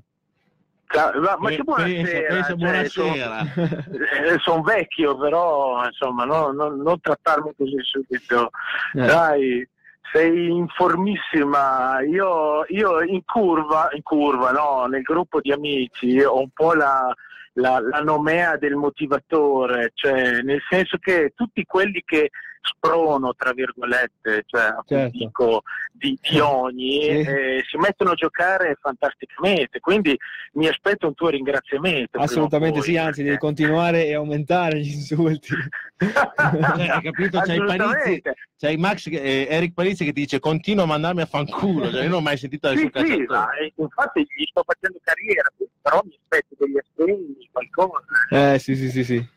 Ciao. Ma, ma che Pensa, buonasera. pensa, cioè, buonasera. sono vecchio, però insomma, no- no- non trattarmi così subito. Eh. Dai, sei informissima. Io, io in curva, in curva, no, nel gruppo di amici ho un po' la, la, la nomea del motivatore, cioè nel senso che tutti quelli che sprono, tra virgolette, cioè Certo. dico di, di ogni, Sì. eh, si mettono a giocare fantasticamente. Quindi mi aspetto un tuo ringraziamento. Assolutamente sì, anzi devi continuare e aumentare gli insulti. Cioè, hai capito? C'hai Panizzi, c'hai Max, eh, Eric Palizzi che ti dice continua a mandarmi a fanculo, cioè, io non ho mai sentito Sì, nessun sì, ma, eh, infatti gli sto facendo carriera, però mi aspetto degli assegni, qualcosa. Eh sì, sì, sì, sì.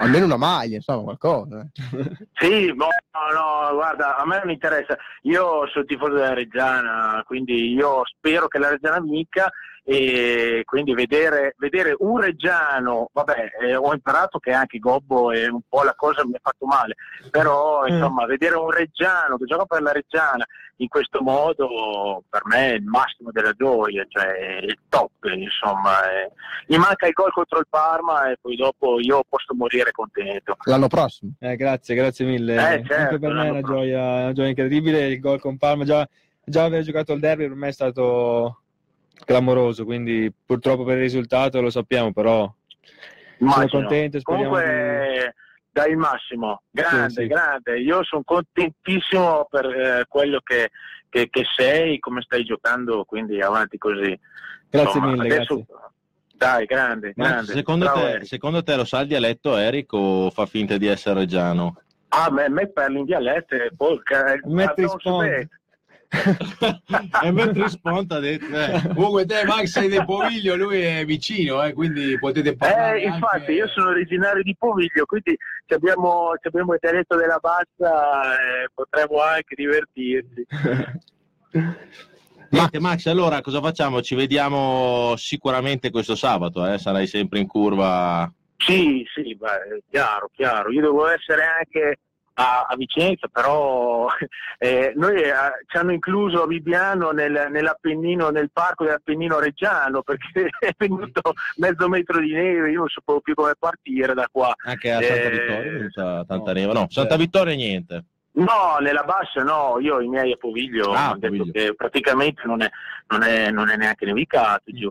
Almeno una maglia, insomma, qualcosa. eh. Sì, no, no, guarda, a me non interessa. Io sono tifoso della Reggiana, quindi io spero che la Reggiana vinca e quindi vedere, vedere un reggiano, vabbè, eh, ho imparato che anche Gobbo è un po' la cosa mi ha fatto male, però Mm. insomma vedere un reggiano che gioca per la Reggiana in questo modo per me è il massimo della gioia, cioè è il top, insomma. eh. Gli manca il gol contro il Parma e poi dopo io posso morire contento. L'anno prossimo. Eh, grazie, grazie mille. Eh, Anche certo, per me è una gioia, una gioia incredibile. Il gol con Parma, già, già aver giocato il derby per me è stato clamoroso, quindi purtroppo per il risultato lo sappiamo, però sono Immagino. contento e speriamo di... Comunque dai il massimo, grande, Sì, sì. grande. Io sono contentissimo per eh, quello che, che- che sei, come stai giocando, quindi avanti così. Grazie Insomma, mille, adesso- Dai, grande, Ma grande. secondo Bravo, te, secondo te lo sa il dialetto Eric o fa finta di essere reggiano? Ah, me, me parli in dialetto, e poi... Metti bene. e mentre risponde ha detto eh, Comunque te Max sei del Poviglio, lui è vicino, eh, quindi potete parlare Eh, infatti, anche- io sono originario di Poviglio, quindi ci abbiamo, ci abbiamo il dialetto della bassa e potremmo anche divertirci. Niente, Max, allora cosa facciamo? Ci vediamo sicuramente questo sabato, eh? sarai sempre in curva. Sì, sì, beh, chiaro, chiaro. Io devo essere anche a, a Vicenza, però eh, noi eh, ci hanno incluso a Vibiano nel, nell'Appennino, nel parco dell'Appennino Reggiano, perché è venuto mezzo metro di neve, io non sapevo più come partire da qua. Anche a Santa Eh, Vittoria è venuta tanta neve. No, Santa Vittoria niente. No, nella bassa no, io i miei a Poviglio Ah, hanno detto Poviglio. che praticamente non è, non è- non è neanche nevicato giù.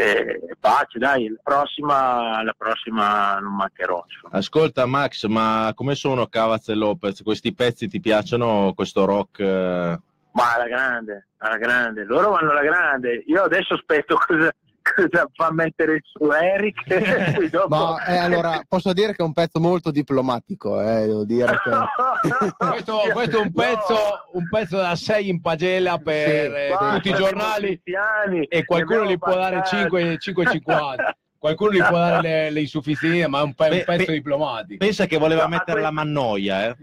Eh, pace, dai, la prossima, la prossima non mancherò. insomma. Ascolta Max, ma come sono Cavaz e Lopez? Questi pezzi ti piacciono? Questo rock? eh? Ma alla grande, alla grande, loro vanno alla grande. Io adesso aspetto cosa, cosa fa mettere su Eric. dopo... Ma eh, allora posso dire che è un pezzo molto diplomatico, eh, devo dire che Questo, questo è un pezzo, un pezzo da 6 in pagella per Sì, eh, Basta, tutti i giornali e qualcuno gli può dare passati. 5, 5,50. Qualcuno gli può dare le, le insufficienze, ma è un, pe- un pezzo beh, diplomatico. Pensa che voleva No, mettere que- la mannoia, eh?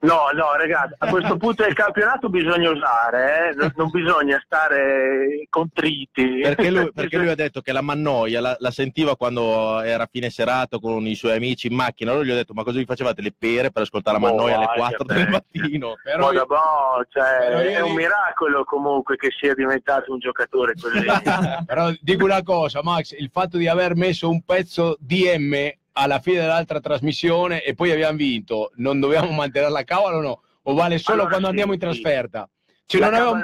No, no, ragazzi, a questo punto del campionato bisogna usare, eh? non, bisogna stare contriti. Perché lui, perché lui ha detto che la mannoia la, la sentiva quando era a fine serata con i suoi amici in macchina. Allora gli ho detto: Ma cosa vi facevate le pere per ascoltare la Oh, mannoia alle anche 4 te. del mattino? Però io- boh, cioè, Però io è un miracolo comunque che sia diventato un giocatore così. Però dico una cosa, Max, il fatto di aver messo un pezzo DM alla fine dell'altra trasmissione e poi abbiamo vinto, non dobbiamo mantenere la cavola o no? O vale solo Allora, quando sì, andiamo in trasferta? Cioè, non, avevamo,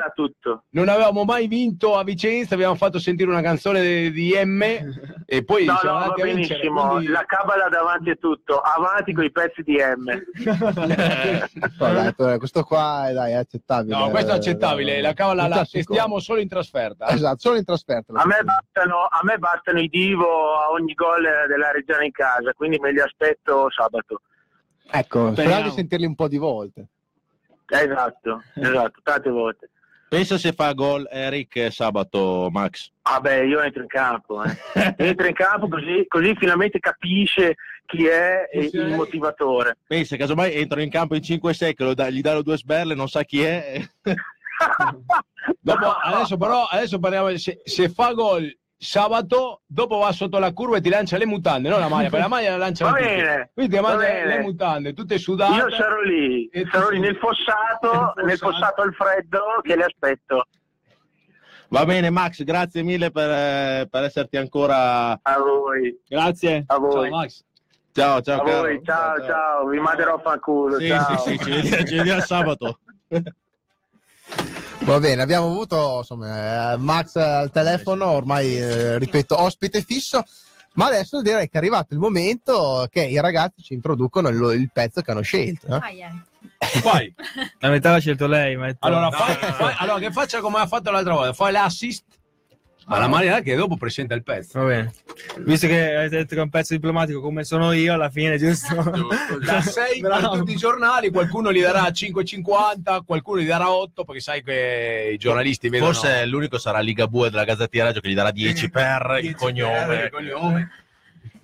non avevamo mai vinto a Vicenza, abbiamo fatto sentire una canzone di, di M e poi No, siamo no, andati a vincere. benissimo, quindi- la cabala davanti a tutto, avanti con i pezzi di M. Vabbè, però questo qua dai, è accettabile. No, questo è accettabile, la cavola la testiamo solo in trasferta. Esatto, solo in trasferta. A me, bastano, a me bastano i divo a ogni gol della Reggiana in casa, quindi me li aspetto sabato. Ecco, Speriamo. di sentirli un po' di volte. Esatto, esatto, tante volte. Pensa se fa gol Eric sabato, Max. Vabbè, io entro in campo, eh. entro in campo così, così finalmente capisce chi è sei? il motivatore. Pensa, casomai entrano in campo in 5-6 che dà- gli danno due sberle, non sa chi è. Dopo, adesso però adesso parliamo se, se fa gol sabato dopo va sotto la curva e ti lancia le mutande non la maglia perché la maglia la lancia Va bene, quindi ti mangia le mutande tutte sudate Io sarò lì, E sarò lì nel fossato, Nel fossato. al freddo che le aspetto. Va bene, Max, grazie mille per, eh, per esserti ancora. A voi, Grazie. a ciao voi. Max Ciao, ciao, A caro. voi, ciao, ciao, vi manderò a fanculo. Sì, ciao. sì, sì, ci vediamo, ci vediamo sabato. Va bene, abbiamo avuto insomma, eh, Max al telefono, ormai eh, ripeto, ospite fisso. Ma adesso direi che è arrivato il momento che i ragazzi ci introducono il, il pezzo che hanno scelto. eh. Ah, yeah. vai La metà l'ha scelto lei, ma allora, No, fai- no, no. fai- allora che faccia come ha fatto l'altra volta fai l'assist alla maniera che dopo presenta il pezzo Va bene. Visto che avete detto che è un pezzo diplomatico come sono io, alla fine, giusto? da 6 per tutti i giornali qualcuno gli darà 5,50 qualcuno gli darà 8 perché sai che i giornalisti vedono Forse l'unico sarà Ligabue della Gazzetta Radio che gli darà 10 per 10 il cognome. per il cognome.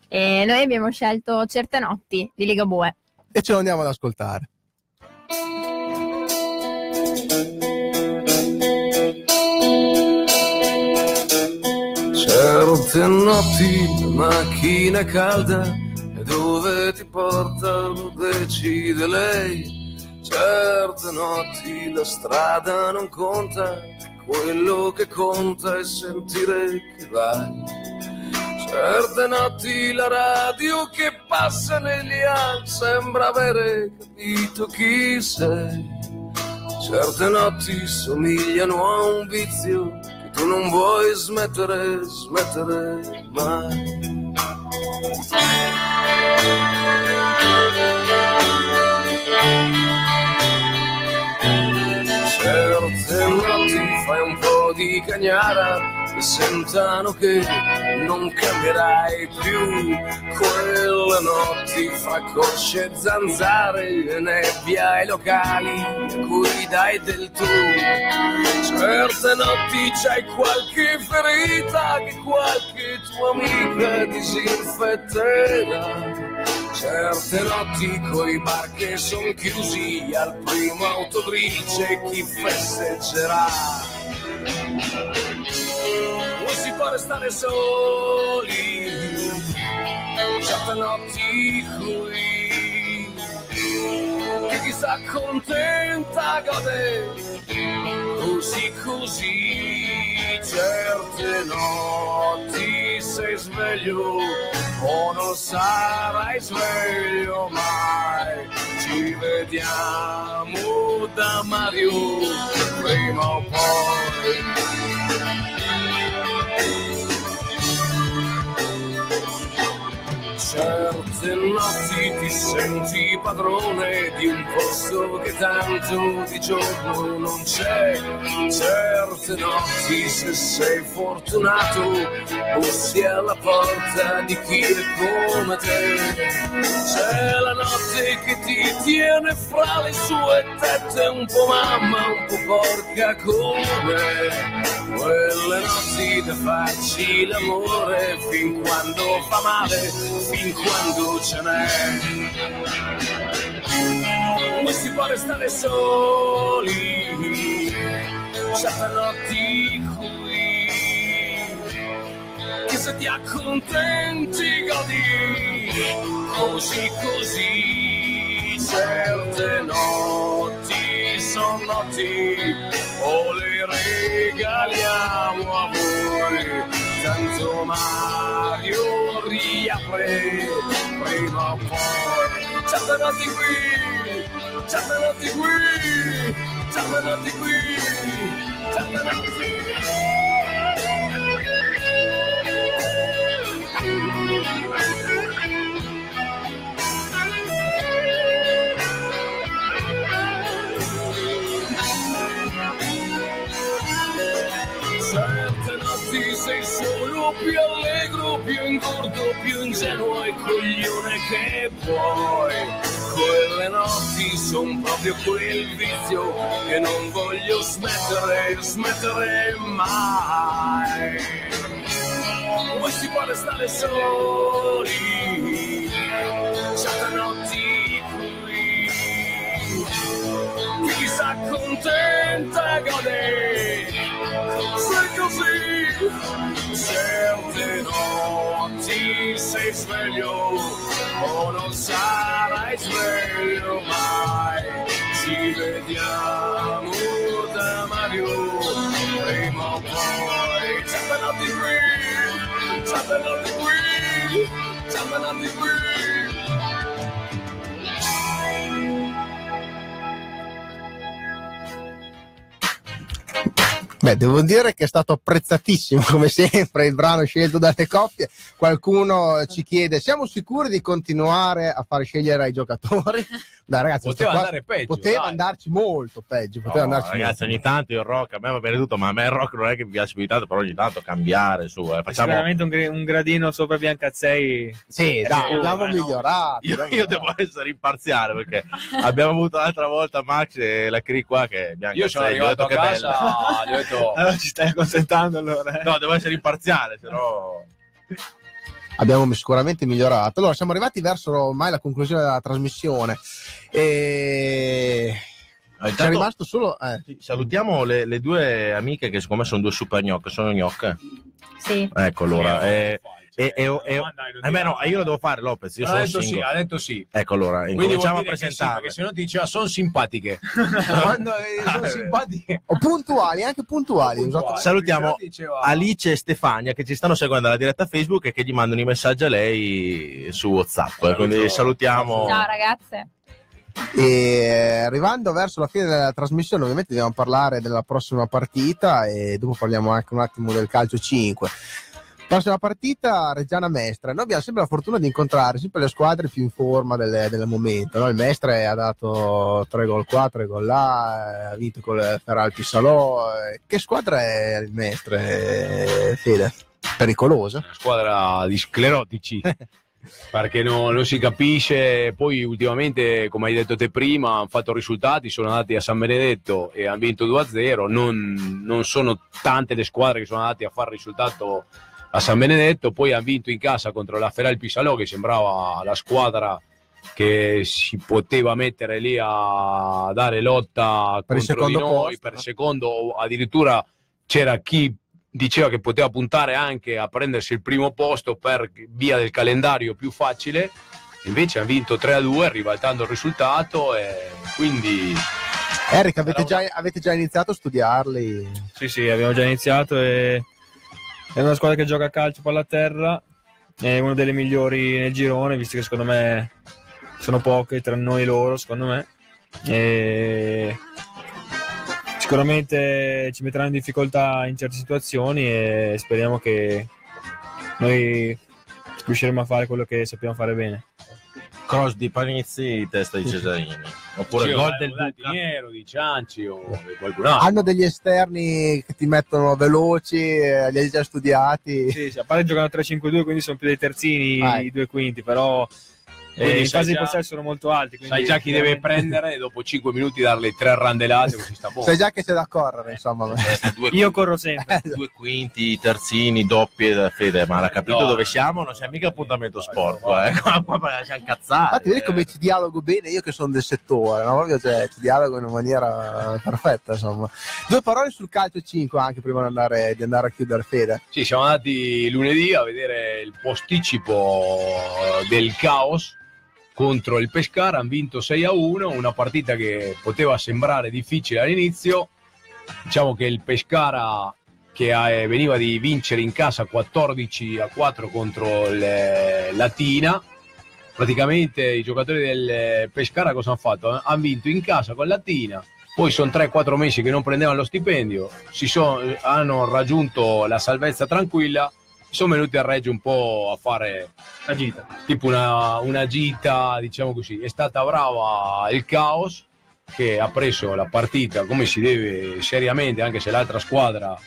E noi abbiamo scelto Certe notti di Ligabue. E ce lo andiamo ad ascoltare. Certe notti macchina calda e dove ti porta lo decide lei. Certe notti la strada non conta, quello che conta è sentire che vai. Certe notti la radio che passa negli anni sembra avere capito chi sei. Certe notti somigliano a un vizio che tu non vuoi smettere, smettere mai. Certe notti fai un di cagnara e sentano che non cambierai più. Quelle notti fra cosce e zanzare e nebbia ai locali cui dai del tu. Certe notti c'hai qualche ferita che qualche tua amica disinfetterà. Certe notti coi bar che son chiusi al primo autogrice chi festeggerà. Può restare soli, certe notti qui, che chi sta contenta gode, così così, certe notti sei sveglio o non sarai sveglio mai. Ci vediamo da Mario prima o poi. Certe notti ti senti padrone di un posto che tanto di giorno non c'è. Certe notti se sei fortunato bussi alla porta di chi è come te. C'è la notte che ti tiene fra le sue tette un po' mamma, un po' porca come quelle notti da farci l'amore fin quando fa male, fin quando ce n'è. Non si può restare soli, certe notti qui, che se ti accontenti godi, così così, certe notti sono notti, o le regaliamo a voi, tanto Mario riapre prima o poi, notti qui, notti qui, notti qui, notti qui. Sei solo più allegro, più ingordo, più ingenuo e coglione che puoi. Quelle notti son proprio quel vizio che non voglio smettere, smettere mai. Poi si può restare soli, certe notti s'accontenta gode, sei così, certe notti sei sveglio, o non sarai sveglio mai, ci vediamo da Mario, prima o poi, certe notti qui, certe notti qui, certe notti qui. Beh, devo dire che è stato apprezzatissimo come sempre il brano scelto dalle coppie. Qualcuno ci chiede: siamo sicuri di continuare a fare scegliere ai giocatori? Dai, ragazzi, Poteva qua- andare peggio, Poteva dai. andarci molto peggio. Poteva No, andarci ragazzi, molto. ogni tanto il rock, a me va bene tutto, ma a me il rock non è che mi piace più di tanto, però ogni tanto cambiare su, eh. facciamo... Sicuramente un, un gradino sopra Biancazzei. Sì, dai, abbiamo migliorato. Io, io devo essere imparziale perché abbiamo avuto l'altra volta Max e la Cri qua che Bianca Io gli ho arrivato detto che casa, bella. Detto- Allora ci stai accontentando allora. eh. No, devo essere imparziale, no... abbiamo sicuramente migliorato. Allora, siamo arrivati verso ormai la conclusione della trasmissione. E... C'è rimasto solo... eh. Salutiamo le, le due amiche che secondo me sono due super gnocche. Sono gnocche? Sì. Ecco allora. eh, e, e, e- eh beh, no, io lo devo fare Lopez. Io Ha sono detto sì, ha detto sì. Ecco allora, vuol a dire che sì, presentare. perché se no ti diceva sono simpatiche. Quando eh, sono simpatiche. O puntuali, anche puntuali. usato- Salutiamo Diceva- Alice e Stefania che ci stanno seguendo alla diretta Facebook e che gli mandano i messaggi a lei su WhatsApp. eh, Quindi salutiamo. Ciao ragazze. E arrivando verso la fine della trasmissione, ovviamente dobbiamo parlare della prossima partita e dopo parliamo anche un attimo del calcio 5. Prossima partita Reggiana Mestre. Noi abbiamo sempre la fortuna di incontrare sempre le squadre più in forma del, del momento. no? Il Mestre ha dato 3 gol qua, 3 gol là, ha vinto con il Feralpi Salò. Eh, Che squadra è il Mestre, Fede? Pericolosa? Una squadra di sclerotici. perché no- non si capisce. Poi ultimamente, come hai detto te prima, hanno fatto risultati, sono andati a San Benedetto e hanno vinto 2-0. Non, non sono tante le squadre che sono andate a fare risultato a San Benedetto. Poi hanno vinto in casa contro la Feral Pisalò, che sembrava la squadra che si poteva mettere lì a dare lotta Per il contro di secondo noi, posto, per no? secondo, addirittura c'era chi diceva che poteva puntare anche a prendersi il primo posto per via del calendario più facile. Invece hanno vinto 3-2 ribaltando il risultato e quindi Eric, avete già, avete già iniziato a studiarli? Sì, sì, abbiamo già iniziato e è una squadra che gioca a calcio palla a terra, è una delle migliori nel girone, visto che secondo me sono poche tra noi e loro, secondo me. E sicuramente ci metteranno in difficoltà in certe situazioni e speriamo che noi riusciremo a fare quello che sappiamo fare bene. Cross di Panizzi, testa di Cesarini. Oppure Sì, gol o del. Piero, di Cianci o di qualcun altro. Hanno degli esterni che ti mettono veloci, eh, li hai già studiati. Sì, sì, a parte giocano a 3-5-2, quindi sono più dei terzini Ah, i due quinti, però eh, Quindi i fasi di possesso sono molto alti. quindi Sai già chi deve prendere e dopo 5 minuti darle tre randelate così sta buono. Sai già che c'è da correre, insomma. Io corro sempre. Due quinti, terzini, doppie da Fede, ma l'ha capito No. dove siamo? Non c'è mica appuntamento sporco, eh. Qua, qua siamo cazzati. Infatti, vedi come ci dialogo bene io che sono del settore, no? Proprio, cioè, ci dialogo in una maniera perfetta, insomma. Due parole sul calcio 5 anche prima di andare, di andare a chiudere Fede. Sì, siamo andati lunedì a vedere il posticipo del caos contro il Pescara, hanno vinto 6 a 1, una partita che poteva sembrare difficile all'inizio. Diciamo che il Pescara che eh, veniva di vincere in casa 14 a 4 contro il eh, Latina. Praticamente i giocatori del Pescara cosa hanno fatto? Hanno vinto in casa con Latina, poi sono 3-4 mesi che non prendevano lo stipendio, sono- hanno raggiunto la salvezza tranquilla, sono venuti a Reggio un po' a fare La gita. tipo una, una gita, diciamo così. È stata brava il caos che ha preso la partita come si deve seriamente, anche se l'altra squadra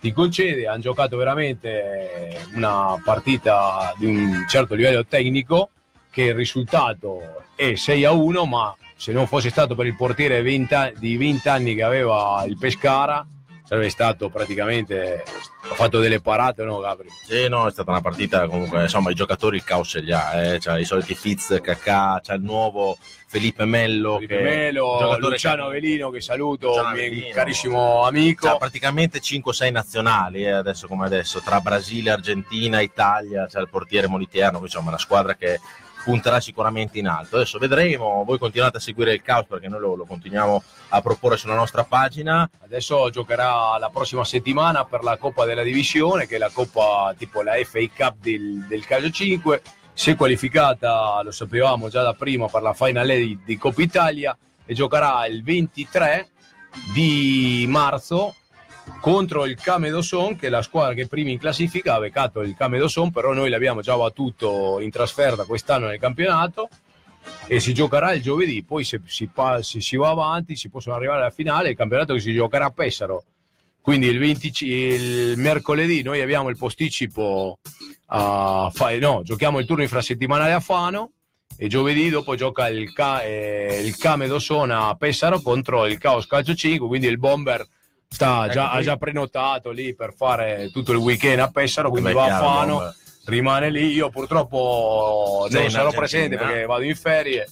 ti concede. Hanno giocato veramente una partita di un certo livello tecnico che il risultato è 6 a 1, ma se non fosse stato per il portiere 20 a- di 20 anni che aveva il Pescara, sarebbe stato praticamente ha fatto delle parate, no Gabri? Sì, no, è stata una partita comunque, insomma, i giocatori il caos ce li ha, eh. c'ha i soliti Fitz, Kakà, c'è il nuovo Felipe Mello, Felipe che giocatore Luciano che- Avelino che saluto, Luciano mio Avelino. carissimo amico. C'ha praticamente 5-6 nazionali, eh, adesso come adesso, tra Brasile, Argentina, Italia, c'è il portiere Moliterno, insomma una squadra che punterà sicuramente in alto. Adesso vedremo, voi continuate a seguire il caos perché noi lo, lo continuiamo a proporre sulla nostra pagina. Adesso giocherà la prossima settimana per la Coppa della Divisione, che è la Coppa tipo la FA Cup del, del Calcio 5. Si è qualificata, lo sapevamo già da prima, per la finale di, di Coppa Italia e giocherà il 23 di marzo contro il Camedosson, che è la squadra che prima in classifica ha beccato il Camedosson, però noi l'abbiamo già battuto in trasferta quest'anno nel campionato e si giocherà il giovedì, poi se si, se si va avanti si possono arrivare alla finale, il campionato che si giocherà a Pesaro. Quindi il, 20 il mercoledì noi abbiamo il posticipo a no, giochiamo il turno infrasettimanale a Fano e giovedì dopo gioca il, Ca- eh, il Camedosona a Pesaro contro il Caos Calcio 5, quindi il Bomber sta già- Ecco, ha già prenotato lì per fare tutto il weekend a Pesaro, quindi va a Fano rimane lì. Io purtroppo Sei non sarò Argentina. presente perché vado in ferie.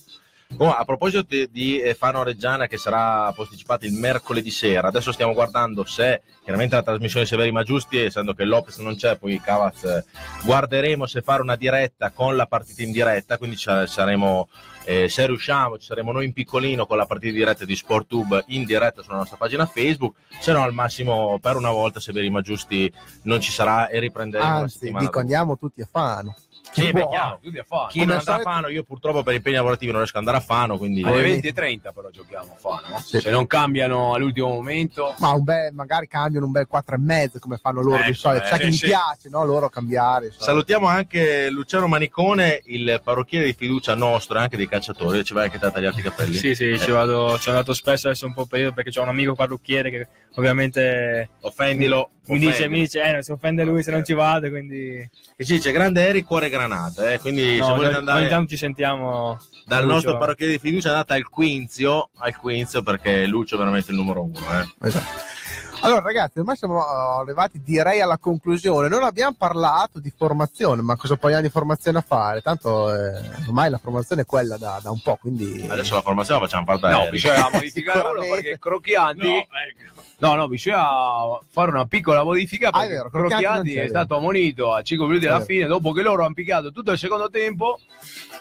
Oh, a proposito di, di eh, Fano Reggiana che sarà posticipata il mercoledì sera, adesso stiamo guardando se chiaramente la trasmissione Severi ma Giusti, essendo che Lopez non c'è, poi Cavaz eh, guarderemo se fare una diretta con la partita in diretta, quindi saremo eh, se riusciamo ci saremo noi in piccolino con la partita diretta di SportTube in diretta sulla nostra pagina Facebook, se no al massimo per una volta Severi ma Giusti non ci sarà e riprenderemo Anzi, dico andiamo tutti a Fano. Sì, Chi beh, chiaro. A fare. Chi non Come andrà a Fano, io purtroppo per impegni lavorativi non riesco ad andare a Fano, quindi Alle Poi- 20.30 però giochiamo a Fano. Sì. Se non cambiano all'ultimo momento. Ma un bel, magari cambiano un bel 4 e mezzo come fanno loro di Ecco, solito. eh, Sai che sì, mi piace, no? Loro cambiare. insomma. Salutiamo anche Luciano Manicone, il parrucchiere di fiducia nostro e anche dei calciatori. Ci vai anche te a tagliarti i capelli? Sì, sì, ci vado, ci ho andato spesso adesso un po' periodo perché c'ho un amico parrucchiere che ovviamente Offendilo. Mi dice, mi dice, eh, si offende lui se non ci vado, quindi Che ci dice grande Eric, cuore granata. Eh? Quindi no, se volete ogni- andare ogni tanto ci sentiamo dal Lucio. nostro parrucchiere di fiducia, andate al Quinzio, al Quinzio perché Lucio è veramente il numero uno. Eh. Esatto. Allora, ragazzi, ormai siamo uh, arrivati direi alla conclusione. Non abbiamo parlato di formazione, ma cosa poi abbiamo di formazione a fare? Tanto eh, ormai la formazione è quella da, da un po', quindi Adesso la formazione la facciamo parte da No, bisogna Sicuramente. perché Crocchianti. No, No, no, bisogna fare una piccola modifica Ah, è perché vero, Crocchianti Crocchianti non è c'è, stato ammonito a 5 minuti È alla vero. fine, dopo che loro hanno picchiato tutto il secondo tempo,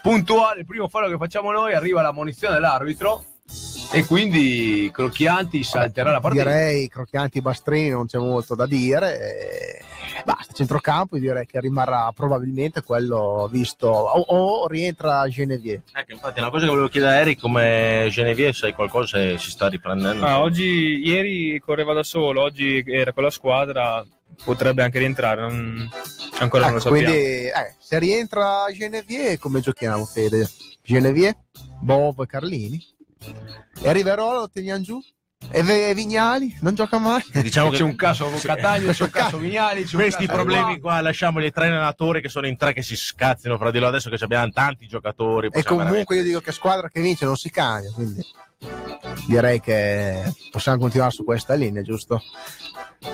puntuale, il primo fallo che facciamo noi, arriva la munizione dell'arbitro e quindi Crocchianti salterà la partita. direi crocchianti bastrini non c'è molto da dire. eh, basta, centrocampo io direi che rimarrà probabilmente quello visto o, o rientra Genevieve. Ecco, infatti, una cosa che volevo chiedere a Eric, come Genevieve, sai qualcosa se si sta riprendendo? Ah, oggi, ieri correva da solo, oggi era con la squadra, potrebbe anche rientrare, non- ancora non lo Ecco, sappiamo. quindi eh, se rientra Genevieve come giochiamo Fede? Genevieve, Bob e Carlini? E Riverola lo teniamo giù? E Vignali? Non gioca mai? Diciamo C'è che un caso con Catania, c'è un caso Vignali, c'è un questi caso problemi qua lasciamoli ai tre allenatori che sono in tre che si scazzino fra di loro adesso che abbiamo tanti giocatori E comunque io dico che squadra che vince non si cambia, quindi direi che possiamo continuare su questa linea, giusto?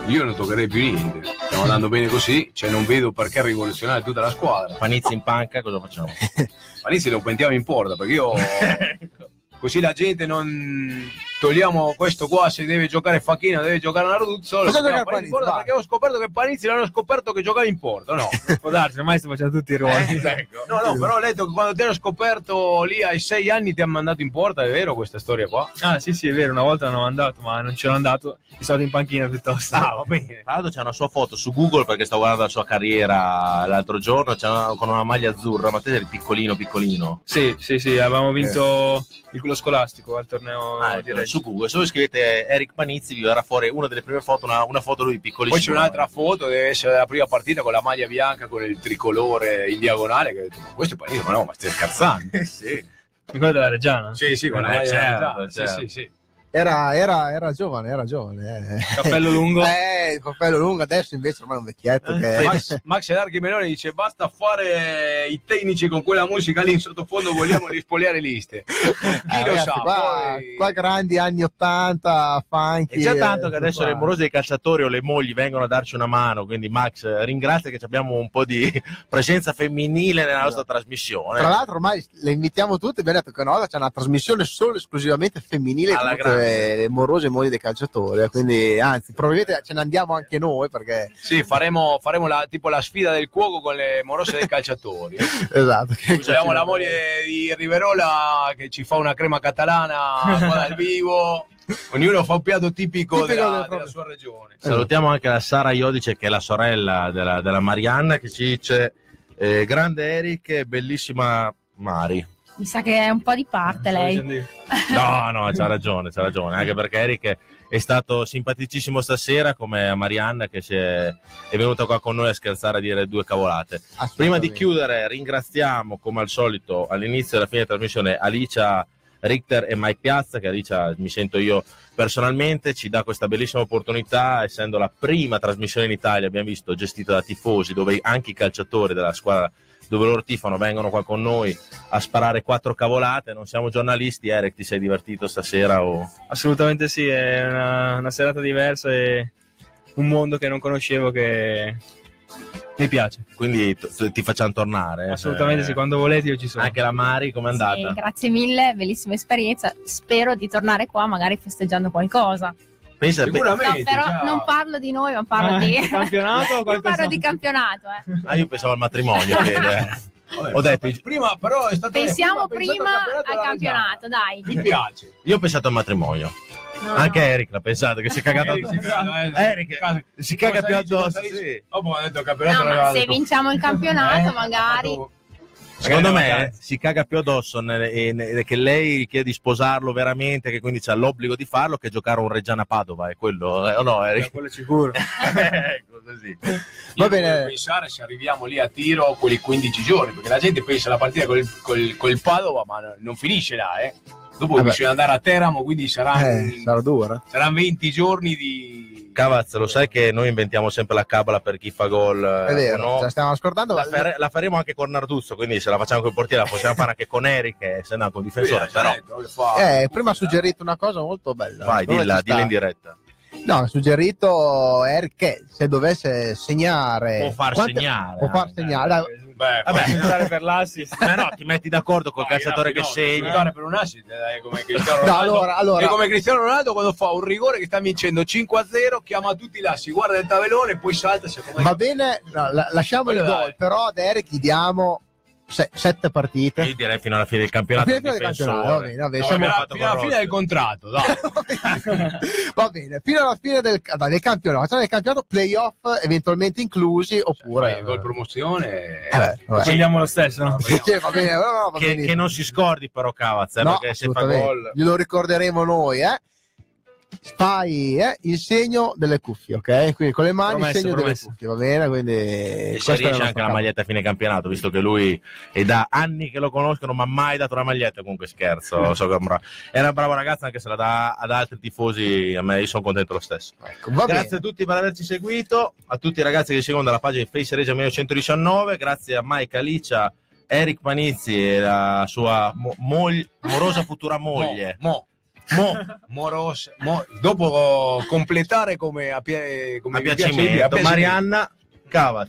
Io non toccherei più niente. Stiamo andando bene così, cioè non vedo perché rivoluzionare tutta la squadra. Panizzi in panca cosa facciamo? Panizzi lo pentiamo in porta perché io così la gente non togliamo questo qua se deve giocare Facchino deve giocare Narduzzo lo Cosa mettiamo gioca Panizzi in porta perché ho scoperto che Panizzi l'hanno scoperto che giocava in porta no? Può darsi, ormai sto facendo tutti i ruoli. Eh, no no però ho letto che quando ti hanno scoperto lì ai sei anni ti hanno mandato in porta è vero questa storia qua? Ah sì sì è vero, una volta non ho andato, ma non ce l'ho andato, sono stato in panchina piuttosto. ah va bene. Tra l'altro c'è una sua foto su Google perché stavo guardando la sua carriera l'altro giorno, c'è una- con una maglia azzurra, ma te eri piccolino piccolino. Sì, sì, sì, avevamo vinto il quello scolastico al torneo Ah, Reggio. su Google, se voi scrivete Eric Panizzi vi verrà fuori una delle prime foto, una, una foto lui piccolissimo. poi c'è un'altra foto deve essere la prima partita con la maglia bianca con il tricolore in diagonale che ho detto, ma questo è Panizzi ma no ma stai scherzando sì. Mi ricordo della Reggiana? sì sì con la maglia certo, certo. sì sì sì Era, era, era giovane, era giovane. eh. Cappello lungo. Eh, il cappello lungo, adesso invece ormai è un vecchietto che... Max, Max Elarchi Meloni dice basta fare i tecnici con quella musica lì in sottofondo vogliamo rispogliare liste chi Eh, lo ragazzi, sa qua, poi- qua grandi anni 80, funky. E già tanto eh, che adesso qua. le morosi dei calciatori o le mogli vengono a darci una mano, quindi Max eh, ringrazia che abbiamo un po' di presenza femminile nella nostra trasmissione. Tra l'altro ormai le invitiamo tutte, abbiamo detto che volta c'è una trasmissione solo e esclusivamente femminile Alla con le morose mogli dei calciatori, eh, quindi anzi probabilmente ce ne andiamo anche noi perché sì faremo, faremo la, tipo la sfida del cuoco con le morose dei calciatori. Esatto. Abbiamo la moglie di Riverola che ci fa una crema catalana dal vivo. Ognuno fa un piatto tipico, Tipico della, del della proprio- sua regione. Salutiamo anche la Sara Iodice, che è la sorella della, della Marianna, che ci dice: eh, Grande Eric, bellissima Mari. Mi sa che è un po' di parte lei. No, no, c'ha ragione, c'ha ragione, anche perché Eric è stato simpaticissimo stasera, come a Marianna, che si è, è venuta qua con noi a scherzare a dire due cavolate. Prima di chiudere, ringraziamo come al solito all'inizio e alla fine della trasmissione Alicia Richter e Mike Piazza, che Alicia mi sento io personalmente, ci dà questa bellissima opportunità, essendo la prima trasmissione in Italia, abbiamo visto, gestita da tifosi, dove anche i calciatori della squadra dove loro tifano vengono qua con noi a sparare quattro cavolate, non siamo giornalisti, Eric, ti sei divertito stasera? O... Assolutamente sì, è una, una serata diversa e un mondo che non conoscevo che, Mi piace. Quindi t- ti facciamo tornare. Assolutamente Eh, sì, quando volete io ci sono. Anche la Mari, com'è andata? Sì, grazie mille, bellissima esperienza. Spero di tornare qua magari festeggiando qualcosa. Pensa, No, però non parlo di noi, ma parlo Ah, di campionato parlo di campionato, eh. Ah, io pensavo al matrimonio. Fede. Ho detto, Prima però è stato Pensiamo prima prima al campionato, dai. Mi piace. io ho pensato al matrimonio. No, Anche Eric l'ha pensato che si è cagato Eric si caga, eh. Eric si caga più addosso. sì. Dopo ho detto No, se vinciamo il campionato, magari. Secondo Magari me vacanze. si caga più addosso nel- e- ne- che lei chiede di sposarlo veramente, che quindi c'ha l'obbligo di farlo, che giocare un Reggiana Padova. È quello, eh, o no, Eric? Quello sicuro. ecco così. Va bene. pensare se arriviamo lì a tiro quei 15 giorni, perché la gente pensa alla partita col, col, col Padova, ma no- non finisce là, eh. Dopo Vabbè. bisogna andare a Teramo, quindi saranno, Eh, sarà dura. saranno 20 giorni di... Cavaz, lo sai che noi inventiamo sempre la cabala per chi fa gol. È eh, vero, no? ce la stiamo ascoltando. La, fare- la faremo anche con Narduzzo, quindi se la facciamo con il portiere la possiamo fare anche con Eric, e se no con il difensore. Però, Eh, prima ha suggerito una cosa molto bella. vai, Dove dilla, dilla in diretta. No, ha suggerito Eric che se dovesse segnare... Può far Quante- segnare, Può far segnare. Dai, Beh, Vabbè, per l'assist. Ma no, ti metti d'accordo col calciatore che segna. Giocare per un assist è come Cristiano No, Ronaldo. allora- allora- È come Cristiano Ronaldo quando fa un rigore che sta vincendo 5-0, chiama tutti là, si guarda il tabellone, poi salta. Va bene, no, la- lasciamo il Quello gol, dai. però ad Eric gli diamo se- sette partite. Io direi fino alla fine del campionato. Fino alla fine del campionato, va bene, va bene, No, siamo- Fino alla fine del contratto, dai. Va bene, fino alla fine del, dai, del campionato. Del campionato, playoff eventualmente inclusi oppure... Poi gol promozione. Eh, vabbè. Scegliamo lo stesso, no? Sì, va bene, va Che, benissimo. che non si scordi però Cavaz, eh, No, perché se fa gol... Glielo ricorderemo noi, eh. Fai eh, il segno delle cuffie, ok? Quindi con le mani Promesso, il segno promesso. delle cuffie, va bene? Quindi E se la riesce anche la maglietta a fine campionato, visto che lui è da anni che lo conoscono, ma mai dato una maglietta. Comunque scherzo, so che è una brava ragazza, anche se la dà ad altri tifosi. A me io sono contento lo stesso. Ecco, grazie bene. a tutti per averci seguito, a tutti i ragazzi che seguono dalla pagina di Face Regia 1919, grazie a Mike Alicia, Eric Panizzi e la sua mo- moglie- morosa futura moglie. Mo, mo, moros, mo- dopo completare come a, pie- come A piace piacimento, a piacimento. Marianna Cavaz.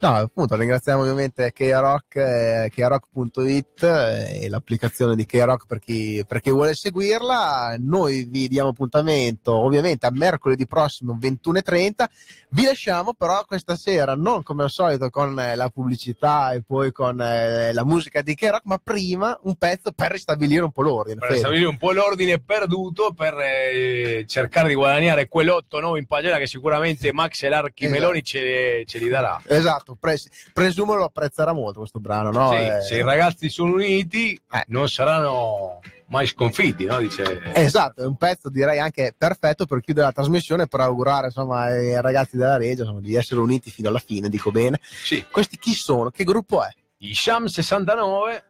No, appunto, ringraziamo ovviamente K-Rock, eh, krock.it eh, e l'applicazione di K-Rock per chi, per chi vuole seguirla. Noi vi diamo appuntamento ovviamente a mercoledì prossimo 21.30. Vi lasciamo però questa sera, non come al solito con eh, la pubblicità e poi con eh, la musica di K-Rock, ma prima un pezzo per ristabilire un po' l'ordine. per Fede. stabilire un po' l'ordine perduto per eh, cercare di guadagnare quell'8-9 in pagella che sicuramente Max e l'Archi Esatto. Meloni ce, ce li darà. Esatto, pres- presumo lo apprezzerà molto questo brano, no? Sì, Eh, se i ragazzi sono uniti non saranno mai sconfitti, no? Dice... Esatto, è un pezzo direi anche perfetto per chiudere la trasmissione per augurare insomma ai ragazzi della Regia insomma, di essere uniti fino alla fine, dico bene. Sì. Questi chi sono? Che gruppo è? I Sham 69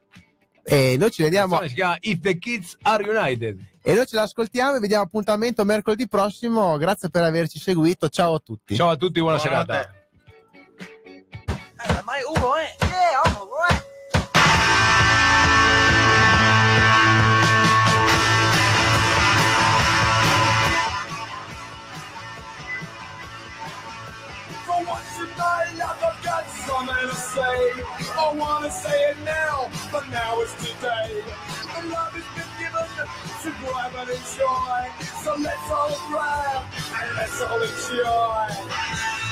E noi ci vediamo si chiama If the Kids Are United. e noi ce l'ascoltiamo e vediamo appuntamento mercoledì prossimo. Grazie per averci seguito. Ciao a tutti. Ciao a tutti, buona Buonanotte. serata. Mai uno, eh? Yeah, uno, eh? For once in my life, I've got something to say. I wanna say it now, but now is today. The love has been given to grab and enjoy. So let's all grab and let's all enjoy.